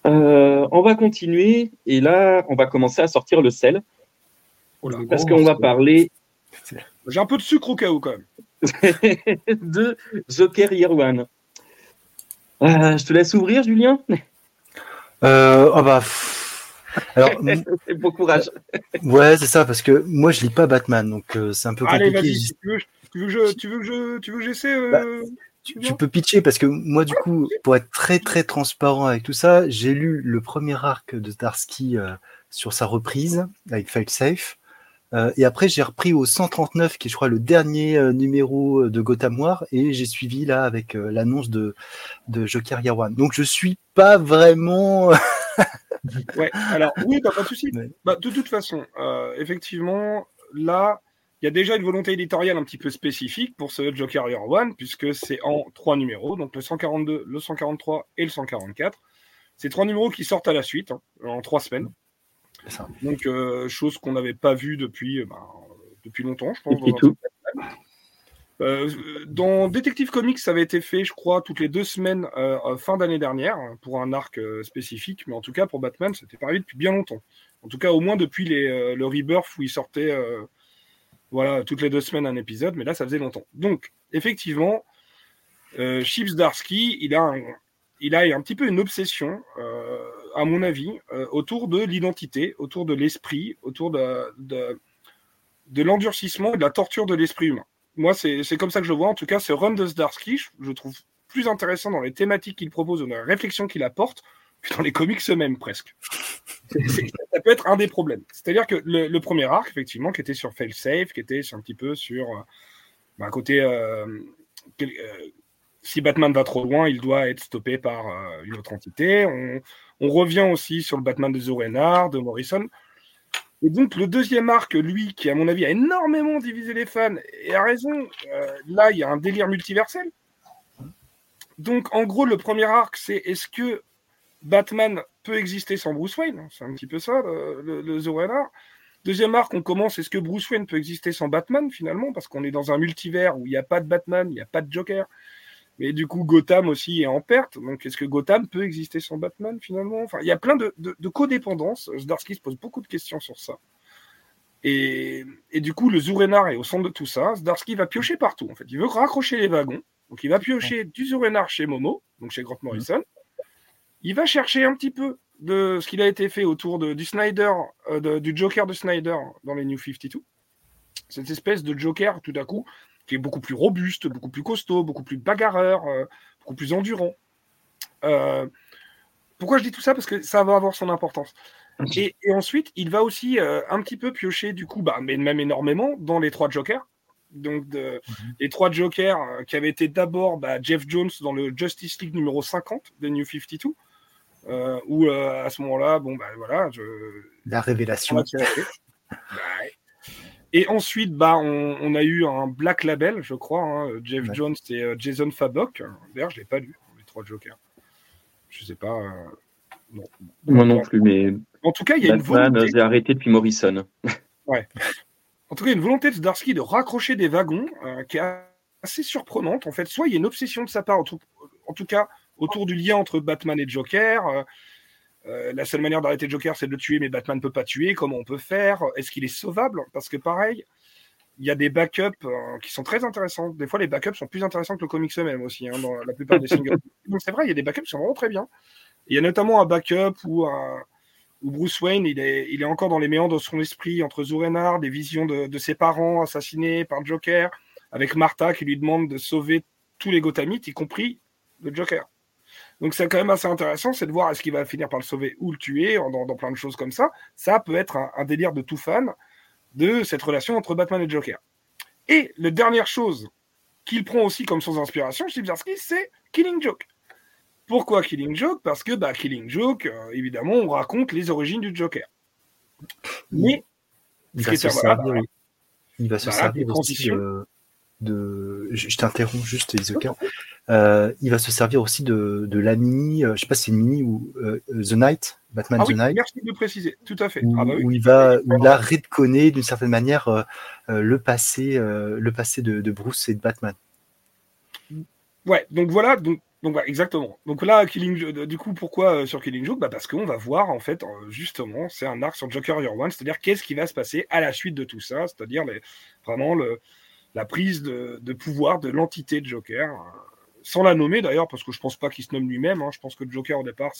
Euh, on va continuer et là, on va commencer à sortir le sel. Oh parce qu'on va parler. J'ai un peu de sucre au cas où quand même. de Joker Year One. Euh, je te laisse ouvrir, Julien. Euh, oh bah. Alors, bon courage. Ouais, c'est ça, parce que moi je lis pas Batman, donc c'est un peu compliqué. Allez, vas-y, tu veux, que tu veux que je, tu veux que j'essaie bah, tu, peux pitcher parce que moi, du coup, pour être très très transparent avec tout ça, j'ai lu le premier arc de Starsky euh, sur sa reprise avec File Safe. Euh, et après, j'ai repris au 139, qui est, je crois, le dernier euh, numéro de Gotham War, et j'ai suivi là avec l'annonce de, de Joker Yawan. Donc, je suis pas vraiment. ouais, alors, oui, pas de souci. Bah, de toute façon, effectivement, là, il y a déjà une volonté éditoriale un petit peu spécifique pour ce Joker Year One, puisque c'est en trois numéros, donc le 142, le 143 et le 144. C'est trois numéros qui sortent à la suite, hein, en trois semaines. Donc, euh, chose qu'on n'avait pas vue depuis, euh, ben, depuis longtemps, je pense. Dans, euh, dans Detective Comics, ça avait été fait, je crois, toutes les deux semaines fin d'année dernière, pour un arc spécifique, mais en tout cas, pour Batman, c'était pas arrivé depuis bien longtemps. En tout cas, au moins depuis les, le Rebirth où il sortait voilà, toutes les deux semaines un épisode, mais là, ça faisait longtemps. Donc, effectivement, euh, Chips il a, un, il a un petit peu une obsession. Euh, à mon avis, autour de l'identité, autour de l'esprit, autour de, l'endurcissement et de la torture de l'esprit humain. Moi, c'est comme ça que je vois. En tout cas, ce run de Zdarsky, je trouve plus intéressant dans les thématiques qu'il propose, dans la réflexion qu'il apporte, dans les comics eux-mêmes, presque. ça peut être un des problèmes. C'est-à-dire que le, premier arc, effectivement, qui était sur Failsafe, qui était un petit peu sur un euh, bah, côté. Euh, euh, si Batman va trop loin, il doit être stoppé par une autre entité. On, revient aussi sur le Batman de Zorenard, de Morrison. Et donc, le deuxième arc, lui, qui, à mon avis, a énormément divisé les fans, et a raison, là, il y a un délire multiversel. Donc, en gros, le premier arc, c'est est-ce que Batman peut exister sans Bruce Wayne. C'est un petit peu ça, le, le, Deuxième arc, on commence, est-ce que Bruce Wayne peut exister sans Batman finalement? Parce qu'on est dans un multivers où il n'y a pas de Batman, il n'y a pas de Joker. Mais du coup, Gotham aussi est en perte. Donc, est-ce que Gotham peut exister sans Batman finalement? Enfin, il y a plein de, de, codépendances. Zdarsky se pose beaucoup de questions sur ça. Et, du coup, le Zurenar est au centre de tout ça. Zdarsky va piocher partout. En fait, il veut raccrocher les wagons. Donc, il va piocher du Zurenar chez Momo, donc chez Grant Morrison il va chercher un petit peu de ce qu'il a été fait autour de, du Snyder, euh, du Joker de Snyder dans les New 52. Cette espèce de Joker, tout à coup, qui est beaucoup plus robuste, beaucoup plus costaud, beaucoup plus bagarreur, euh, beaucoup plus endurant. Euh, pourquoi je dis tout ça? Parce que ça va avoir son importance. Et, ensuite, il va aussi un petit peu piocher, du coup, bah, mais même énormément, dans les trois Jokers. Donc, de, mhm. les trois Jokers qui avaient été d'abord bah, Jeff Jones dans le Justice League numéro 50 des New 52, euh, où euh, à ce moment-là, bon, bah voilà. Je... La révélation. Et ensuite, bah, on, a eu un Black Label, je crois, hein, Jeff Jones et euh, Jason Fabok. D'ailleurs, je ne l'ai pas lu, les trois Jokers. Je ne sais pas. Moi non plus, mais. En tout cas, il y a une volonté. J'ai arrêté depuis Morrison. ouais. En tout cas, il y a une volonté de Zdarsky de raccrocher des wagons qui est assez surprenante. En fait, soit il y a une obsession de sa part, en tout cas, autour du lien entre Batman et Joker. Euh, euh, la seule manière d'arrêter Joker, c'est de le tuer, mais Batman ne peut pas tuer. Comment on peut faire? Est-ce qu'il est sauvable? Parce que pareil, il y a des backups euh, qui sont très intéressants. Des fois, les backups sont plus intéressants que le comics eux-mêmes aussi, hein, dans la plupart des singles. Donc c'est vrai, il y a des backups qui sont vraiment très bien. Il y a notamment un backup où, Bruce Wayne, il est, il est encore dans les méandres de son esprit entre Zurenar, des visions de, de, ses parents assassinés par Joker, avec Martha qui lui demande de sauver tous les Gothamites, y compris le Joker. Donc c'est quand même assez intéressant, c'est de voir est-ce qu'il va finir par le sauver ou le tuer dans, plein de choses comme ça. Ça peut être un, délire de tout fan de cette relation entre Batman et Joker. Et la dernière chose qu'il prend aussi comme source d'inspiration chez c'est Killing Joke. Pourquoi Killing Joke? Parce que bah, Killing Joke, euh, évidemment, on raconte les origines du Joker. Mais il va se servir, il va se servir aussi de. Je, t'interromps juste, Isoka. Euh, il va se servir aussi de, de la mini, euh, je sais pas si c'est une mini ou euh, The Night, Batman ah The Night. Merci de préciser, tout à fait. Où, ah bah il va, où il a redconné d'une certaine manière le passé, le passé de, de, Bruce et de Batman. Ouais, donc voilà, donc, donc exactement. Donc là, Killing, du coup, pourquoi sur Killing Joke? Bah Parce qu'on va voir, en fait, justement, c'est un arc sur Joker Year One, c'est-à-dire qu'est-ce qui va se passer à la suite de tout ça, c'est-à-dire vraiment le, la prise de, pouvoir de l'entité de Joker sans la nommer d'ailleurs, parce que je pense pas qu'il se nomme lui-même. Hein. Je pense que Joker au départ,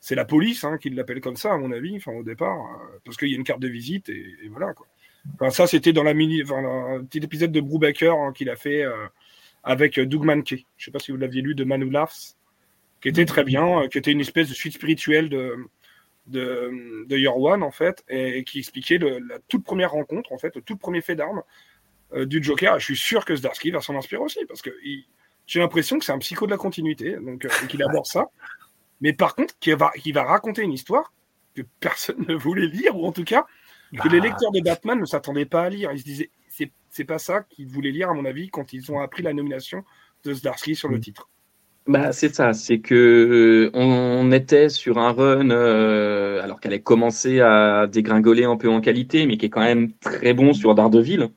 c'est la police hein, qui l'appelle comme ça, à mon avis, enfin au départ, euh, parce qu'il y a une carte de visite et, voilà quoi. Ça, c'était dans la mini, enfin, un petit épisode de Brubaker hein, qu'il a fait euh, avec euh, Doug Mankey. Je sais pas si vous l'aviez lu de Manu Laughs, qui était très bien, qui était une espèce de suite spirituelle de de, de Your One en fait, et, qui expliquait la toute première rencontre en fait, le tout premier fait d'armes du Joker. je suis sûr que Zdarsky va s'en inspirer aussi parce que il, j'ai l'impression que c'est un psycho de la continuité, donc euh, qu'il aborde ça. Mais par contre, qu'il va, va raconter une histoire que personne ne voulait lire, ou en tout cas que les bah. lecteurs de Batman ne s'attendaient pas à lire. Ils se disaient, c'est, pas ça qu'ils voulaient lire, à mon avis, quand ils ont appris la nomination de Zdarsky sur le mm. titre. Bah, c'est ça, c'est que euh, on était sur un run, euh, alors qu'elle a commencé à dégringoler un peu en qualité, mais qui est quand même très bon sur Daredevil,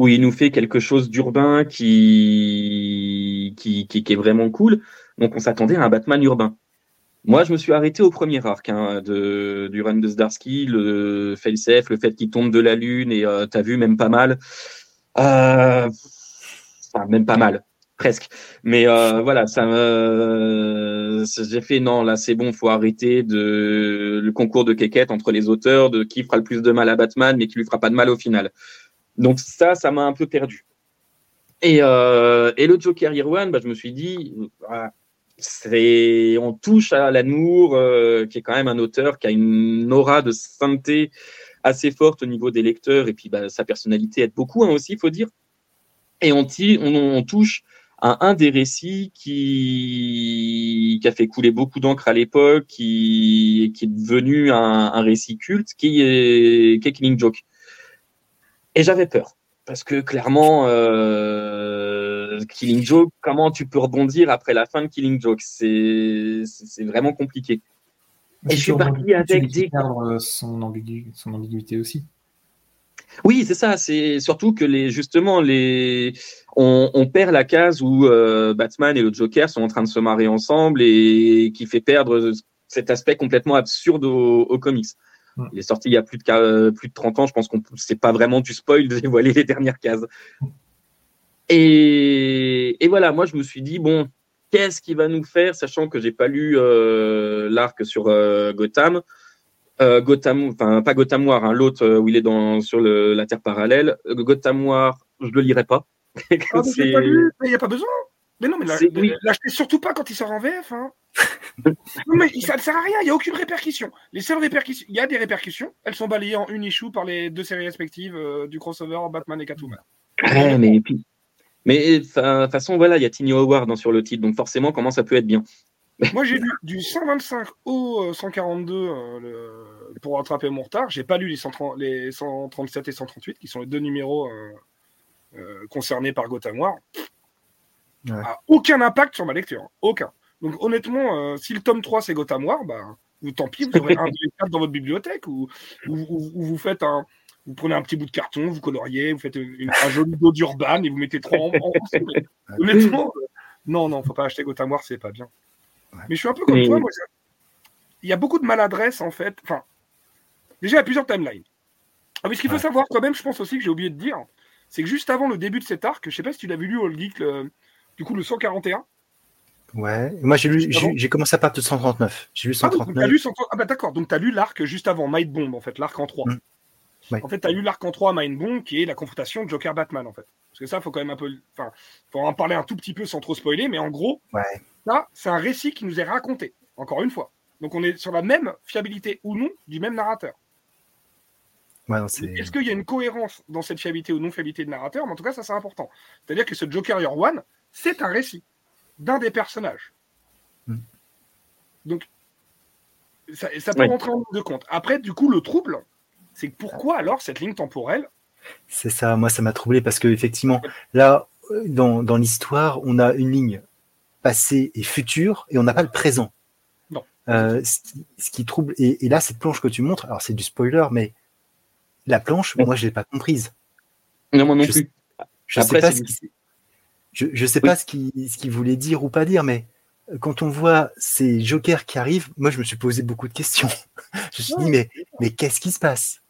où il nous fait quelque chose d'urbain qui qui, est vraiment cool. Donc on s'attendait à un Batman urbain. Moi, je me suis arrêté au premier arc hein, de, du run de Zdarsky, le failsafe, le fait qu'il tombe de la lune et euh, t'as vu même pas mal. Euh, enfin, même pas mal. presque. Mais euh, voilà, ça j'ai fait non, là c'est bon, faut arrêter de le concours de quéquette entre les auteurs de qui fera le plus de mal à Batman, mais qui lui fera pas de mal au final. Donc ça, ça m'a un peu perdu. Et, euh, le Joker One, bah, je me suis dit, c'est on touche à Lanour, euh, qui est quand même un auteur qui a une aura de sainteté assez forte au niveau des lecteurs, et puis bah, sa personnalité aide beaucoup hein, aussi, il faut dire. Et on, touche à un des récits qui, a fait couler beaucoup d'encre à l'époque, qui, est devenu un, un récit culte, qui est, qui est Killing Joke. Et j'avais peur, parce que clairement, euh, Killing Joke, comment tu peux rebondir après la fin de Killing Joke? C'est vraiment compliqué. Et je suis parti avec des... Perdre son, ambigu... son ambiguïté aussi. Oui, c'est ça. C'est surtout que les justement les on, on perd la case où euh, Batman et le Joker sont en train de se marrer ensemble et qui fait perdre cet aspect complètement absurde aux, aux comics. Il est sorti il y a plus de plus de 30 ans. Je pense qu'on c'est pas vraiment du spoil de dévoiler les dernières cases. Et, et voilà, moi je me suis dit bon, qu'est-ce qu'il va nous faire, sachant que j'ai pas lu euh, l'arc sur euh, Gotham. Euh, Gotham, enfin pas Gotham War, hein, l'autre euh, où il est dans sur le, la Terre parallèle. Euh, Gotham War, je le lirai pas. ah, il n'y a pas besoin. Mais non, mais l'achetez surtout pas quand il sort en VF. Hein. non, mais ça ne sert à rien, il n'y a aucune répercussion. Les seules répercussions, il y a des répercussions, elles sont balayées en une issue par les deux séries respectives du crossover Batman et Catwoman. Ouais, mais puis. Mais de toute façon, voilà, il y a Tiny Howard sur le titre, donc forcément, comment ça peut être bien? Moi, j'ai lu du 125 au 142 euh, euh, pour rattraper mon retard. J'ai pas lu les, 137 et 138, qui sont les deux numéros euh, concernés par Gotham War. Aucun impact sur ma lecture. Aucun. Donc, honnêtement, si le tome 3 c'est Gotham War, bah, vous, tant pis, vous aurez un des quatre dans votre bibliothèque ou, vous faites un. Vous prenez un petit bout de carton, vous coloriez, vous faites un joli dos d'urban et vous mettez trois en. Honnêtement, non, non, faut pas acheter Gotham War, c'est pas bien. Mais je suis un peu comme toi. Moi, il y a beaucoup de maladresse, en fait. Enfin, déjà, il y a plusieurs timelines. Ah, mais ce qu'il faut savoir, quand même, je pense aussi que j'ai oublié de dire, c'est que juste avant le début de cet arc, je sais pas si tu l'avais lu, All Geek, du coup, le 141. Ouais, moi j'ai lu, j'ai commencé à partir de 139. J'ai lu 139. Ah, lu ah bah d'accord, donc tu as lu l'arc juste avant, Mind Bomb, en fait, l'arc en 3. Mm. En fait, tu as lu l'arc en 3, Mind Bomb, qui est la confrontation Joker-Batman, en fait. Parce que ça, faut quand même un peu. Enfin, faut en parler un tout petit peu sans trop spoiler, mais en gros, ouais. Ça, c'est un récit qui nous est raconté, encore une fois. Donc on est sur la même fiabilité ou non du même narrateur. Est-ce qu'il y a une cohérence dans cette fiabilité ou non fiabilité de narrateur? Mais en tout cas, ça c'est important. C'est-à-dire que ce Joker Year One, c'est un récit d'un des personnages. Hmm. Donc, ça, peut rentrer en ligne de compte. Après, du coup, le trouble, c'est pourquoi alors cette ligne temporelle? C'est ça, moi ça m'a troublé parce que effectivement, là, dans, dans l'histoire, on a une ligne passé et futur, et on n'a pas le présent. Non. Euh, ce, qui, trouble. Et, là, cette planche que tu montres, alors c'est du spoiler, mais la planche, moi, je l'ai pas comprise. Non, moi non plus. Je sais pas, ce qui, je, sais pas ce qu'il ce voulait dire ou pas dire, mais quand on voit ces jokers qui arrivent, moi, je me suis posé beaucoup de questions. je me suis dit, mais, mais qu'est-ce qui se passe?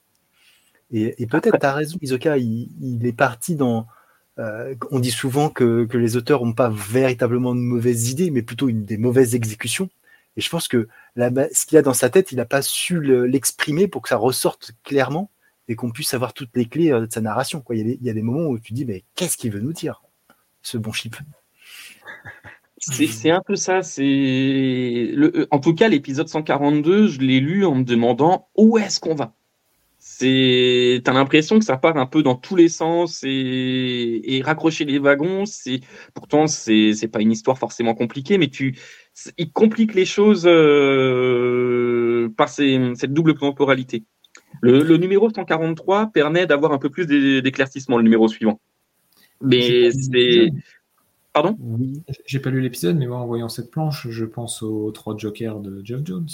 Et, peut-être, tu as raison, Isoka, il est parti dans, euh, on dit souvent que, les auteurs n'ont pas véritablement de mauvaises idées, mais plutôt une, des mauvaises exécutions. Et je pense que ce qu'il a dans sa tête, il n'a pas su l'exprimer pour que ça ressorte clairement et qu'on puisse avoir toutes les clés euh, de sa narration. Quoi. Il, y a des, moments où tu dis, mais qu'est-ce qu'il veut nous dire, ce bon chip. C'est un peu ça. C'est en tout cas l'épisode 142, je l'ai lu en me demandant où est-ce qu'on va. C'est t'as l'impression que ça part un peu dans tous les sens et, raccrocher les wagons c'est pourtant c'est c'est pas une histoire forcément compliquée mais tu il complique les choses euh, par cette double temporalité. Le, le, numéro 143 permet d'avoir un peu plus d'éclaircissement le numéro suivant mais c'est pardon? Oui j'ai pas lu l'épisode mais moi en voyant cette planche je pense aux trois jokers de Jeff Jones.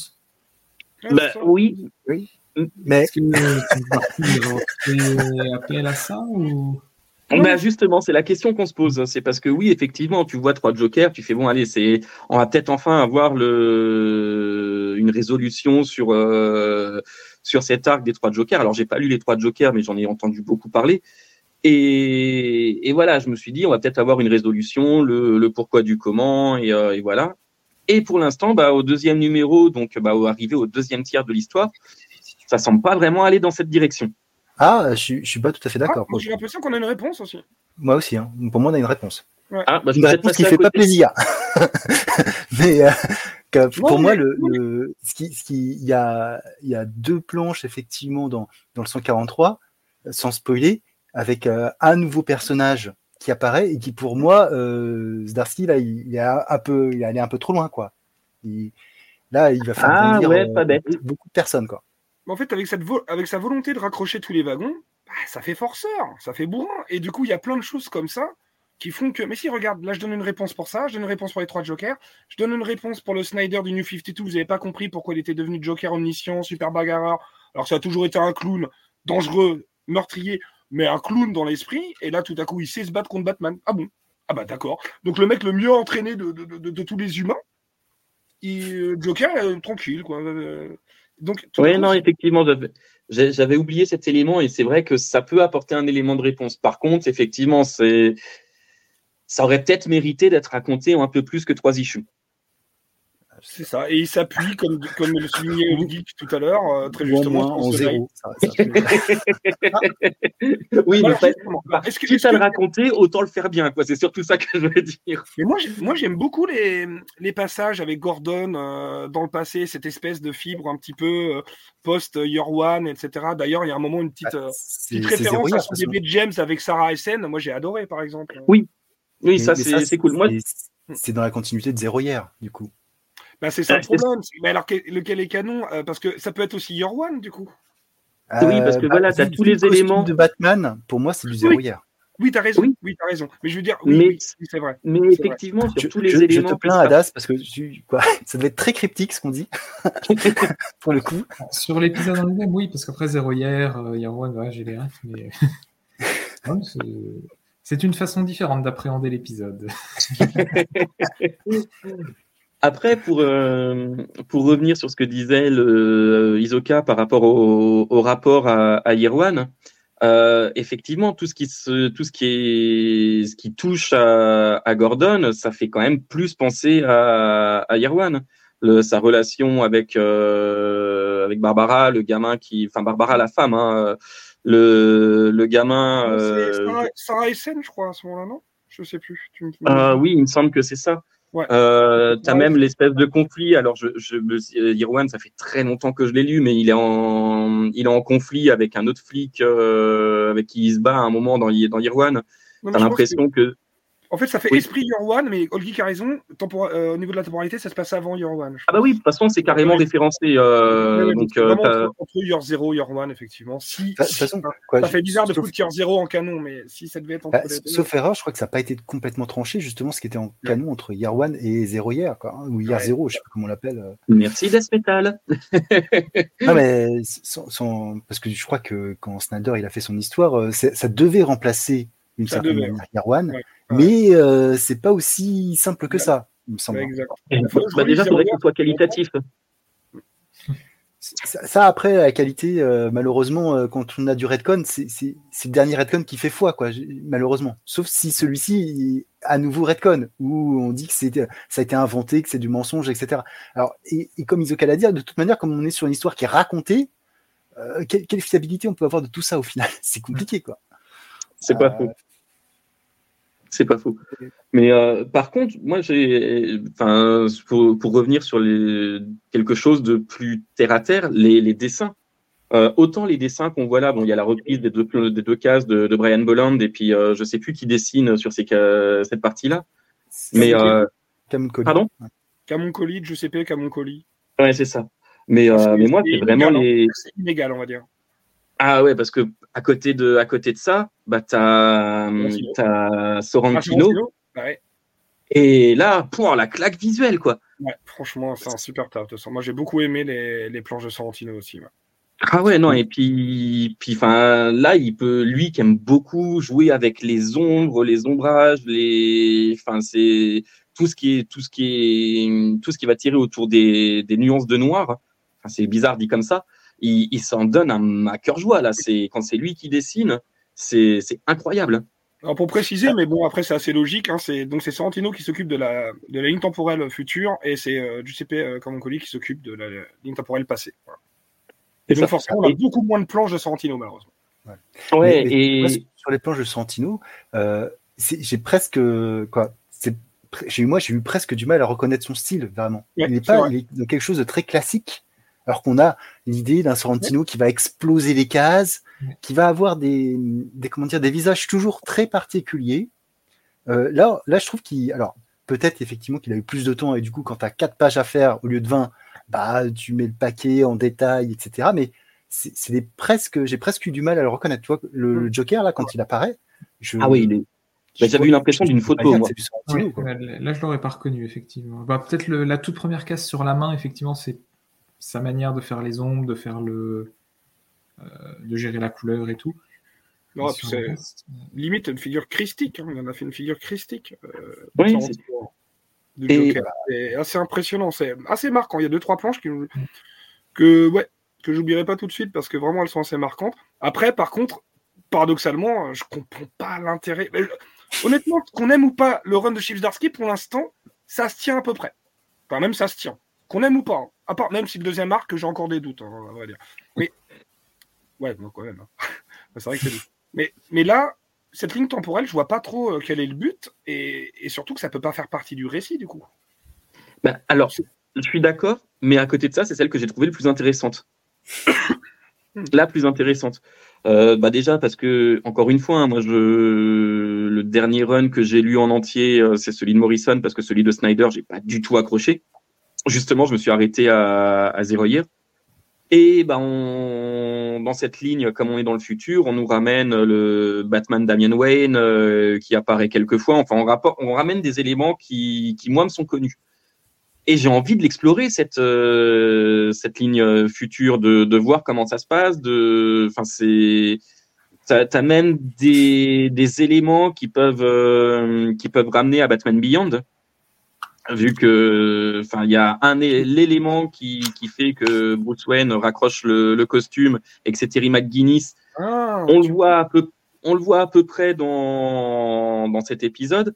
Bah, oui. Oui. Mais est-ce que appel à ça ou bah justement, c'est la question qu'on se pose. C'est parce que oui, effectivement, tu vois trois jokers, tu fais bon, allez, c'est, on va peut-être enfin avoir le une résolution sur euh, sur cet arc des trois jokers. Alors j'ai pas lu les trois jokers, mais j'en ai entendu beaucoup parler. Et, voilà, je me suis dit, on va peut-être avoir une résolution, le, pourquoi du comment, euh, et, voilà. Et pour l'instant, bah, au deuxième numéro, donc bah, arrivé au deuxième tiers de l'histoire, ça semble pas vraiment aller dans cette direction. Ah, je, je suis pas tout à fait d'accord. Ah, j'ai l'impression qu'on a une réponse aussi. Moi aussi, hein. pour moi on a une réponse. Ah, bah, une réponse qui fait pas plaisir. Mais euh, pour moi, le, ce qui, ce qui, il y a, il y a deux planches effectivement dans, dans le 143, sans spoiler, avec euh, un nouveau personnage qui apparaît et qui pour moi, euh, Zdarsky là, il, il, a un peu, il est allé un peu trop loin quoi. Il, là, il va faire ah, ouais, pas bête. beaucoup de personnes quoi. en fait, avec, cette avec sa volonté de raccrocher tous les wagons, bah, ça fait forceur, ça fait bourrin. Et du coup, il y a plein de choses comme ça qui font que. Mais si, regarde, là, je donne une réponse pour ça, je donne une réponse pour les trois Jokers, je donne une réponse pour le Snyder du New 52. Vous n'avez pas compris pourquoi il était devenu Joker omniscient, super bagarreur. Alors, ça a toujours été un clown dangereux, meurtrier, mais un clown dans l'esprit. Et là, tout à coup, il sait se battre contre Batman. Ah bon? Ah bah, d'accord. Donc, le mec le mieux entraîné de, de, tous les humains. Et Joker, tranquille, quoi. Donc, oui, non, effectivement, j'avais oublié cet élément et c'est vrai que ça peut apporter un élément de réponse. Par contre, effectivement, c'est ça aurait peut-être mérité d'être raconté en un peu plus que trois issues. C'est ça. Et il s'appuie, comme, comme le soulignait le geek tout à l'heure, euh, très justement. en zéro. oui, mais fait, est-ce que, quitte à le raconter, autant le faire bien. C'est surtout ça que je veux dire. Mais moi, moi j'aime beaucoup les, les, passages avec Gordon euh, dans le passé, cette espèce de fibre un petit peu euh, post-Year One, etc. D'ailleurs, il y a un moment, une petite, ah, petite référence à son bébé James avec Sarah Essen. Moi, j'ai adoré, par exemple. Oui, oui, ça, c'est cool. Moi, c'est dans la continuité de Zéro hier, du coup. Bah, c'est ça le problème. Mais alors, lequel est canon euh, Parce que ça peut être aussi Year One, du coup. oui, parce que euh, voilà, bah, tu as tous les éléments. de Batman, pour moi, c'est du Zéro hier. Oui, tu as raison. Oui, as raison. Mais je veux dire, oui, c'est vrai. Mais effectivement, sur tous les je, éléments. Je te plains, Adas, parce que quoi, ça devait être très cryptique ce qu'on dit. pour le coup. Sur l'épisode en lui-même, oui, parce qu'après Zéro hier, euh, Year One, ouais, j'ai les rêves, mais. c'est une façon différente d'appréhender l'épisode. Après, pour, euh, pour revenir sur ce que disait le, euh, Isoka par rapport au, au rapport à, à Irwan, euh, effectivement, tout ce qui se, tout ce qui est, ce qui touche à, à, Gordon, ça fait quand même plus penser à, à Irwan. Le, sa relation avec euh, avec Barbara, le gamin qui, enfin Barbara la femme, hein, le, le gamin. Sarah, Sarah je crois à ce moment-là, non? Je sais plus. Tu me... oui, il me semble que c'est ça. Euh, tu as même l'espèce de conflit. Alors, je, je, Irwan, ça fait très longtemps que je l'ai lu, mais il est en, il est en conflit avec un autre flic euh, avec qui il se bat à un moment dans, dans Irwan. Tu as l'impression que... En fait, ça fait esprit Year One, mais Olgi a raison. Euh, au niveau de la temporalité, ça se passe avant Year One. Ah bah oui, de toute façon, c'est carrément référencé. Euh, donc, euh, entre, entre, Year 0 et Year One, effectivement. Si, façon, quoi, ça fait bizarre de foutre Year 0 en canon, mais si ça devait être entre bah, les deux. Sauf erreur, je crois que ça n'a pas été complètement tranché, justement, ce qui était en canon entre Year One et 0 Year, quoi, hein, ou Year 0, je sais pas comment on l'appelle. Merci Death Metal. non, mais sans, parce que je crois que quand Snyder il a fait son histoire, ça devait remplacer une certaine devait, manière Year One. Mais euh, c'est pas aussi simple que ça, il me semble. Bah, déjà, il faudrait qu'il soit qualitatif. Ça, après, la qualité, euh, malheureusement, euh, quand on a du Redcon, c'est le dernier Redcon qui fait foi, quoi, malheureusement. Sauf si celui-ci, à nouveau Redcon, où on dit que ça a été inventé, que c'est du mensonge, etc. Alors, et, comme Isoka l'a dit, de toute manière, comme on est sur une histoire qui est racontée, quelle, quelle, fiabilité on peut avoir de tout ça au final? C'est compliqué, quoi. C'est pas faux. C'est pas faux. Mais euh, par contre, moi, j'ai, enfin, pour, pour, revenir sur les, quelque chose de plus terre à terre, les, les dessins. Euh, autant les dessins qu'on voit là, bon, il y a la reprise des deux, des deux cases de, de Brian Bolland et puis euh, je sais plus qui dessine sur ces, cette partie-là. Mais euh, pardon? Camon Colli, je sais pas Camon Colli. Ouais, c'est ça. Mais, mais moi, c'est vraiment les. C'est inégal, on va dire. Ah ouais, parce que à côté de, à côté de ça, bah, tu as, Sorrentino. Bah Et là, pour la claque visuelle, quoi. Ouais, franchement, c'est un super taf. Moi, j'ai beaucoup aimé les, les, planches de Sorrentino aussi. Ah ouais, non, et puis, puis là, il peut, lui qui aime beaucoup jouer avec les ombres, les ombrages, les, enfin, c'est tout ce qui est, tout ce qui est, tout ce qui va tirer autour des, des nuances de noir. Enfin, c'est bizarre dit comme ça il, s'en donne un, à cœur joie là. C'est quand c'est lui qui dessine, c'est incroyable. Alors pour préciser, mais bon, après c'est assez logique. Hein, c'est donc c'est Sorrentino qui s'occupe de la, de la ligne temporelle future et c'est euh, Giuseppe euh, Camoncoli qui s'occupe de la, ligne temporelle passée. Et donc forcément, on a beaucoup moins de planches de Sorrentino malheureusement. Ouais. et sur les planches de Sorrentino, euh, j'ai presque quoi. J'ai moi j'ai eu presque du mal à reconnaître son style vraiment. il n'est pas il est quelque chose de très classique alors qu'on a l'idée d'un Sorrentino qui va exploser les cases, qui va avoir des, des, comment dire, des visages toujours très particuliers. Euh, là, là, je trouve qu'il. Alors, peut-être effectivement qu'il a eu plus de temps et du coup, quand tu as 4 pages à faire au lieu de 20, bah, tu mets le paquet en détail, etc. Mais c'est presque, j'ai presque eu du mal à le reconnaître. Tu vois, le, Joker, là, quand il apparaît. Je, ah oui, il est. Bah, J'avais eu l'impression d'une photo. Moi. là, je l'aurais pas reconnu, effectivement. Bah, Peut-être la toute première case sur la main, effectivement, c'est sa manière de faire les ombres, de faire le, euh, de gérer la couleur et tout. c'est limite une figure christique. Hein. On en a fait une figure christique. Euh, oui, c'est assez impressionnant. C'est assez marquant. Il y a deux trois planches qui, que ouais que j'oublierai pas tout de suite parce que vraiment elles sont assez marquantes. Après, par contre, paradoxalement, je comprends pas l'intérêt. Honnêtement, qu'on aime ou pas le run de Darsky, pour l'instant, ça se tient à peu près. Enfin, même ça se tient. Qu'on aime ou pas. Hein. À part, même si le deuxième arc, j'ai encore des doutes, hein, on va dire. Mais, ouais, quand même. Hein. c'est vrai que c'est mais, mais là, cette ligne temporelle, je vois pas trop euh, quel est le but, et, surtout que ça peut pas faire partie du récit, du coup. Bah, alors, je suis d'accord, mais à côté de ça, c'est celle que j'ai trouvée le plus intéressante. la plus intéressante. Euh, bah déjà parce que encore une fois, moi je le dernier run que j'ai lu en entier, euh, c'est celui de Morrison parce que celui de Snyder, j'ai pas du tout accroché justement, je me suis arrêté à, à. Et ben, dans cette ligne, comme on est dans le futur, on nous ramène le Batman Damian Wayne euh, qui apparaît quelques fois. Enfin, on, ramène des éléments qui, qui, moi, me sont connus. Et j'ai envie de l'explorer cette euh, cette ligne future, de, de voir comment ça se passe. De, enfin, c'est t'as même des, des éléments qui peuvent euh, qui peuvent ramener à Batman Beyond vu que enfin il y a un l'élément qui, qui fait que Bruce Wayne raccroche le, le costume et que c'est Terry McGuinness ah, on le voit à peu on le voit à peu près dans dans cet épisode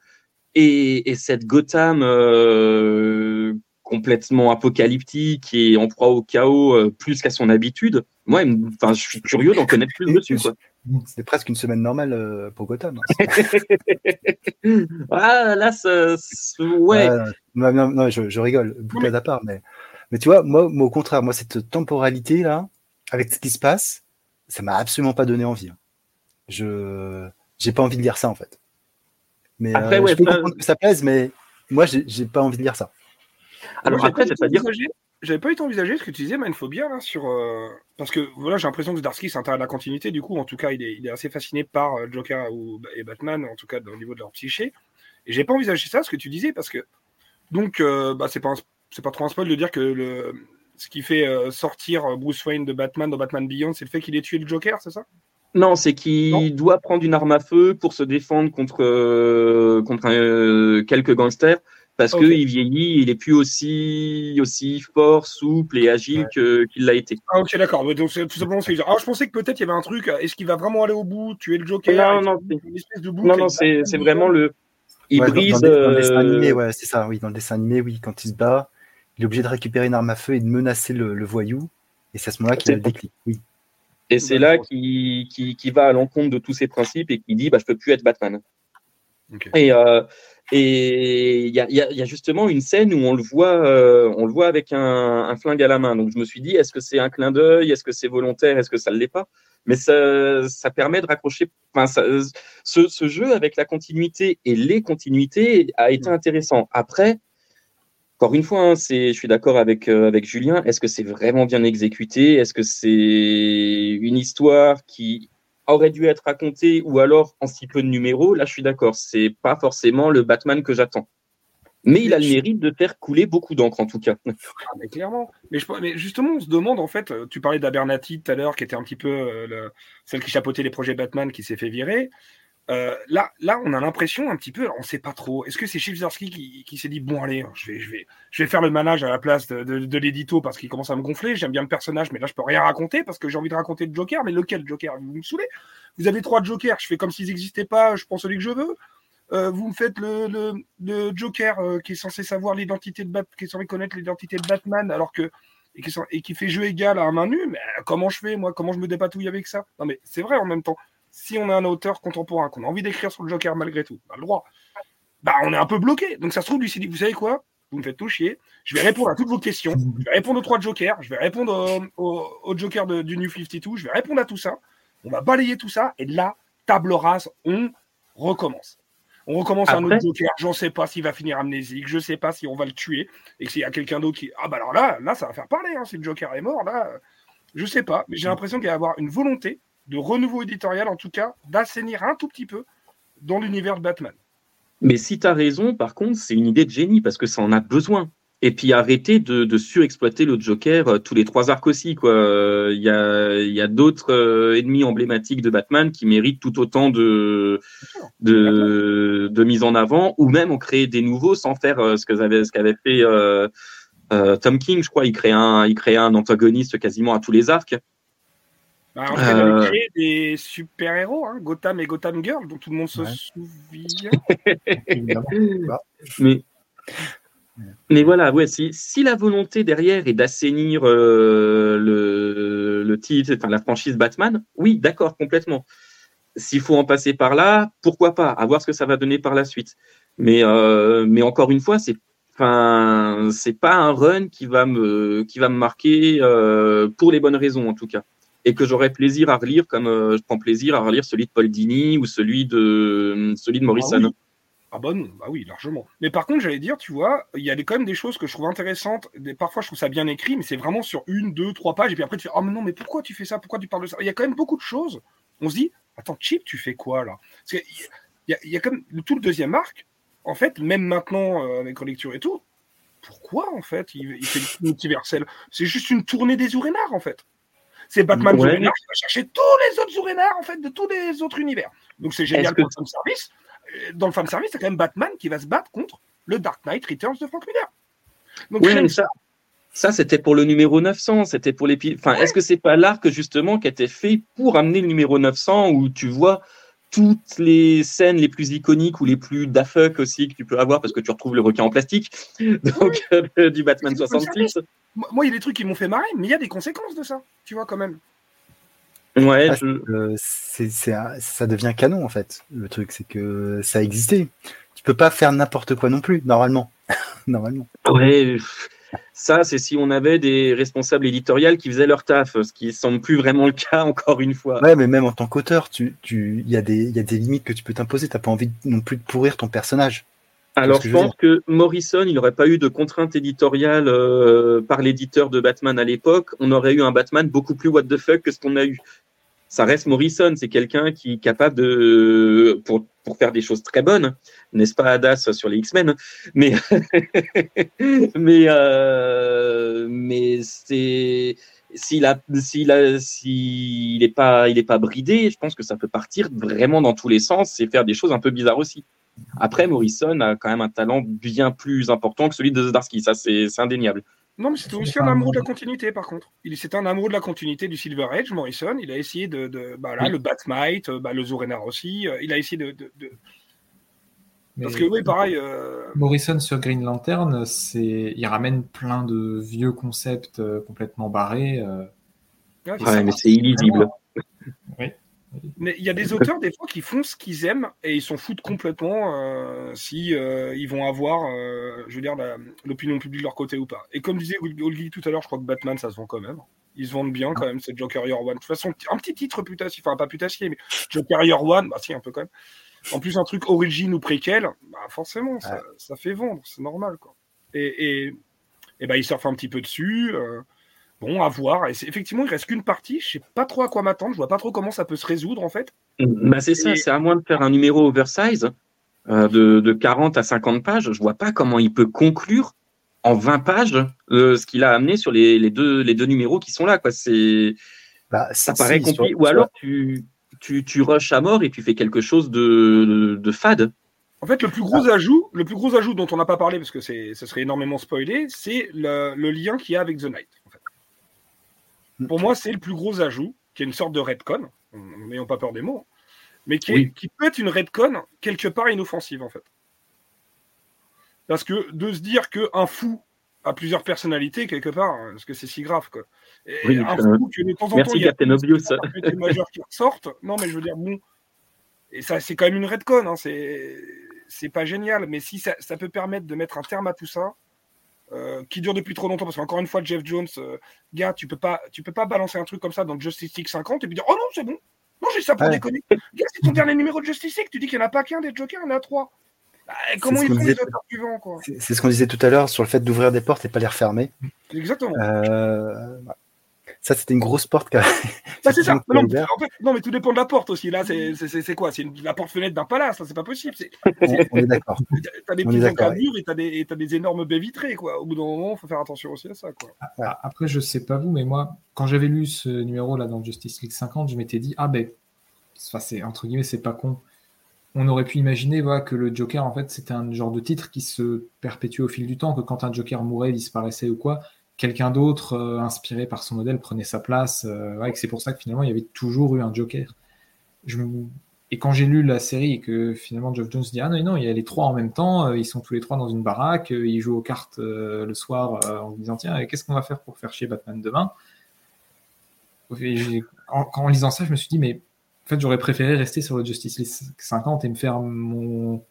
et, et cette Gotham euh, complètement apocalyptique et en proie au chaos euh, plus qu'à son habitude moi enfin je suis curieux d'en connaître plus dessus quoi. C'est presque une semaine normale euh, pour Gotham. Hein. ah, là, ça, ouais. non, non, je, rigole, boutade à part, mais, mais tu vois, moi, au contraire, moi, cette temporalité là, avec ce qui se passe, ça m'a absolument pas donné envie. Hein. Je, j'ai pas envie de lire ça en fait. Mais après, euh, je peux comprendre que ça plaise, mais moi, j'ai pas envie de lire ça. Alors après, c'est pas dire j'avais pas eu envisager ce que tu disais, Manphobia, là, sur. Euh, parce que voilà, j'ai l'impression que Darsky s'intéresse à la continuité, du coup, en tout cas, il est, il est assez fasciné par euh, Joker ou, et Batman, en tout cas, au niveau de leur psyché. Et j'ai pas envisagé ça, ce que tu disais, parce que. Donc, euh, bah, c'est pas, c'est pas trop un spoil de dire que le, ce qui fait sortir Bruce Wayne de Batman dans Batman Beyond, c'est le fait qu'il ait tué le Joker, c'est ça? Non, c'est qu'il doit prendre une arme à feu pour se défendre contre, contre quelques gangsters parce qu'il vieillit, il est plus aussi, aussi fort, souple et agile qu'il l'a été. Ah, ok, d'accord. Donc, tout simplement, c'est ah, je pensais que peut-être il y avait un truc. Est-ce qu'il va vraiment aller au bout, tuer le Joker? Non, non, non, non c'est vraiment le. Il brise. Dans, le dessin euh, animé, ouais, c'est ça, oui. Dans le dessin animé, oui, quand il se bat, il est obligé de récupérer une arme à feu et de menacer le, voyou. Et c'est à ce moment-là qu'il a le déclic, oui. Et c'est là qu'il qui, va à l'encontre de tous ses principes et qui dit bah, Je peux plus être Batman. Et, euh, et il y a, y a, justement une scène où on le voit, euh, on le voit avec un, un, flingue à la main. Donc je me suis dit, est-ce que c'est un clin d'œil, est-ce que c'est volontaire, est-ce que ça ne l'est pas? Mais ça, ça permet de raccrocher. Enfin, ça, ce, ce, jeu avec la continuité et les continuités a été intéressant. Après, encore une fois, hein, c'est, je suis d'accord avec euh, avec Julien. Est-ce que c'est vraiment bien exécuté? Est-ce que c'est une histoire qui aurait dû être raconté ou alors en si peu de numéros, là je suis d'accord, c'est pas forcément le Batman que j'attends. Mais il a le mérite de faire couler beaucoup d'encre en tout cas. Ah, mais clairement. Mais, mais, justement, on se demande en fait, tu parlais d'Abernathy tout à l'heure, qui était un petit peu euh, celle qui chapeautait les projets Batman, qui s'est fait virer. Euh, là, là, on a l'impression un petit peu, on ne sait pas trop. Est-ce que c'est Chipsarski qui, qui s'est dit bon allez, je vais, je vais, je vais faire le manage à la place de, l'édito parce qu'il commence à me gonfler. J'aime bien le personnage, mais là je peux rien raconter parce que j'ai envie de raconter le Joker. Mais lequel Joker? Vous me saoulez Vous avez trois Jokers. Je fais comme s'ils n'existaient pas. Je prends celui que je veux. Euh, vous me faites le, le, Joker euh, qui est censé savoir l'identité de qui est censé connaître l'identité de Batman, alors que et qui, et qui fait jeu égal à un main nue. Mais comment je fais moi? Comment je me dépatouille avec ça? Non mais c'est vrai en même temps si on a un auteur contemporain, qu'on a envie d'écrire sur le Joker malgré tout, on a le droit, bah, on est un peu bloqué. Donc ça se trouve, lui s'est dit, vous savez quoi? Vous me faites tout chier, je vais répondre à toutes vos questions, je vais répondre aux trois Jokers, je vais répondre au, Joker du New 52, je vais répondre à tout ça, on va balayer tout ça, et là, table rase, on recommence. On recommence un autre Joker, j'en sais pas s'il va finir amnésique, je sais pas si on va le tuer, et s'il y a quelqu'un d'autre qui... Ah bah alors là, là, ça va faire parler, hein, si le Joker est mort, là, je sais pas, mais j'ai l'impression qu'il va y avoir une volonté de renouveau éditorial, en tout cas, d'assainir un tout petit peu dans l'univers de Batman. Mais si tu as raison, par contre, c'est une idée de génie parce que ça en a besoin. Et puis arrêter de, surexploiter le Joker euh, tous les trois arcs aussi. Il y a, d'autres euh, ennemis emblématiques de Batman qui méritent tout autant de, mise en avant, ou même en créer des nouveaux sans faire euh, ce qu'avait ce fait Tom King, je crois. Il crée un, il crée un antagoniste quasiment à tous les arcs. Bah, en fait, euh... créé des super-héros, hein, Gotham et Gotham Girl, dont tout le monde se souvient. mais, mais voilà, ouais, si, si, la volonté derrière est d'assainir euh, le, le titre, enfin la franchise Batman, oui, d'accord, complètement. S'il faut en passer par là, pourquoi pas, à voir ce que ça va donner par la suite. Mais, euh, mais encore une fois, c'est Enfin, c'est pas un run qui va me qui va me marquer euh, pour les bonnes raisons en tout cas et que j'aurais plaisir à relire comme euh, je prends plaisir à relire celui de Paul Dini ou celui de celui de Morrison. Ah, oui. ah bon, bah oui, largement. Mais par contre, j'allais dire, tu vois, il y a quand même des choses que je trouve intéressantes. parfois, je trouve ça bien écrit, mais c'est vraiment sur une, deux, trois pages. Et puis après, tu fais, oh mais non, mais pourquoi tu fais ça? Pourquoi tu parles de ça? Il y a quand même beaucoup de choses. On se dit, attends, Chip, tu fais quoi là? Parce qu'il y, a, il y a quand même tout le deuxième arc. En fait, même maintenant, euh, avec relecture et tout, pourquoi en fait il, il fait le multiversel C'est juste une tournée des Ourénards en fait. C'est Batman ouais. qui va chercher tous les autres Zourénards, en fait, de tous les autres univers. Donc c'est génial pour le fan service. Euh, dans le fan service, c'est quand même Batman qui va se battre contre le Dark Knight Returns de Frank Miller. Donc oui, ça, ça c'était pour le numéro 900. C'était pour les. Enfin, est-ce que c'est pas l'arc justement qui a été fait pour amener le numéro 900 où tu vois toutes les scènes les plus iconiques ou les plus dafuck aussi que tu peux avoir parce que tu retrouves le requin en plastique donc euh, du Batman 66. Moi, il y a des trucs qui m'ont fait marrer, mais il y a des conséquences de ça, tu vois quand même. Ouais, ah, euh, ça devient canon en fait. Le truc, c'est que ça a existé. Tu peux pas faire n'importe quoi non plus, normalement. normalement. Ouais, ça, c'est si on avait des responsables éditoriales qui faisaient leur taf, ce qui ne semble plus vraiment le cas, encore une fois. Ouais, mais même en tant qu'auteur, il tu, y, a des, y a des limites que tu peux t'imposer. Tu n'as pas envie non plus de pourrir ton personnage. Alors, je pense que Morrison, il n'aurait pas eu de contraintes éditoriales euh, par l'éditeur de Batman à l'époque. On aurait eu un Batman beaucoup plus what the fuck que ce qu'on a eu ça reste Morrison, c'est quelqu'un qui est capable de, pour, pour, faire des choses très bonnes, n'est-ce pas Hadas sur les X-Men, mais, mais, euh, mais c'est, s'il a, s'il a, s'il est pas, il est pas bridé, je pense que ça peut partir vraiment dans tous les sens et faire des choses un peu bizarres aussi. Après, Morrison a quand même un talent bien plus important que celui de Zdarsky, ça c'est indéniable. Non, mais c'était aussi un amoureux de la continuité, par contre. Il C'était un amoureux de la continuité du Silver Age, Morrison. Il a essayé de. de bah là, le Batmite, euh, bah, le Zorenar aussi. Euh, il a essayé de. de, Parce que, oui, pareil. Euh, Morrison sur Green Lantern, il ramène plein de vieux concepts complètement barrés. Ouais, mais c'est illisible. oui. Mais il y a des auteurs, des fois, qui font ce qu'ils aiment et ils s'en foutent complètement euh, si euh, ils vont avoir, euh, je veux dire, l'opinion publique de leur côté ou pas. Et comme disait Olgi tout à l'heure, je crois que Batman, ça se vend quand même. Ils se vendent bien quand même, c'est Joker Year One. De toute façon, un petit titre putassier, enfin pas putassier, mais Joker Year One, bah si, un peu quand même. En plus, un truc origine ou préquel, bah forcément, ça, ça fait vendre, c'est normal. Quoi. Et, et, et bah, ils surfent un petit peu dessus. Bon, à voir. Et effectivement, il reste qu'une partie. Je sais pas trop à quoi m'attendre. Je vois pas trop comment ça peut se résoudre en fait. Bah, c'est ça. C'est à moins de faire un numéro oversize euh, de, de, 40 à 50 pages. Je vois pas comment il peut conclure en 20 pages euh, ce qu'il a amené sur les, les, deux, les deux numéros qui sont là. Quoi. C'est, bah, ça paraît compliqué. Ou alors tu, tu, tu rushes à mort et tu fais quelque chose de, de fade. En fait, le plus gros ajout, le plus gros ajout dont on n'a pas parlé parce que c'est, ce serait énormément spoilé, c'est le, lien qu'il y a avec The Knight. Pour moi, c'est le plus gros ajout, qui est une sorte de redcon, n'ayons pas peur des mots, mais qui, qui peut être une redcon quelque part inoffensive en fait. Parce que de se dire qu'un fou a plusieurs personnalités quelque part, hein, parce que c'est si grave quoi. Et un fou que de temps en Merci temps, il y a des majeurs qui ressortent. Non, mais je veux dire, bon, et ça, c'est quand même une redcon, hein, c'est c'est pas génial, mais si ça, peut permettre de mettre un terme à tout ça, euh, qui dure depuis trop longtemps, parce qu'encore une fois, Jeff Jones, euh, gars, tu peux pas, tu peux pas balancer un truc comme ça dans Justice League 50 et puis dire oh non c'est bon, non j'ai ça pour déconner. Gars, c'est ton dernier numéro de Justice League, tu dis qu'il n'y en a pas qu'un des Jokers, il y en a trois. Bah, comment ils font les auteurs suivants quoi? C'est ce qu'on disait tout à l'heure sur le fait d'ouvrir des portes et pas les refermer. Exactement. Euh, ça, c'était une grosse porte. Bah, c'est ça. Non, non, mais tout dépend de la porte aussi. Là, c'est quoi? C'est la porte-fenêtre d'un palace. C'est pas possible. On, est d'accord. T'as des petits encadrures et t'as des, as des énormes baies vitrées. Quoi. Au bout d'un moment, il faut faire attention aussi à ça. Quoi. Ah, après, je sais pas vous, mais moi, quand j'avais lu ce numéro-là dans Justice League 50, je m'étais dit, ah ben, c'est entre guillemets, c'est pas con. On aurait pu imaginer voilà, que le Joker, en fait, c'était un genre de titre qui se perpétue au fil du temps, que quand un Joker mourait, disparaissait ou quoi, quelqu'un d'autre euh, inspiré par son modèle prenait sa place. Euh, c'est pour ça que finalement il y avait toujours eu un Joker. Et quand j'ai lu la série et que finalement Geoff Jones dit ah non il y a les trois en même temps, euh, ils sont tous les trois dans une baraque, ils jouent aux cartes le soir en disant tiens qu'est-ce qu'on va faire pour faire chier Batman demain? en, lisant ça je me suis dit mais en fait j'aurais préféré rester sur le Justice League 50 et me faire mon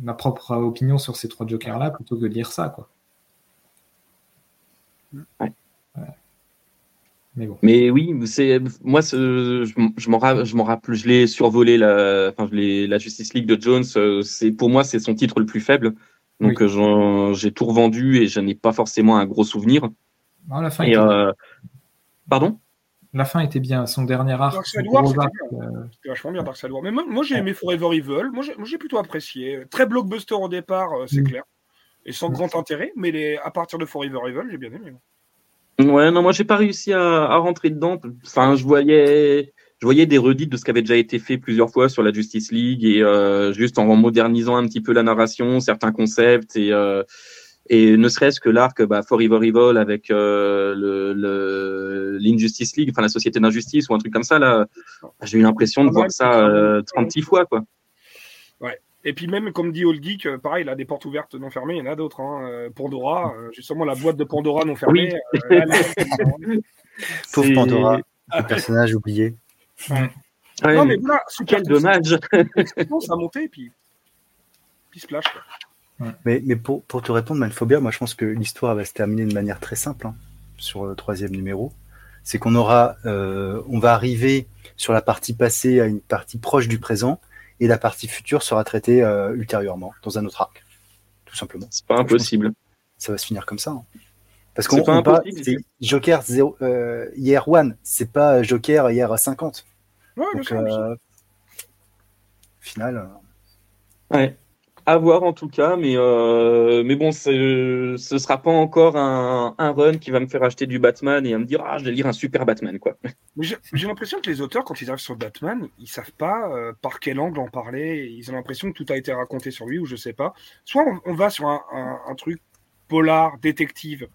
ma propre opinion sur ces trois Jokers là plutôt que de lire ça quoi. Mais, oui, c'est moi, je, je m'en rappelle, je l'ai survolé la, enfin, la Justice League de Jones. Euh, c'est pour moi, c'est son titre le plus faible. Donc euh, j'ai tout revendu et je n'ai pas forcément un gros souvenir. la fin euh, Pardon? La fin était bien. Son dernier arc. Dark Side c'était vachement bien Dark Side Mais moi, j'ai aimé Forever Evil. Moi j'ai plutôt apprécié. Très blockbuster au départ, c'est clair et sans grand intérêt, mais les, à partir de Forever Evil, j'ai bien aimé. Ouais, non, moi j'ai pas réussi à, rentrer dedans. Enfin, je voyais, je voyais des redites de ce qui avait déjà été fait plusieurs fois sur la Justice League et euh, juste en modernisant un petit peu la narration, certains concepts et euh, et ne serait-ce que l'arc bah, Forever Evil avec euh, le l'Injustice League, enfin la Société d'injustice ou un truc comme ça là, j'ai eu l'impression de voir ça 36 fois quoi. Et puis même, comme dit Old Geek, euh, pareil, il a des portes ouvertes non fermées, il y en a d'autres. Hein. Euh, Pandora, euh, justement, la boîte de Pandora non fermée. Pauvre Pandora, le personnage oublié. non, mais voilà, quel dommage. ça a monté, et puis, puis splash. Mais, mais pour, pour, te répondre, Manphobia, moi je pense que l'histoire va se terminer de manière très simple hein, sur le troisième numéro. C'est qu'on aura, on va arriver sur la partie passée à une partie proche du présent, et la partie future sera traitée euh, ultérieurement dans un autre arc, tout simplement. C'est pas impossible. Ça va se finir comme ça. Hein. Parce qu'on pas c'est Joker 0, euh, hier 1, c'est pas Joker hier 50. Ouais, Donc, euh, final. Ouais à voir en tout cas, mais, euh, mais bon, ce sera pas encore un, un, run qui va me faire acheter du Batman et me dire ah je vais lire un super Batman quoi. J'ai l'impression que les auteurs quand ils arrivent sur Batman, ils savent pas euh, par quel angle en parler. Ils ont l'impression que tout a été raconté sur lui ou je sais pas. Soit on, va sur un, truc polar, détective,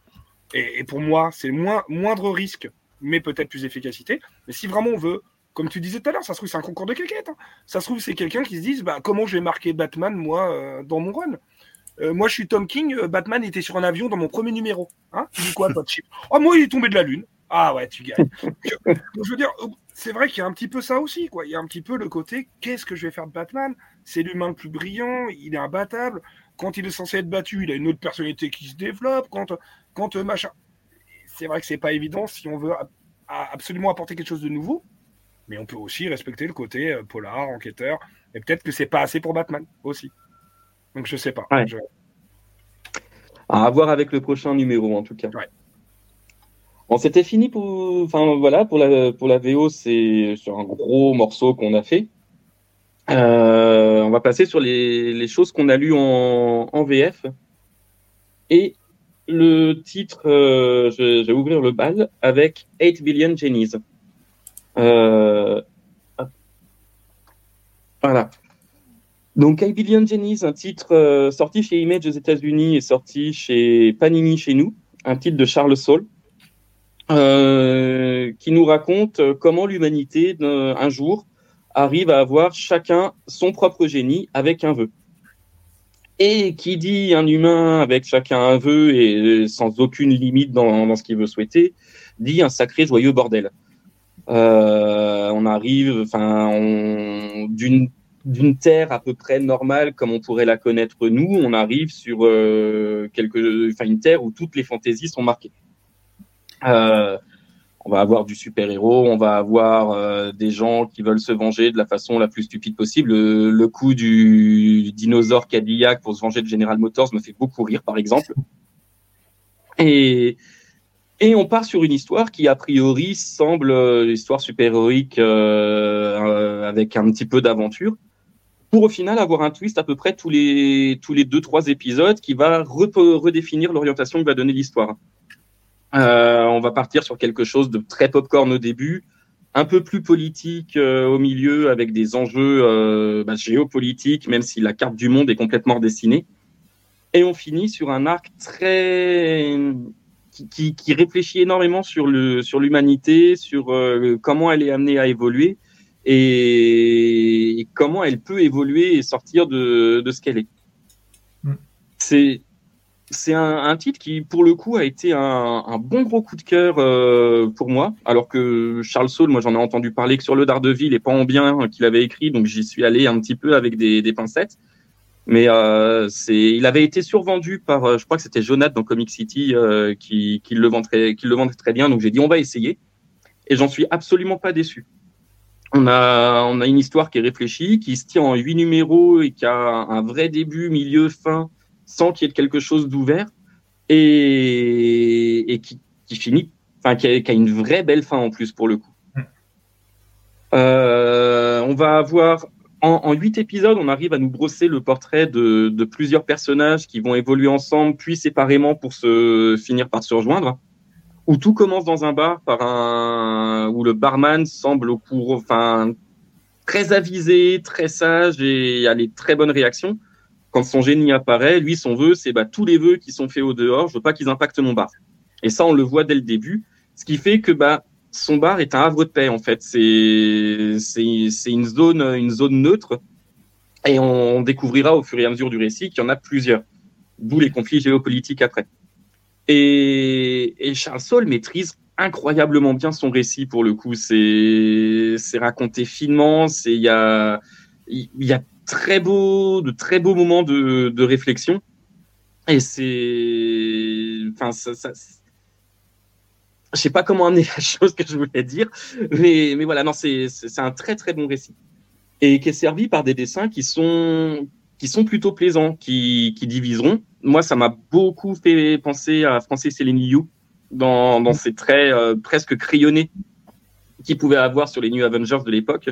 et, et pour moi c'est moins moindre risque, mais peut-être plus efficacité. Mais si vraiment on veut comme tu disais tout à l'heure, ça se trouve, c'est un concours de quéquette. Hein. Ça se trouve, c'est quelqu'un qui se dit bah, comment je vais marquer Batman, moi, euh, dans mon run? Euh, Moi, je suis Tom King, euh, Batman était sur un avion dans mon premier numéro. Hein quoi, chip? Oh, moi, il est tombé de la Lune. Ah ouais, tu gagnes. je veux dire, c'est vrai qu'il y a un petit peu ça aussi. Quoi. Il y a un petit peu le côté qu'est-ce que je vais faire de Batman? C'est l'humain le plus brillant, il est imbattable. Quand il est censé être battu, il a une autre personnalité qui se développe. Quand, quand machin. C'est vrai que c'est pas évident si on veut absolument apporter quelque chose de nouveau mais on peut aussi respecter le côté euh, polar, enquêteur. Et peut-être que c'est pas assez pour Batman aussi. Donc je sais pas. À voir avec le prochain numéro en tout cas. Ouais. Bon, c'était fini pour, enfin voilà, pour la pour la VO, c'est sur un gros morceau qu'on a fait. Euh, on va passer sur les, les choses qu'on a lues en, en, VF. Et le titre, euh, je, vais ouvrir le bal avec 8 Billion Jennies. Euh, Voilà. Donc, I Billion Jenny's, un titre sorti chez Image aux États-Unis et sorti chez Panini chez nous, un titre de Charles Saul, qui nous raconte comment l'humanité, un jour, arrive à avoir chacun son propre génie avec un vœu. Et qui dit un humain avec chacun un vœu et sans aucune limite dans, ce qu'il veut souhaiter, dit un sacré joyeux bordel. Euh, on arrive, enfin, d'une d'une terre à peu près normale comme on pourrait la connaître nous, on arrive sur euh, quelque, enfin une terre où toutes les fantaisies sont marquées. Euh, on va avoir du super-héros, on va avoir euh, des gens qui veulent se venger de la façon la plus stupide possible. Le, coup du, dinosaure Cadillac pour se venger de General Motors me fait beaucoup rire, par exemple. Et, et on part sur une histoire qui, a priori, semble euh, l'histoire super-héroïque euh, avec un petit peu d'aventure, pour au final avoir un twist à peu près tous les tous les deux trois épisodes qui va redéfinir l'orientation que va donner l'histoire. Euh, on va partir sur quelque chose de très popcorn au début, un peu plus politique euh, au milieu, avec des enjeux euh, bah, géopolitiques, même si la carte du monde est complètement redessinée. Et on finit sur un arc très qui, qui, réfléchit énormément sur le sur l'humanité, sur comment elle est amenée à évoluer et, comment elle peut évoluer et sortir de, de ce qu'elle est. Mm. C'est c'est un, titre qui, pour le coup, a été un, bon gros coup de cœur euh, pour moi. Alors que Charles Saul, moi, j'en ai entendu parler que sur le Daredevil et pas en bien qu'il avait écrit, donc j'y suis allé un petit peu avec des, pincettes. Mais euh, c'est, il avait été survendu par, euh, je crois que c'était Jonathan dans Comic City qui, le vendait, qui le vendait très bien. Donc j'ai dit on va essayer, et j'en suis absolument pas déçu. On a, on a une histoire qui est réfléchie, qui se tient en huit numéros et qui a un vrai début, milieu, fin sans qu'il y ait quelque chose d'ouvert et, qui, finit, enfin qui a, une vraie belle fin en plus pour le coup. Mm. Euh, on va avoir en huit épisodes, on arrive à nous brosser le portrait de, plusieurs personnages qui vont évoluer ensemble, puis séparément pour se finir par se rejoindre. Où tout commence dans un bar par un où le barman semble au cours, enfin très avisé, très sage et a les très bonnes réactions quand son génie apparaît, lui, son vœu, c'est bah, tous les vœux qui sont faits au dehors, je veux pas qu'ils impactent mon bar. Et ça, on le voit dès le début, ce qui fait que bah, son bar est un havre de paix en fait. C'est c'est une zone une zone neutre et on, découvrira au fur et à mesure du récit qu'il y en a plusieurs. D'où les conflits géopolitiques après. Et, Charles Saul maîtrise incroyablement bien son récit pour le coup. C'est c'est raconté finement. C'est il y a il y a très de très beaux moments de, de réflexion. Et c'est, enfin, ça je sais pas comment amener la chose que je voulais dire, mais, mais voilà, non, c'est, un très très bon récit et qui est servi par des dessins qui sont qui sont plutôt plaisants, qui, qui diviseront. Moi, ça m'a beaucoup fait penser à Francis You dans, dans ses traits euh, presque crayonnés qu'il pouvait avoir sur les New Avengers de l'époque.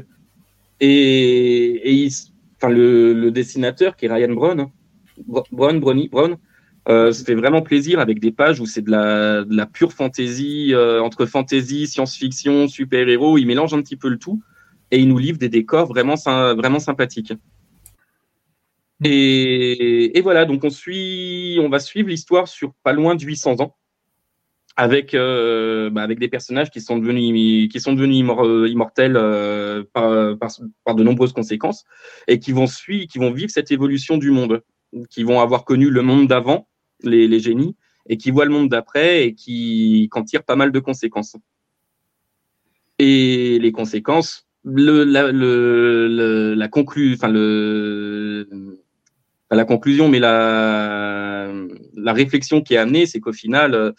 Et, et il, enfin le, dessinateur qui est Ryan Brown, Brown, Brownie, Brown, euh, se fait vraiment plaisir avec des pages où c'est de la, pure fantaisie, euh, entre fantaisie, science-fiction, super-héros. Il mélange un petit peu le tout et il nous livre des décors vraiment, vraiment sympathiques. Et, voilà, donc on suit, on va suivre l'histoire sur pas loin de 800 ans avec euh, bah, avec des personnages qui sont devenus qui sont devenus euh, immortels par, par, de nombreuses conséquences et qui vont suivre qui vont vivre cette évolution du monde qui vont avoir connu le monde d'avant les, génies et qui voient le monde d'après et qui en tirent pas mal de conséquences et les conséquences le la conclu le la conclusion mais la la réflexion qui est amenée c'est qu'au final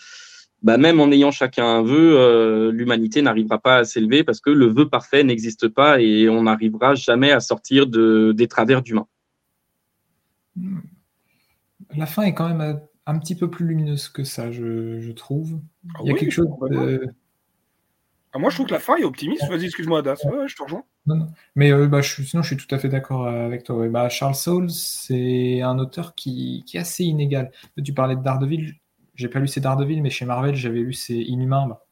bah, même en ayant chacun un vœu, euh, l'humanité n'arrivera pas à s'élever parce que le vœu parfait n'existe pas et on n'arrivera jamais à sortir de, des travers d'humains. Hmm. La fin est quand même un petit peu plus lumineuse que ça, je, trouve. Ah Il y a quelque chose ah, moi, je trouve que la fin est optimiste. Vas-y, excuse-moi, Das. je te rejoins. Mais euh, bah, je, sinon, je suis tout à fait d'accord avec toi. Bah, Charles Saul, c'est un auteur qui, qui, est assez inégal. Tu parlais de Daredevil. J'ai pas lu ces Daredevil, mais chez Marvel, j'avais lu ces Inhumains. Bah.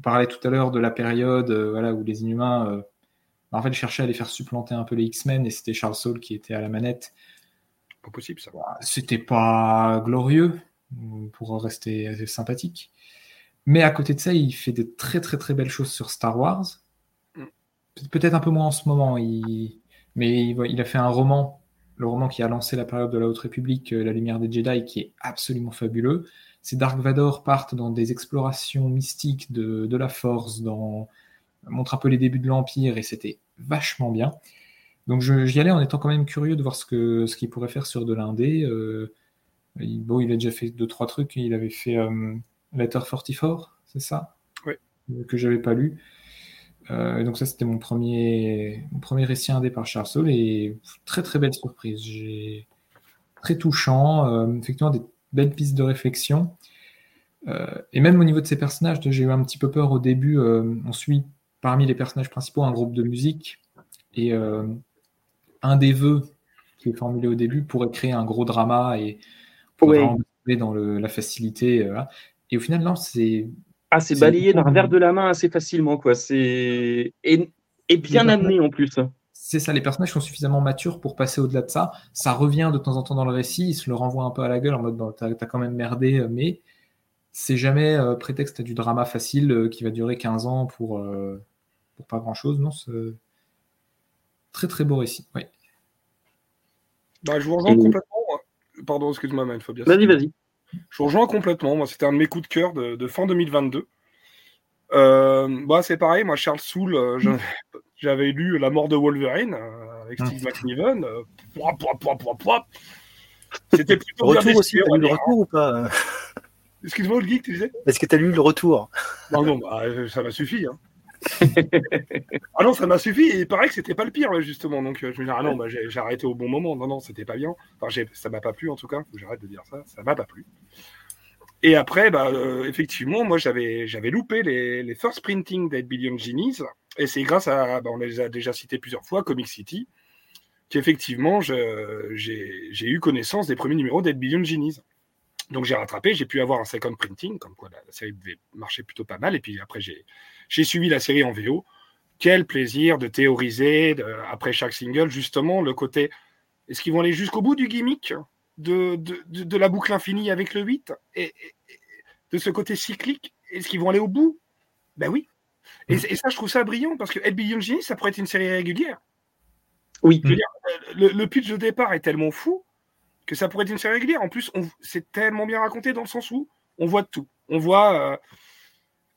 On parlait tout à l'heure de la période euh, voilà, où les Inhumains euh, je cherchais à les faire supplanter un peu les X-Men et c'était Charles Soule qui était à la manette. Pas possible ça. C'était pas glorieux pour rester sympathique. Mais à côté de ça, il fait de très très très belles choses sur Star Wars. Mm. Peut-être un peu moins en ce moment, il... mais il a fait un roman, le roman qui a lancé la période de la Haute République, euh, La Lumière des Jedi, qui est absolument fabuleux. Ces Dark Vador partent dans des explorations mystiques de, de la Force, dans... montre un peu les débuts de l'Empire, et c'était vachement bien. Donc j'y allais en étant quand même curieux de voir ce qu'il ce qu'il pourrait faire sur de l'indé. Euh, bon, il a déjà fait deux, trois trucs. Il avait fait euh, Letter 44, c'est ça? Oui. Que j'avais pas lu. Euh, donc ça, c'était mon premier, mon premier récit indé par Charles Soule et très très belle surprise. J'ai très touchant, euh, effectivement des belles pistes de réflexion. et même au niveau de ces personnages, j'ai eu un petit peu peur au début. on suit parmi les personnages principaux un groupe de musique et un des vœux qui est formulé au début pourrait créer un gros drama et pourrait dans la facilité. Euh, et au final, non, c'est. Ah, c'est balayé d'un verre de la main assez facilement, quoi. C'est. Et, bien amené en plus. C'est ça, les personnages sont suffisamment matures pour passer au-delà de ça. Ça revient de temps en temps dans le récit, ils se le renvoient un peu à la gueule en mode t'as as quand même merdé, euh, mais c'est jamais euh, prétexte à du drama facile qui va durer 15 ans pour, pour pas grand-chose. Non, très très beau récit. Oui. Bah, je vous rejoins complètement. Pardon, excuse-moi, Fabian. Vas-y, vas-y. Je vous rejoins complètement. Moi, c'était un de mes coups de cœur de, fin 2022. Euh, bah, c'est pareil, moi, Charles Soule, euh, j'avais lu La mort de Wolverine euh, avec Steve ah. McNiven. C'était plutôt retour bien aussi. T'as lu le retour ou pas? Excuse-moi, le geek, tu disais? Est-ce que tu as lu le retour? Non, non, bah, ça m'a suffi. Hein ah non, ça m'a suffi. Et il paraît que c'était pas le pire, justement. Donc euh, je me dis, ah non, bah, j'ai arrêté au bon moment. Non, non, c'était pas bien. Enfin, ça m'a pas plu, en tout cas. J'arrête de dire ça. Ça m'a pas plu. Et après, bah, euh, effectivement, moi, j'avais loupé les, first printing d'Ed Billion Genies. Et c'est grâce à, bah, on les a déjà cités plusieurs fois, Comic City, qu'effectivement, j'ai eu connaissance des premiers numéros d'Ed Billion Genies. Donc j'ai rattrapé, j'ai pu avoir un second printing, comme quoi la, série devait marcher plutôt pas mal. Et puis après, j'ai suivi la série en VO. Quel plaisir de théoriser après chaque single, justement, le côté. Est-ce qu'ils vont aller jusqu'au bout du gimmick de, de, de, la boucle infinie avec le 8 et, de ce côté cyclique Est-ce qu'ils vont aller au bout? Ben oui. Et, et, ça, je trouve ça brillant parce que El Billion Genie, ça pourrait être une série régulière. Oui. Euh, le, le pitch de départ est tellement fou que ça pourrait être une série régulière. En plus, c'est tellement bien raconté dans le sens où on voit tout. On voit, euh,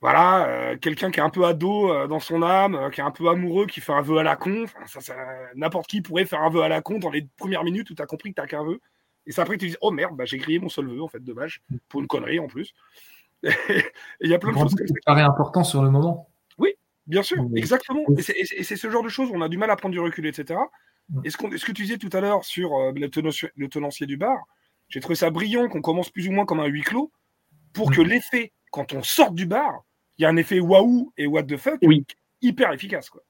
voilà, euh, quelqu'un qui est un peu ado euh, dans son âme, qui est un peu amoureux, qui fait un vœu à la con. ça, N'importe qui pourrait faire un vœu à la con dans les premières minutes où tu as compris que tu n'as qu'un vœu. Et c'est après que tu dis, oh merde, bah, j'ai grillé mon seul vœu, en fait, dommage, pour une connerie en plus. Il y a plein de choses ça. paraît important sur le moment. Oui, bien sûr, exactement. Et c'est ce genre de choses où on a du mal à prendre du recul, etc. Et ce, ce, que tu disais tout à l'heure sur euh, le, tenancier, du bar, j'ai trouvé ça brillant qu'on commence plus ou moins comme un huis clos pour que l'effet, quand on sort du bar, il y a un effet waouh et what the fuck hyper efficace. Quoi.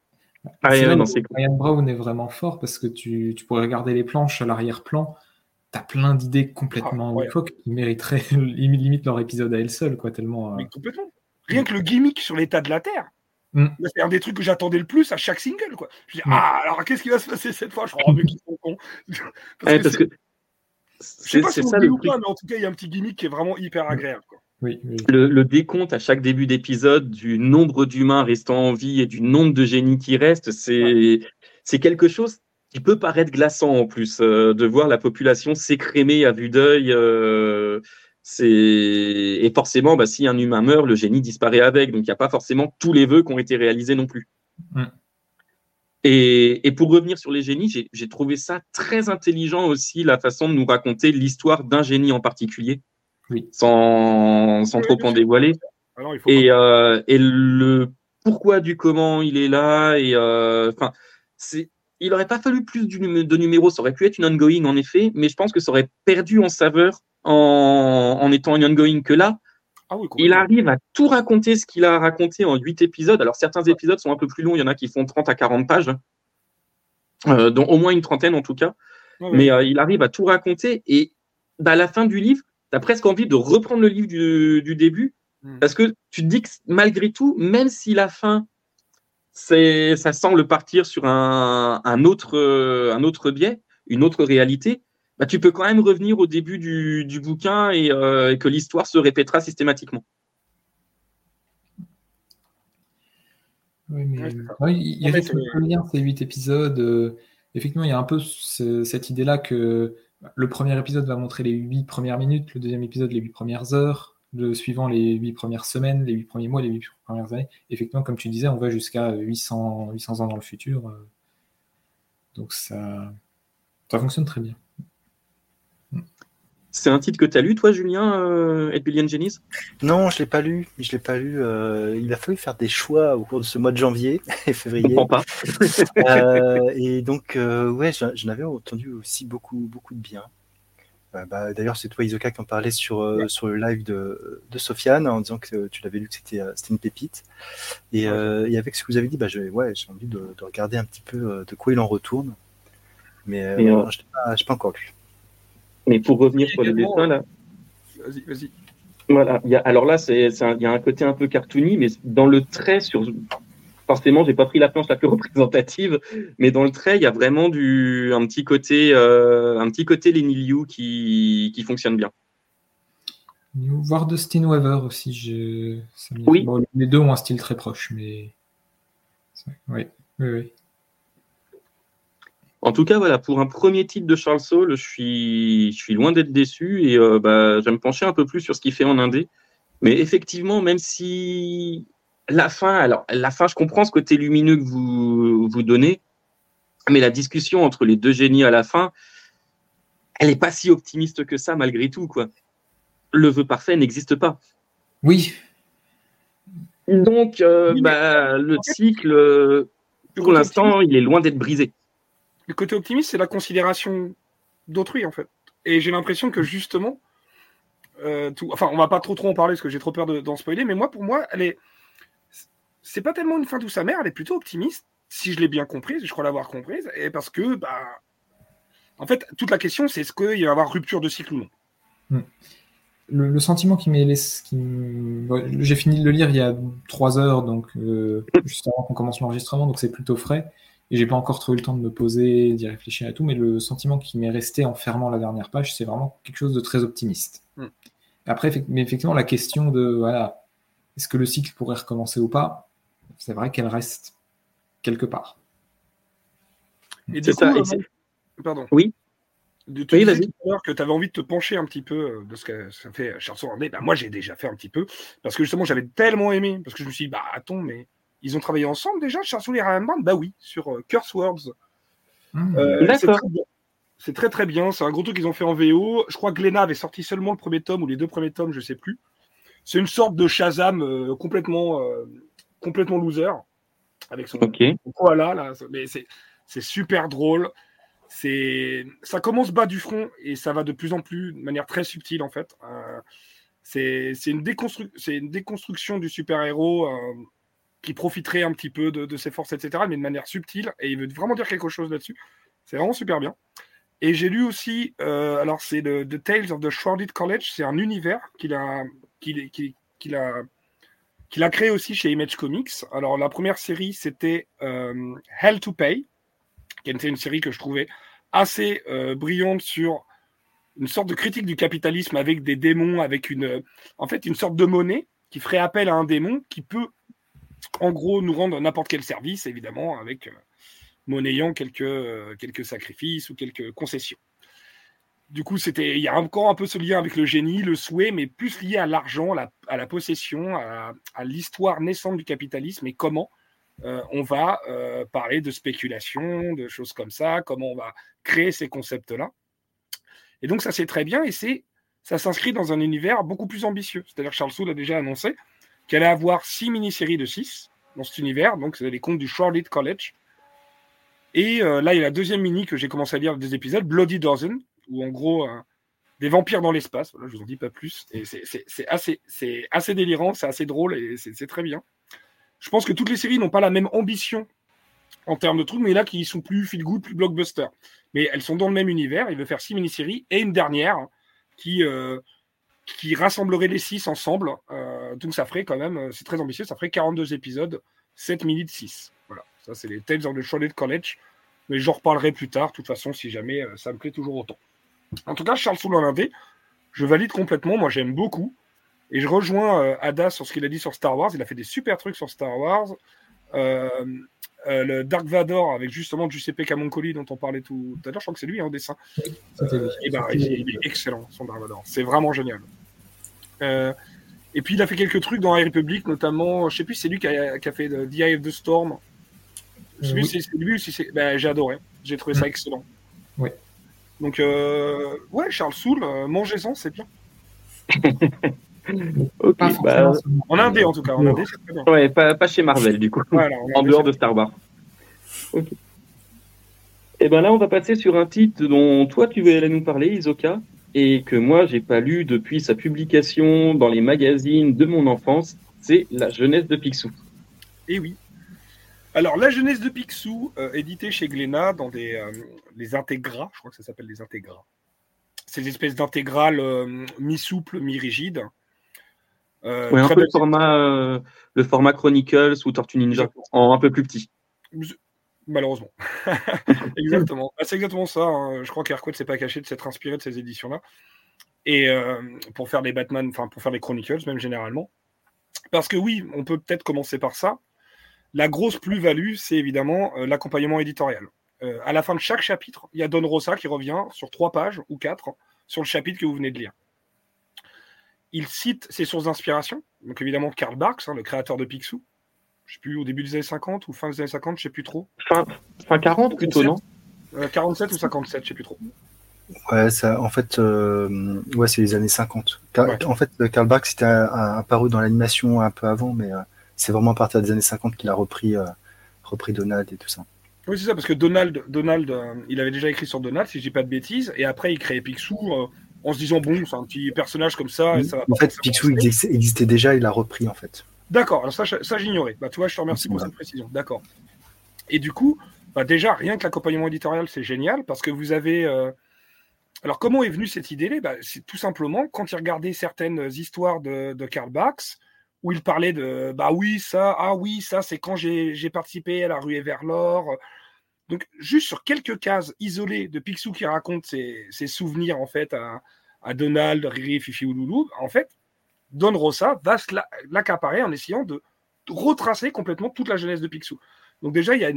Ah, Ryan Brown est vraiment fort parce que tu, tu pourrais regarder les planches à l'arrière-plan. tu as plein d'idées complètement ah, qui mériteraient limite leur épisode à elle seule, quoi, tellement. Euh, Mais complètement. Rien que le gimmick sur l'état de la Terre, Mm. C'est un des trucs que j'attendais le plus à chaque single. Quoi. Je dis, mm. ah, alors qu'est-ce qui va se passer cette fois? Je crois qu'ils sont cons. parce, que, je sais pas si ça le ou pas, mais en tout cas, il y a un petit gimmick qui est vraiment hyper mm. agréable. Quoi. Oui, Le, décompte à chaque début d'épisode du nombre d'humains restant en vie et du nombre de génies qui restent, c'est c'est quelque chose qui peut paraître glaçant en plus, euh, de voir la population s'écrémer à vue d'œil. Euh, et forcément, bah, si un humain meurt, le génie disparaît avec. Donc il n'y a pas forcément tous les vœux qui ont été réalisés non plus. Et, pour revenir sur les génies, j'ai trouvé ça très intelligent aussi la façon de nous raconter l'histoire d'un génie en particulier, sans, trop en dévoiler. et, euh, et, le pourquoi du comment il est là et euh, enfin c'est il n'aurait pas fallu plus de numéros, ça aurait pu être une ongoing en effet, mais je pense que ça aurait perdu en saveur en, étant un ongoing que là. Ah il arrive à tout raconter ce qu'il a raconté en 8 épisodes. Alors certains épisodes sont un peu plus longs, il y en a qui font 30 à 40 pages, euh, dont au moins une trentaine en tout cas. Mais euh, il arrive à tout raconter. Et bah, à la fin du livre, as presque envie de reprendre le livre du, début hmm. parce que tu te dis que malgré tout, même si la fin c'est, ça semble partir sur un, un, autre, un autre biais, une autre réalité, bah, tu peux quand même revenir au début du, du bouquin et, euh, et que l'histoire se répétera systématiquement. Oui, mais ouais, il, il reste lien ces huit épisodes. Euh, effectivement, il y a un peu ce, cette idée-là que le premier épisode va montrer les huit premières minutes, le deuxième épisode les huit premières heures, le suivant les huit premières semaines, les huit premiers mois, les huit premières années. Effectivement, comme tu disais, on va jusqu'à 800, 800 ans dans le futur. Euh. donc ça, ça fonctionne très bien. C'est un titre que tu as lu, toi, Julien, euh, Ed Billion Genies? Non, je l'ai pas lu. Je l'ai pas lu. Euh, il a fallu faire des choix au cours de ce mois de janvier et février. Je comprends pas. euh, et donc, euh, ouais, j'en avais entendu aussi beaucoup, beaucoup de bien. Bah, D'ailleurs, c'est toi, Isoka, qui en parlait sur, sur le live de, de Sofiane en disant que tu l'avais lu, que c'était une pépite. Et, et, avec ce que vous avez dit, bah, j'ai ouais, envie de, de, regarder un petit peu de quoi il en retourne. Mais je n'ai pas, pas encore lu. Mais pour revenir sur les dessins, là. Vas-y, vas-y. Voilà. Y a, alors là, il y a un côté un peu cartoony, mais dans le trait, sur, forcément, j'ai pas pris la planche la plus représentative, mais dans le trait, il y a vraiment du, un petit côté, euh, un petit côté Lenny Liu qui, qui fonctionne bien. Voir Dustin Weaver aussi. Je... Oui. Bon, les deux ont un style très proche, mais. Oui, oui, oui. En tout cas, voilà, pour un premier titre de Charles Saul, je suis, je suis loin d'être déçu et euh, bah, je vais me pencher un peu plus sur ce qu'il fait en indé. Mais effectivement, même si la fin, alors la fin, je comprends ce côté lumineux que vous vous donnez, mais la discussion entre les deux génies à la fin, elle n'est pas si optimiste que ça malgré tout, quoi. Le vœu parfait n'existe pas. Oui. Donc, euh, bah, le cycle, pour l'instant, il est loin d'être brisé le côté optimiste, c'est la considération d'autrui, en fait. Et j'ai l'impression que justement, euh, tout, enfin, on va pas trop trop en parler parce que j'ai trop peur d'en spoiler, mais moi, pour moi, elle est, c'est pas tellement une fin douce amère, elle est plutôt optimiste, si je l'ai bien comprise, je crois l'avoir comprise, et parce que, bah, en fait, toute la question, c'est est-ce qu'il va y avoir rupture de cycle ou non. Hmm. Le, le, sentiment qui m'est qui j'ai fini de le lire il y a trois heures, donc euh, juste avant qu'on commence l'enregistrement, donc c'est plutôt frais. Et j'ai pas encore trouvé le temps de me poser, d'y réfléchir et tout, mais le sentiment qui m'est resté en fermant la dernière page, c'est vraiment quelque chose de très optimiste. Mm. Après, mais effectivement, la question de voilà, est-ce que le cycle pourrait recommencer ou pas, c'est vrai qu'elle reste quelque part. Et coup, ça, euh, pardon. Oui. De tu oui, disais que tu avais envie de te pencher un petit peu euh, de ce que ça fait Chanson en ben, moi j'ai déjà fait un petit peu parce que justement j'avais tellement aimé parce que je me suis dit bah attends mais ils ont travaillé ensemble déjà, Charles et Ryan Band Bah oui, sur euh, Curse Words. Mmh, euh, c'est très, très bien. C'est un gros truc qu'ils ont fait en VO. Je crois que Glenna avait sorti seulement le premier tome ou les deux premiers tomes, je sais plus. C'est une sorte de Shazam euh, complètement, euh, complètement loser. Avec son. Ok. Voilà, là. Mais c'est super drôle. C'est, ça commence bas du front et ça va de plus en plus de manière très subtile en fait. Euh, c'est une, déconstru... une déconstruction du super-héros qui profiterait un petit peu de, ses forces, etc., mais de manière subtile, et il veut vraiment dire quelque chose là-dessus. C'est vraiment super bien. Et j'ai lu aussi, euh, alors c'est le The Tales of the Shrouded College, c'est un univers qu'il a, qu'il a, qu'il a créé aussi chez Image Comics. Alors la première série, c'était euh, Hell to Pay, qui était une série que je trouvais assez euh, brillante sur une sorte de critique du capitalisme avec des démons, avec une, en fait, une sorte de monnaie qui ferait appel à un démon qui peut en gros, nous rendre n'importe quel service, évidemment, avec euh, monnayant quelques, euh, quelques sacrifices ou quelques concessions. Du coup, c'était, il y a encore un peu ce lien avec le génie, le souhait, mais plus lié à l'argent, à la possession, à, l'histoire naissante du capitalisme et comment euh, on va parler de spéculation, de choses comme ça, comment on va créer ces concepts-là. Et donc, ça c'est très bien et c'est, ça s'inscrit dans un univers beaucoup plus ambitieux. C'est-à-dire, Charles Soule a déjà annoncé qu'elle allait avoir six mini-séries de six dans cet univers. Donc, c'est les contes du Charlotte College. Et euh, là, il y a la deuxième mini que j'ai commencé à lire des épisodes, Bloody Dozen, où en gros, euh, des vampires dans l'espace. Voilà, je vous en dis pas plus. Et c'est assez, assez délirant, c'est assez drôle et c'est très bien. Je pense que toutes les séries n'ont pas la même ambition en termes de trucs, mais là, qui sont plus feel good, plus blockbuster. Mais elles sont dans le même univers. Il veut faire six mini-séries et une dernière qui, euh, qui rassemblerait les six ensemble. Euh, donc ça ferait quand même, c'est très ambitieux, ça ferait 42 épisodes, 7 minutes 6. Ça, c'est les Tales of the Shrouded College. Mais j'en reparlerai plus tard, de toute façon, si jamais euh, ça me plaît toujours autant. En tout cas, Charles Soule en indé, je valide complètement. Moi, j'aime beaucoup. Et je rejoins euh, Ada sur ce qu'il a dit sur Star Wars. Il a fait des super trucs sur Star Wars. Euh, euh, le Dark Vador avec justement Giuseppe Camoncoli dont on parlait tout à l'heure, je crois que c'est lui en dessin. et ben, il, est excellent son Dark Vador, c'est vraiment génial. Et puis il a fait quelques trucs dans la République, notamment, je sais plus, c'est lui qui a, fait The Eye of the Storm. Je sais plus si c'est lui ou si c'est. Ben, j'ai adoré, j'ai trouvé ça excellent. Oui. Donc, ouais, Charles Soule, mangez-en, c'est bien. okay, bah... En Indé, en tout cas. En Indé, c'est très bien. Ouais, pas, pas, chez Marvel, du coup. Voilà, en, dehors de Star Wars. Ok. Et ben là, on va passer sur un titre dont toi, tu veux aller nous parler, Isoka, et que moi, j'ai pas lu depuis sa publication dans les magazines de mon enfance. C'est La jeunesse de Picsou. Eh oui. Alors, La jeunesse de Picsou, euh, édité chez Glénat dans des, euh, les intégras, je crois que ça s'appelle les intégras. C'est des espèces d'intégrales euh, mi-souples, mi-rigides, euh, un peu le format, euh, le format Chronicles ou Tortue Ninja, en un peu plus petit. Malheureusement. exactement. Bah, c'est exactement ça. Hein. Je crois qu'Airquote s'est pas caché de s'être inspiré de ces éditions-là. Et euh, pour faire les Batman, enfin pour faire les Chronicles, même généralement. Parce que oui, on peut peut-être commencer par ça. La grosse plus-value, c'est évidemment l'accompagnement éditorial. à la fin de chaque chapitre, il y a Don Rosa qui revient sur trois pages ou quatre sur le chapitre que vous venez de lire il cite ses sources d'inspiration. Donc évidemment Karl Barks, hein, le créateur de Picsou. Je sais plus, au début des années 50 ou fin des années 50, je sais plus trop. Fin, fin 40 plutôt, non? 47 euh, ou 57, je sais plus trop. Ouais, ça, en fait, euh, ouais, c'est les années 50. En fait, Karl Barks était apparu dans l'animation un peu avant, mais euh, c'est vraiment à partir des années 50 qu'il a repris, repris Donald et tout ça. Oui, c'est ça, parce que Donald, Donald il avait déjà écrit sur Donald, si je dis pas de bêtises, et après il créait Picsou en se disant bon, c'est un petit personnage comme ça. en fait, Picsou existait déjà, il l'a repris en fait. D'accord, alors ça, ça j'ignorais. Bah, tu vois, je te remercie pour cette précision. D'accord. Et du coup, bah, déjà, rien que l'accompagnement éditorial, c'est génial parce que vous avez. Euh, alors, comment est venue cette idée-là? Bah, C'est tout simplement quand il regardait certaines histoires de, de Karl Barks où il parlait de bah oui, ça, ah oui, ça, c'est quand j'ai participé à la rue vers l'or. Donc, juste sur quelques cases isolées de Picsou qui raconte ses, souvenirs en fait à, Donald, Riri, Fifi ou Loulou, en fait, Don Rosa va l'accaparer en essayant de retracer complètement toute la jeunesse de Picsou. Donc déjà, il y a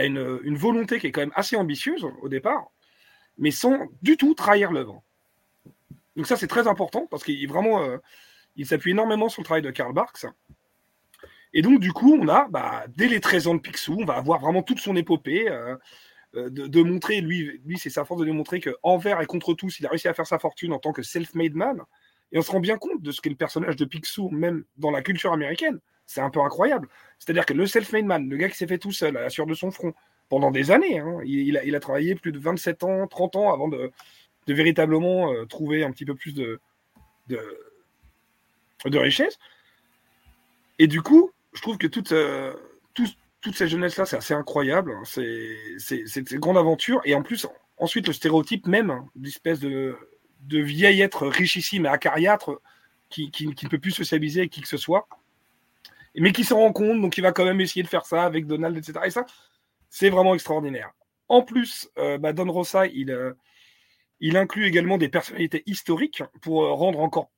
a une, volonté qui est quand même assez ambitieuse au départ, mais sans du tout trahir l'œuvre. Donc ça, c'est très important parce qu'il vraiment, euh, il s'appuie énormément sur le travail de Karl Barks. Et donc, du coup, on a, bah, dès les 13 ans de Picsou, on va avoir vraiment toute son épopée, euh, euh, de, montrer, lui, lui c'est sa force de démontrer qu'envers et contre tous, il a réussi à faire sa fortune en tant que self-made man. Et on se rend bien compte de ce qu'est le personnage de Picsou, même dans la culture américaine. C'est un peu incroyable. C'est-à-dire que le self-made man, le gars qui s'est fait tout seul à la sueur de son front pendant des années, hein, il, a, travaillé plus de 27 ans, 30 ans avant de, véritablement euh, trouver un petit peu plus de, richesse. Et du coup, je trouve que toute, euh, toute cette jeunesse-là, c'est assez incroyable. C'est une grande aventure. Et en plus, ensuite, le stéréotype même d'espèce de, de vieil être richissime et acariâtre qui, qui, ne peut plus socialiser avec qui que ce soit, mais qui se rend compte, donc il va quand même essayer de faire ça avec Donald, etc. Et ça, c'est vraiment extraordinaire. En plus, euh, bah, Don Rosa, il, euh, il inclut également des personnalités historiques pour rendre encore,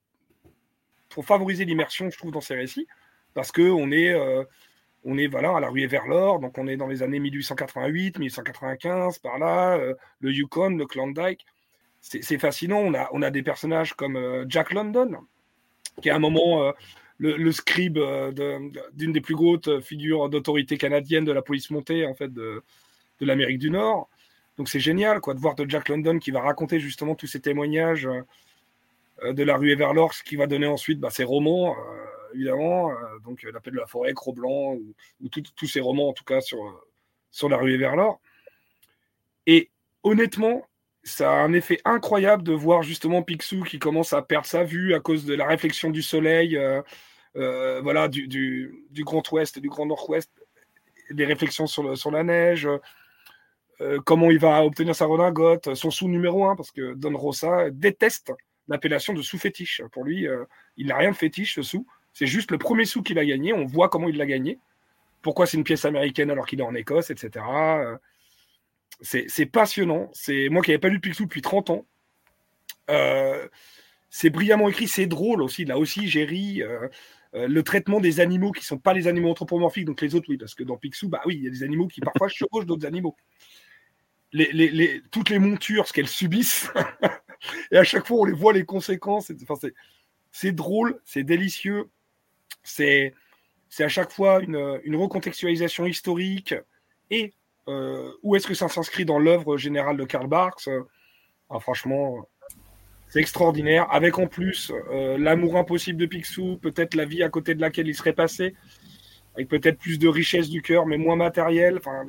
pour favoriser l'immersion, je trouve, dans ses récits parce que on est, euh, on est voilà, à la ruée vers l'or, donc on est dans les années 1888, 1895, par là, euh, le Yukon, le Klondike. C'est fascinant. On a, on a des personnages comme euh, Jack London, qui est à un moment le, scribe d'une des plus grosses figures d'autorité canadienne de la police montée en fait de, de l'Amérique du Nord. Donc c'est génial quoi de voir de Jack London qui va raconter justement tous ces témoignages de la ruée vers ce qui va donner ensuite bah, ses romans évidemment, euh, donc euh, L'appel de la forêt, Cro-Blanc, ou, tous ces romans en tout cas sur, sur la rue vers. Et honnêtement, ça a un effet incroyable de voir justement Picsou qui commence à perdre sa vue à cause de la réflexion du soleil, euh, voilà, du, du, Grand Ouest, du Grand Nord-Ouest, des réflexions sur, sur la neige, comment il va obtenir sa redingote, son sous numéro un, parce que Don Rosa déteste l'appellation de sous-fétiche. Pour lui, il n'a rien de fétiche, ce sous. C'est juste le premier sou qu'il a gagné. On voit comment il l'a gagné. pourquoi c'est une pièce américaine alors qu'il est en Écosse, etc. C'est passionnant. C'est moi qui n'avais pas lu Picsou depuis 30 ans. c'est brillamment écrit, c'est drôle aussi. Là aussi, j'ai ri. le traitement des animaux qui ne sont pas les animaux anthropomorphiques, donc les autres, oui, parce que dans Picsou, bah oui, il y a des animaux qui parfois chevauchent d'autres animaux. Toutes les montures, ce qu'elles subissent, et à chaque fois, on les voit les conséquences. Enfin, c'est drôle, c'est délicieux, c'est à chaque fois une, une, recontextualisation historique et euh, où est-ce que ça s'inscrit dans l'œuvre générale de Karl Barks ah, Franchement, c'est extraordinaire. Avec en plus euh, l'amour impossible de Picsou, peut-être la vie à côté de laquelle il serait passé, avec peut-être plus de richesse du cœur, mais moins matérielle. Enfin,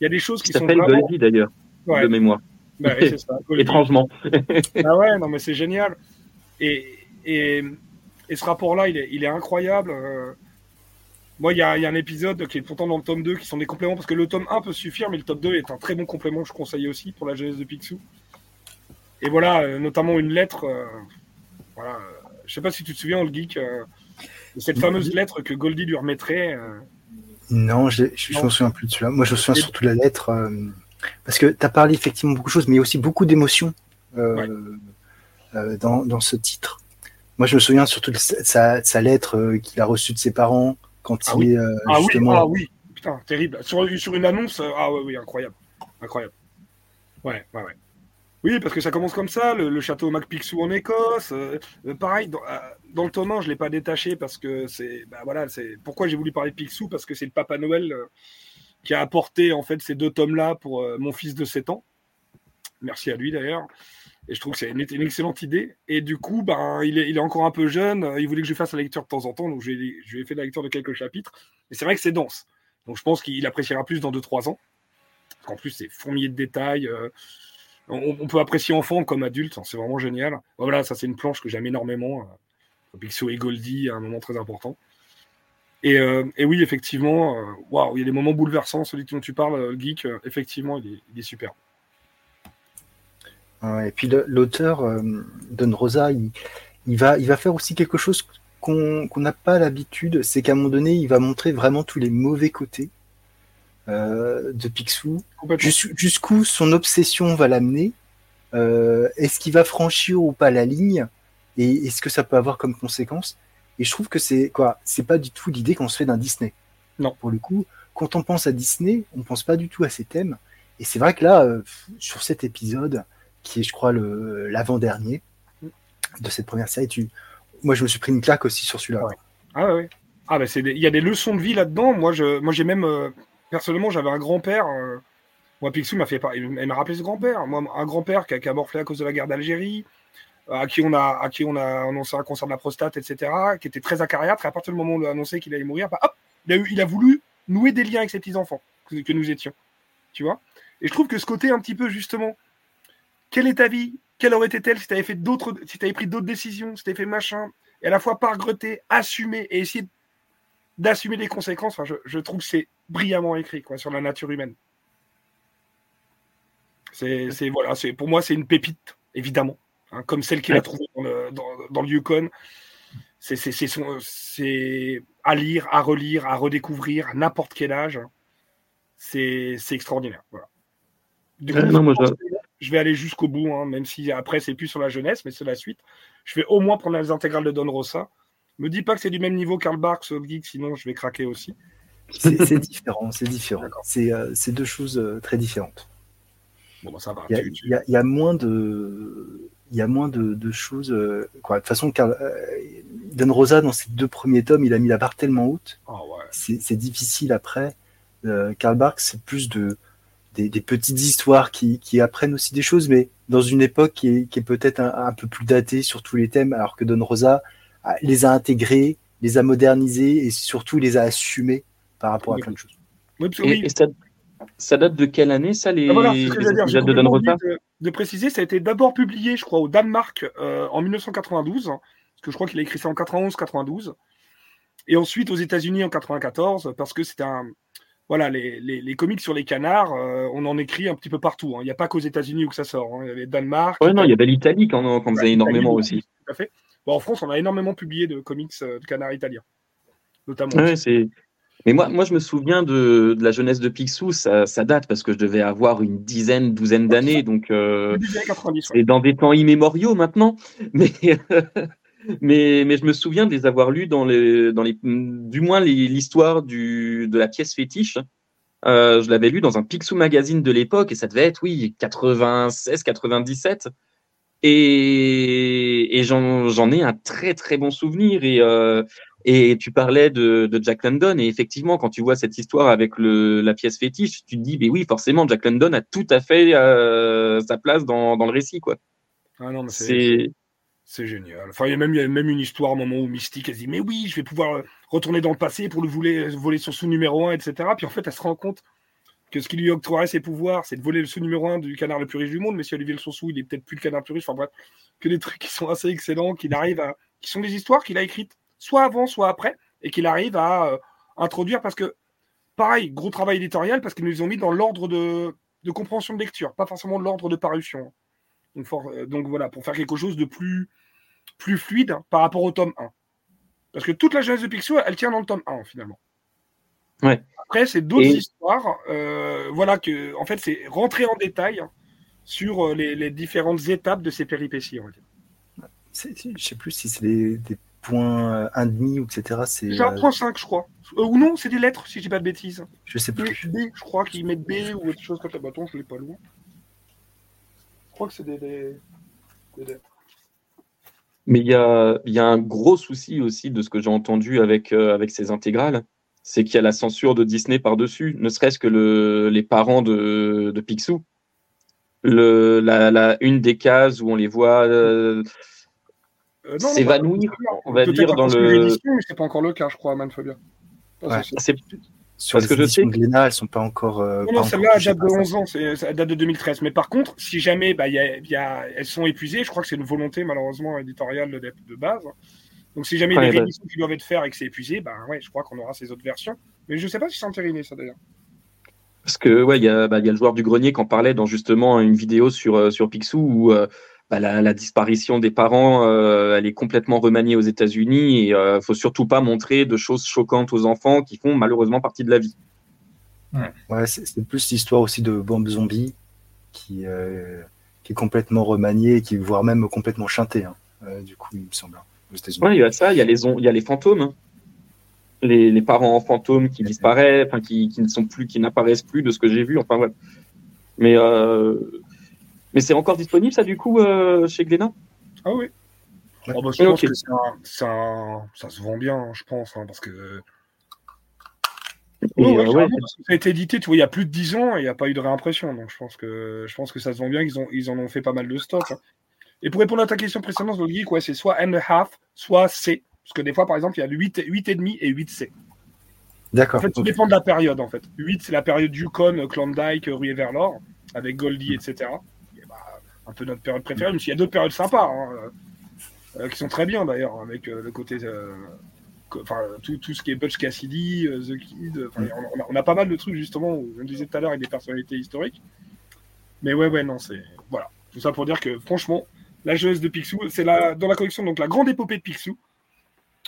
il y a des choses qui sont. s'appelle vraiment... d'ailleurs, de mémoire. Bah Étrangement. ah ouais, non, mais c'est génial. Et, et, et ce rapport-là, il est, il est incroyable. Euh, moi, il y, a, un épisode qui est pourtant dans le tome 2 qui sont des compléments parce que le tome 1 peut suffire, mais le tome 2 est un très bon complément, je conseille aussi pour la jeunesse de Picsou. Et voilà, euh, notamment une lettre. Euh, voilà, je sais pas si tu te souviens, le geek, de cette fameuse lettre que Goldie lui remettrait. Non, je ne me souviens plus de cela. Moi, je me souviens surtout de la lettre. parce que tu as parlé effectivement beaucoup de choses, mais il y a aussi beaucoup d'émotions dans, dans, ce titre. Moi, je me souviens surtout de sa, sa lettre qu'il a reçue de ses parents, quand ah il oui. Euh, ah, oui, ah oui, putain, terrible. Sur, sur une annonce, euh, ah oui, oui, incroyable. Incroyable. Ouais, ouais, ouais. Oui, parce que ça commence comme ça, le, château MacPixou en Écosse. Euh, pareil, dans, dans, le tome 1, je ne l'ai pas détaché parce que c'est. Bah, voilà, c'est pourquoi j'ai voulu parler de Picsou, parce que c'est le Papa Noël qui a apporté en fait ces deux tomes-là pour mon fils de 7 ans. Merci à lui d'ailleurs. Et je trouve que c'est une, excellente idée. Et du coup, ben, il, est, encore un peu jeune. Il voulait que je fasse la lecture de temps en temps. Donc, je, lui ai fait la lecture de quelques chapitres. Et c'est vrai que c'est dense. Donc, je pense qu'il appréciera plus dans 2-3 ans. En plus, c'est fourmillé de détails. Euh, on, peut apprécier enfant comme adulte. C'est vraiment génial. Voilà, ça, c'est une planche que j'aime énormément. Euh, et Goldie, à un moment très important. Et, euh, oui, effectivement, waouh, il y a des moments bouleversants. Celui dont tu parles, le geek, effectivement, il est super et puis l'auteur, euh, Don Rosa, il, va, il va faire aussi quelque chose qu'on n'a pas l'habitude, c'est qu'à un moment donné, il va montrer vraiment tous les mauvais côtés euh, de Picsou, jusqu'où son obsession va l'amener. Euh, est-ce qu'il va franchir ou pas la ligne et est-ce que ça peut avoir comme conséquence? Et je trouve que c'est quoi C'est pas du tout l'idée qu'on se fait d'un Disney. Non. Pour le coup, quand on pense à Disney, on pense pas du tout à ces thèmes. Et c'est vrai que là, sur cet épisode, qui est, je crois, l'avant-dernier de cette première série. Tu... Moi, je me suis pris une claque aussi sur celui-là. Ah ouais. Ah bah il y a des leçons de vie là-dedans. Moi, je, moi, j'ai même euh, personnellement, j'avais un grand-père. Euh, moi, Picsou m'a fait, il m'a rappelé ce grand-père. Moi, un grand-père qui qui a, morflé à cause de la guerre d'Algérie, à qui on a, à qui on a annoncé un cancer de la prostate, etc., qui était très acariâtre. Et à partir du moment où on a annoncé qu'il allait mourir, bah, hop, il a, eu, il a voulu nouer des liens avec ses petits enfants que nous étions. Tu vois? Et je trouve que ce côté un petit peu justement quelle est ta vie? Quelle aurait été-elle si tu avais fait d'autres, si tu avais pris d'autres décisions, si tu avais fait machin? Et à la fois pas regretter, assumer et essayer d'assumer les conséquences. je, trouve que c'est brillamment écrit quoi, sur la nature humaine. C'est, voilà, c'est pour moi c'est une pépite évidemment, hein, comme celle qu'il a trouvée dans le, Yukon. C'est, c'est, à lire, à relire, à redécouvrir à n'importe quel âge. C'est, extraordinaire. Voilà je vais aller jusqu'au bout, hein, même si après c'est plus sur la jeunesse, mais c'est la suite. Je vais au moins prendre les intégrales de Don Rosa. Me dis pas que c'est du même niveau Karl Barks Geek, sinon je vais craquer aussi. C'est différent, c'est différent. Euh, c'est deux choses euh, très différentes. Bon, ça va. Il y, a moins de, il y a moins de, choses. Euh, quoi. De toute façon, Don Rosa dans ses deux premiers tomes, il a mis la barre tellement haute. Oh, ouais. C'est difficile après. Karl Barks, c'est plus de des, petites histoires qui, apprennent aussi des choses, mais dans une époque qui est, peut-être un, peu plus datée sur tous les thèmes, alors que Don Rosa les a intégrés, les a modernisés et surtout les a assumés par rapport à plein de choses. et, ça, date de quelle année, ça, les, ah, de Don Rosa de, préciser, ça a été d'abord publié, je crois, au Danemark euh, en 1992, parce que je crois qu'il a écrit ça en 91-92, et ensuite aux États-Unis en 94, parce que c'était un voilà, les, comics sur les canards, euh, on en écrit un petit peu partout. Hein. Il n'y a pas qu'aux États-Unis où que ça sort. Hein. Il y avait Danemark. Oui, non, il y avait l'Italie quand, on faisait énormément aussi. Tout à fait. en France, on a énormément publié de comics euh, de canards italiens, notamment. c'est Mais moi, moi, je me souviens de, de la jeunesse de Picsou, ça, ça, date parce que je devais avoir une dizaine, douzaine d'années, donc euh, c'est dans des temps immémoriaux maintenant. Mais, mais, mais je me souviens de les avoir lus dans les, dans les, du moins l'histoire de la pièce fétiche. Euh, je l'avais lu dans un Picsou magazine de l'époque et ça devait être, oui, 96, 97. Et, et j'en ai un très très bon souvenir. Et, euh, et tu parlais de, de, Jack London, et effectivement, quand tu vois cette histoire avec le, la pièce fétiche, tu te dis, mais oui, forcément, Jack London a tout à fait euh, sa place dans, dans, le récit, quoi. Ah non, mais c'est. C'est génial. Enfin, il y, a même, il y a même une histoire, un moment où Mystique, elle dit, mais oui, je vais pouvoir retourner dans le passé pour le voler, voler son sous numéro 1, etc. Puis en fait, elle se rend compte que ce qui lui octroierait ses pouvoirs, c'est de voler le sous numéro 1 du canard le plus riche du monde, mais si Olivier le sous, il est peut-être plus le canard le plus riche. Enfin bref, que des trucs qui sont assez excellents, qu'il arrive à. qui sont des histoires qu'il a écrites soit avant, soit après, et qu'il arrive à euh, introduire parce que, pareil, gros travail éditorial parce qu'ils nous ont mis dans l'ordre de, compréhension de lecture, pas forcément l'ordre de parution. Euh, donc, voilà, pour faire quelque chose de plus, plus fluide par rapport au tome 1. Parce que toute la jeunesse de Picsou, elle tient dans le tome 1 finalement. Ouais. Après, c'est d'autres histoires. Euh, voilà que, en fait, c'est rentrer en détail sur les, différentes étapes de ces péripéties. On va dire. Je sais plus si c'est des point 1,5 ou etc. C'est un point 5, je crois. Euh, ou non, c'est des lettres, si je dis pas de bêtises. Je sais plus. B, je crois qu'ils mettent B ou autre chose comme ça. Bâton, je l'ai pas loin. Je crois que c'est des, lettres. Mais il y a, y a, un gros souci aussi de ce que j'ai entendu avec, euh, avec ces intégrales, c'est qu'il y a la censure de Disney par-dessus, ne serait-ce que le, les parents de, de Picsou. Le, la, la, une des cases où on les voit euh, euh, s'évanouir, on va dire, dans le. C'est pas encore le cas, je crois, Manfobia. C'est sur Parce les que je sais. Glénat, elles sont pas encore. Euh, non, celle-là date de 11 ans, ça date de 2013. Mais par contre, si jamais bah, y a, y a, elles sont épuisées, je crois que c'est une volonté malheureusement éditoriale de, de base. Donc si jamais il y a des rééditions qui doivent être faites et que c'est épuisé, bah, ouais, je crois qu'on aura ces autres versions. Mais je sais pas si c'est entériné ça d'ailleurs. Parce que ouais, il y, bah, y, a le joueur du grenier qui en parlait dans justement une vidéo sur, euh, sur Picsou où bah, la, disparition des parents, euh, elle est complètement remaniée aux États-Unis et il euh, faut surtout pas montrer de choses choquantes aux enfants qui font malheureusement partie de la vie. Ouais, c'est plus l'histoire aussi de Bombe Zombie qui, euh, qui est complètement remaniée, qui voire même complètement chantée. Hein, du coup, il me semble. Hein, aux États-Unis. Ouais, il y a ça, il y a les, il y a les fantômes. Hein. Les, les, parents fantômes qui disparaissent, qui, qui, ne sont plus, qui n'apparaissent plus de ce que j'ai vu. Enfin, ouais. Mais mais c'est encore disponible, ça, du coup, euh, chez Glénat? Ah oui. Oh, bah, je pense que ça se vend bien, je pense, hein, parce que. Euh, ça a été édité, tu vois, il y a plus de 10 ans et il n'y a pas eu de réimpression. Donc je pense que je pense que ça se vend bien, ont, ils en ont fait pas mal de stock. Hein. Et pour répondre à ta question précédente, le geek, ouais, c'est soit N half, soit C. Parce que des fois, par exemple, il y a le 8, 8,5 et 8C. D'accord. En fait, ça dépend de la période, en fait. 8, c'est la période Yukon, Klondike, Rue vers l'or, avec Goldie, etc un peu notre période préférée, même s'il y a d'autres périodes sympas, hein, euh, qui sont très bien d'ailleurs, avec euh, le côté. Euh, enfin, tout, tout, ce qui est Butch Cassidy, The Kid, on, a, pas mal de trucs justement, où, je disais tout à l'heure, avec des personnalités historiques. Mais ouais, ouais, non, c'est. Voilà. Tout ça pour dire que franchement, la jeunesse de Picsou, c'est la, dans la collection, donc la grande épopée de Picsou.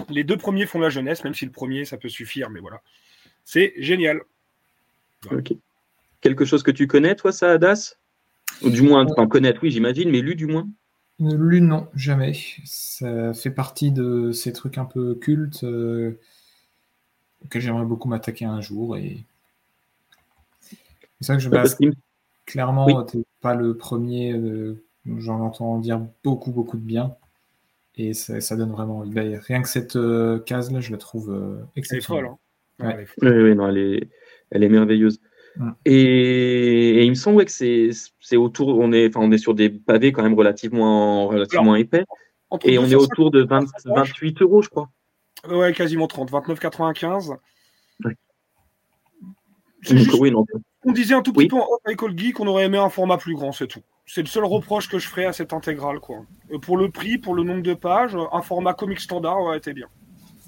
Les deux premiers font la jeunesse, même si le premier, ça peut suffire, mais voilà. C'est génial. Ok. Quelque chose que tu connais, toi, ça, Adas? Ou du moins, en connaître, oui, j'imagine, mais lu du moins Lu, non, jamais. Ça fait partie de ces trucs un peu cultes euh, auxquels j'aimerais beaucoup m'attaquer un jour. Et c'est ça que je base. Clairement, tu n'es pas le premier. Euh, j'en entends dire beaucoup, beaucoup de bien. Et ça, donne vraiment Rien que cette euh, case-là, je la trouve exceptionnelle. Elle est folle. Hein. Oui, non, elle est, elle est merveilleuse. Et, il me semble que c'est autour, on est, on est sur des pavés quand même relativement, relativement épais. Et on est autour de 28 euros, je crois. Ouais, quasiment 30, 29,95. On disait un tout petit peu en Michael Geek qu'on aurait aimé un format plus grand, c'est tout. C'est le seul reproche que je ferais à cette intégrale. Quoi. pour le prix, pour le nombre de pages, un format comic standard aurait été bien.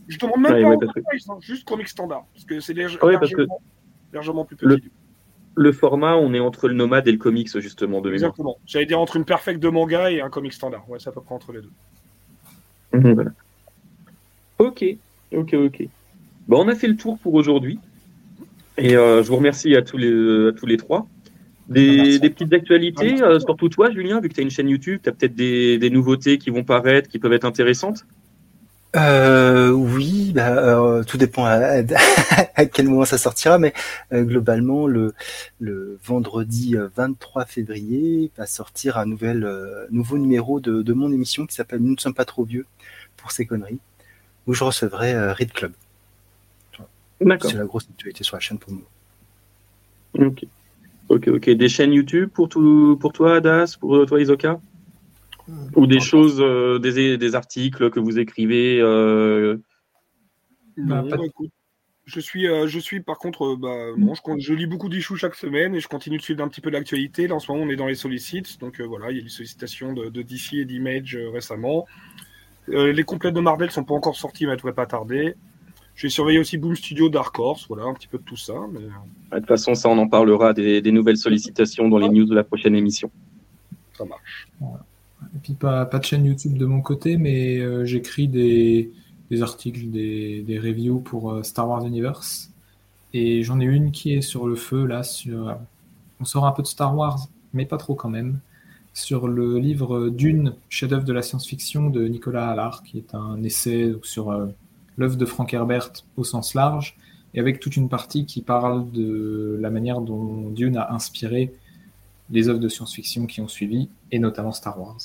Je demande même pas hein, juste comic standard. Parce que c'est légèrement, largement plus petit. Le, format, on est entre le nomade et le comics, justement, de Exactement. J'allais dire entre une perfecte de manga et un comic standard. Ouais, c'est à peu près entre les deux. Mhm, ok, ok, ok. Bon, on a fait le tour pour aujourd'hui. Et je vous remercie à tous les, à tous les trois. Des, des, petites actualités, surtout toi, Julien, vu que tu as une chaîne YouTube, tu as peut-être des, des, nouveautés qui vont paraître, qui peuvent être intéressantes euh, oui, bah, tout dépend à, quel moment ça sortira, mais euh, globalement, le, le vendredi 23 euh, février va sortir un nouvel, euh, nouveau numéro de, de, mon émission qui s'appelle Nous ne sommes pas trop vieux pour ces conneries, où je recevrai Read Club. D'accord. C'est la grosse actualité sur la chaîne pour nous. Ok. Ok, ok. Des chaînes YouTube pour, tout, pour toi, Adas, pour toi, Isoka? Ou des choses, euh, des, des, articles que vous écrivez euh... bah, je suis, euh, je suis par contre, euh, bah, non, je, je, lis beaucoup d'issues chaque semaine et je continue de suivre un petit peu l'actualité. Là, en ce moment, on est dans les sollicits, donc voilà, il y a des sollicitations de, de DC et d'Image récemment. les complètes de Marvel sont pas encore sortis, mais elles devraient pas tarder. J'ai surveillé aussi Boom Studio Dark Horse, voilà, un petit peu de tout ça. Mais... De toute façon, ça, on en parlera des, des nouvelles sollicitations dans les news de la prochaine émission. Ça marche. Et puis pas, de chaîne YouTube de mon côté, mais euh, j'écris des, articles, des, reviews pour euh, Star Wars Universe. Et j'en ai une qui est sur le feu, là, sur... On sort un peu de Star Wars, mais pas trop quand même. Sur le livre Dune, chef-d'œuvre de la science-fiction de Nicolas Allard, qui est un essai sur euh, l'œuvre de Frank Herbert au sens large, et avec toute une partie qui parle de la manière dont Dune a inspiré les œuvres de science-fiction qui ont suivi, et notamment Star Wars.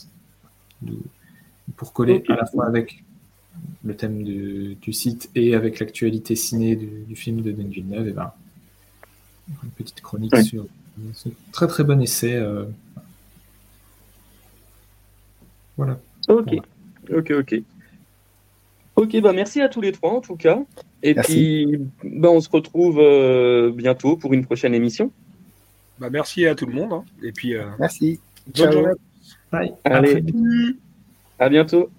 Pour coller à la fois avec le thème du, site et avec l'actualité ciné du, film de Denis Villeneuve, et ben, une petite chronique sur ce très très bon essai. Euh, voilà. Ok, ok, ok. Ok, bah merci à tous les trois en tout cas. Et puis, bah, on se retrouve euh, bientôt pour une prochaine émission. Bah, merci à tout le monde. Hein. Et puis, euh, merci. Bonne journée. Bye. Allez, à bientôt.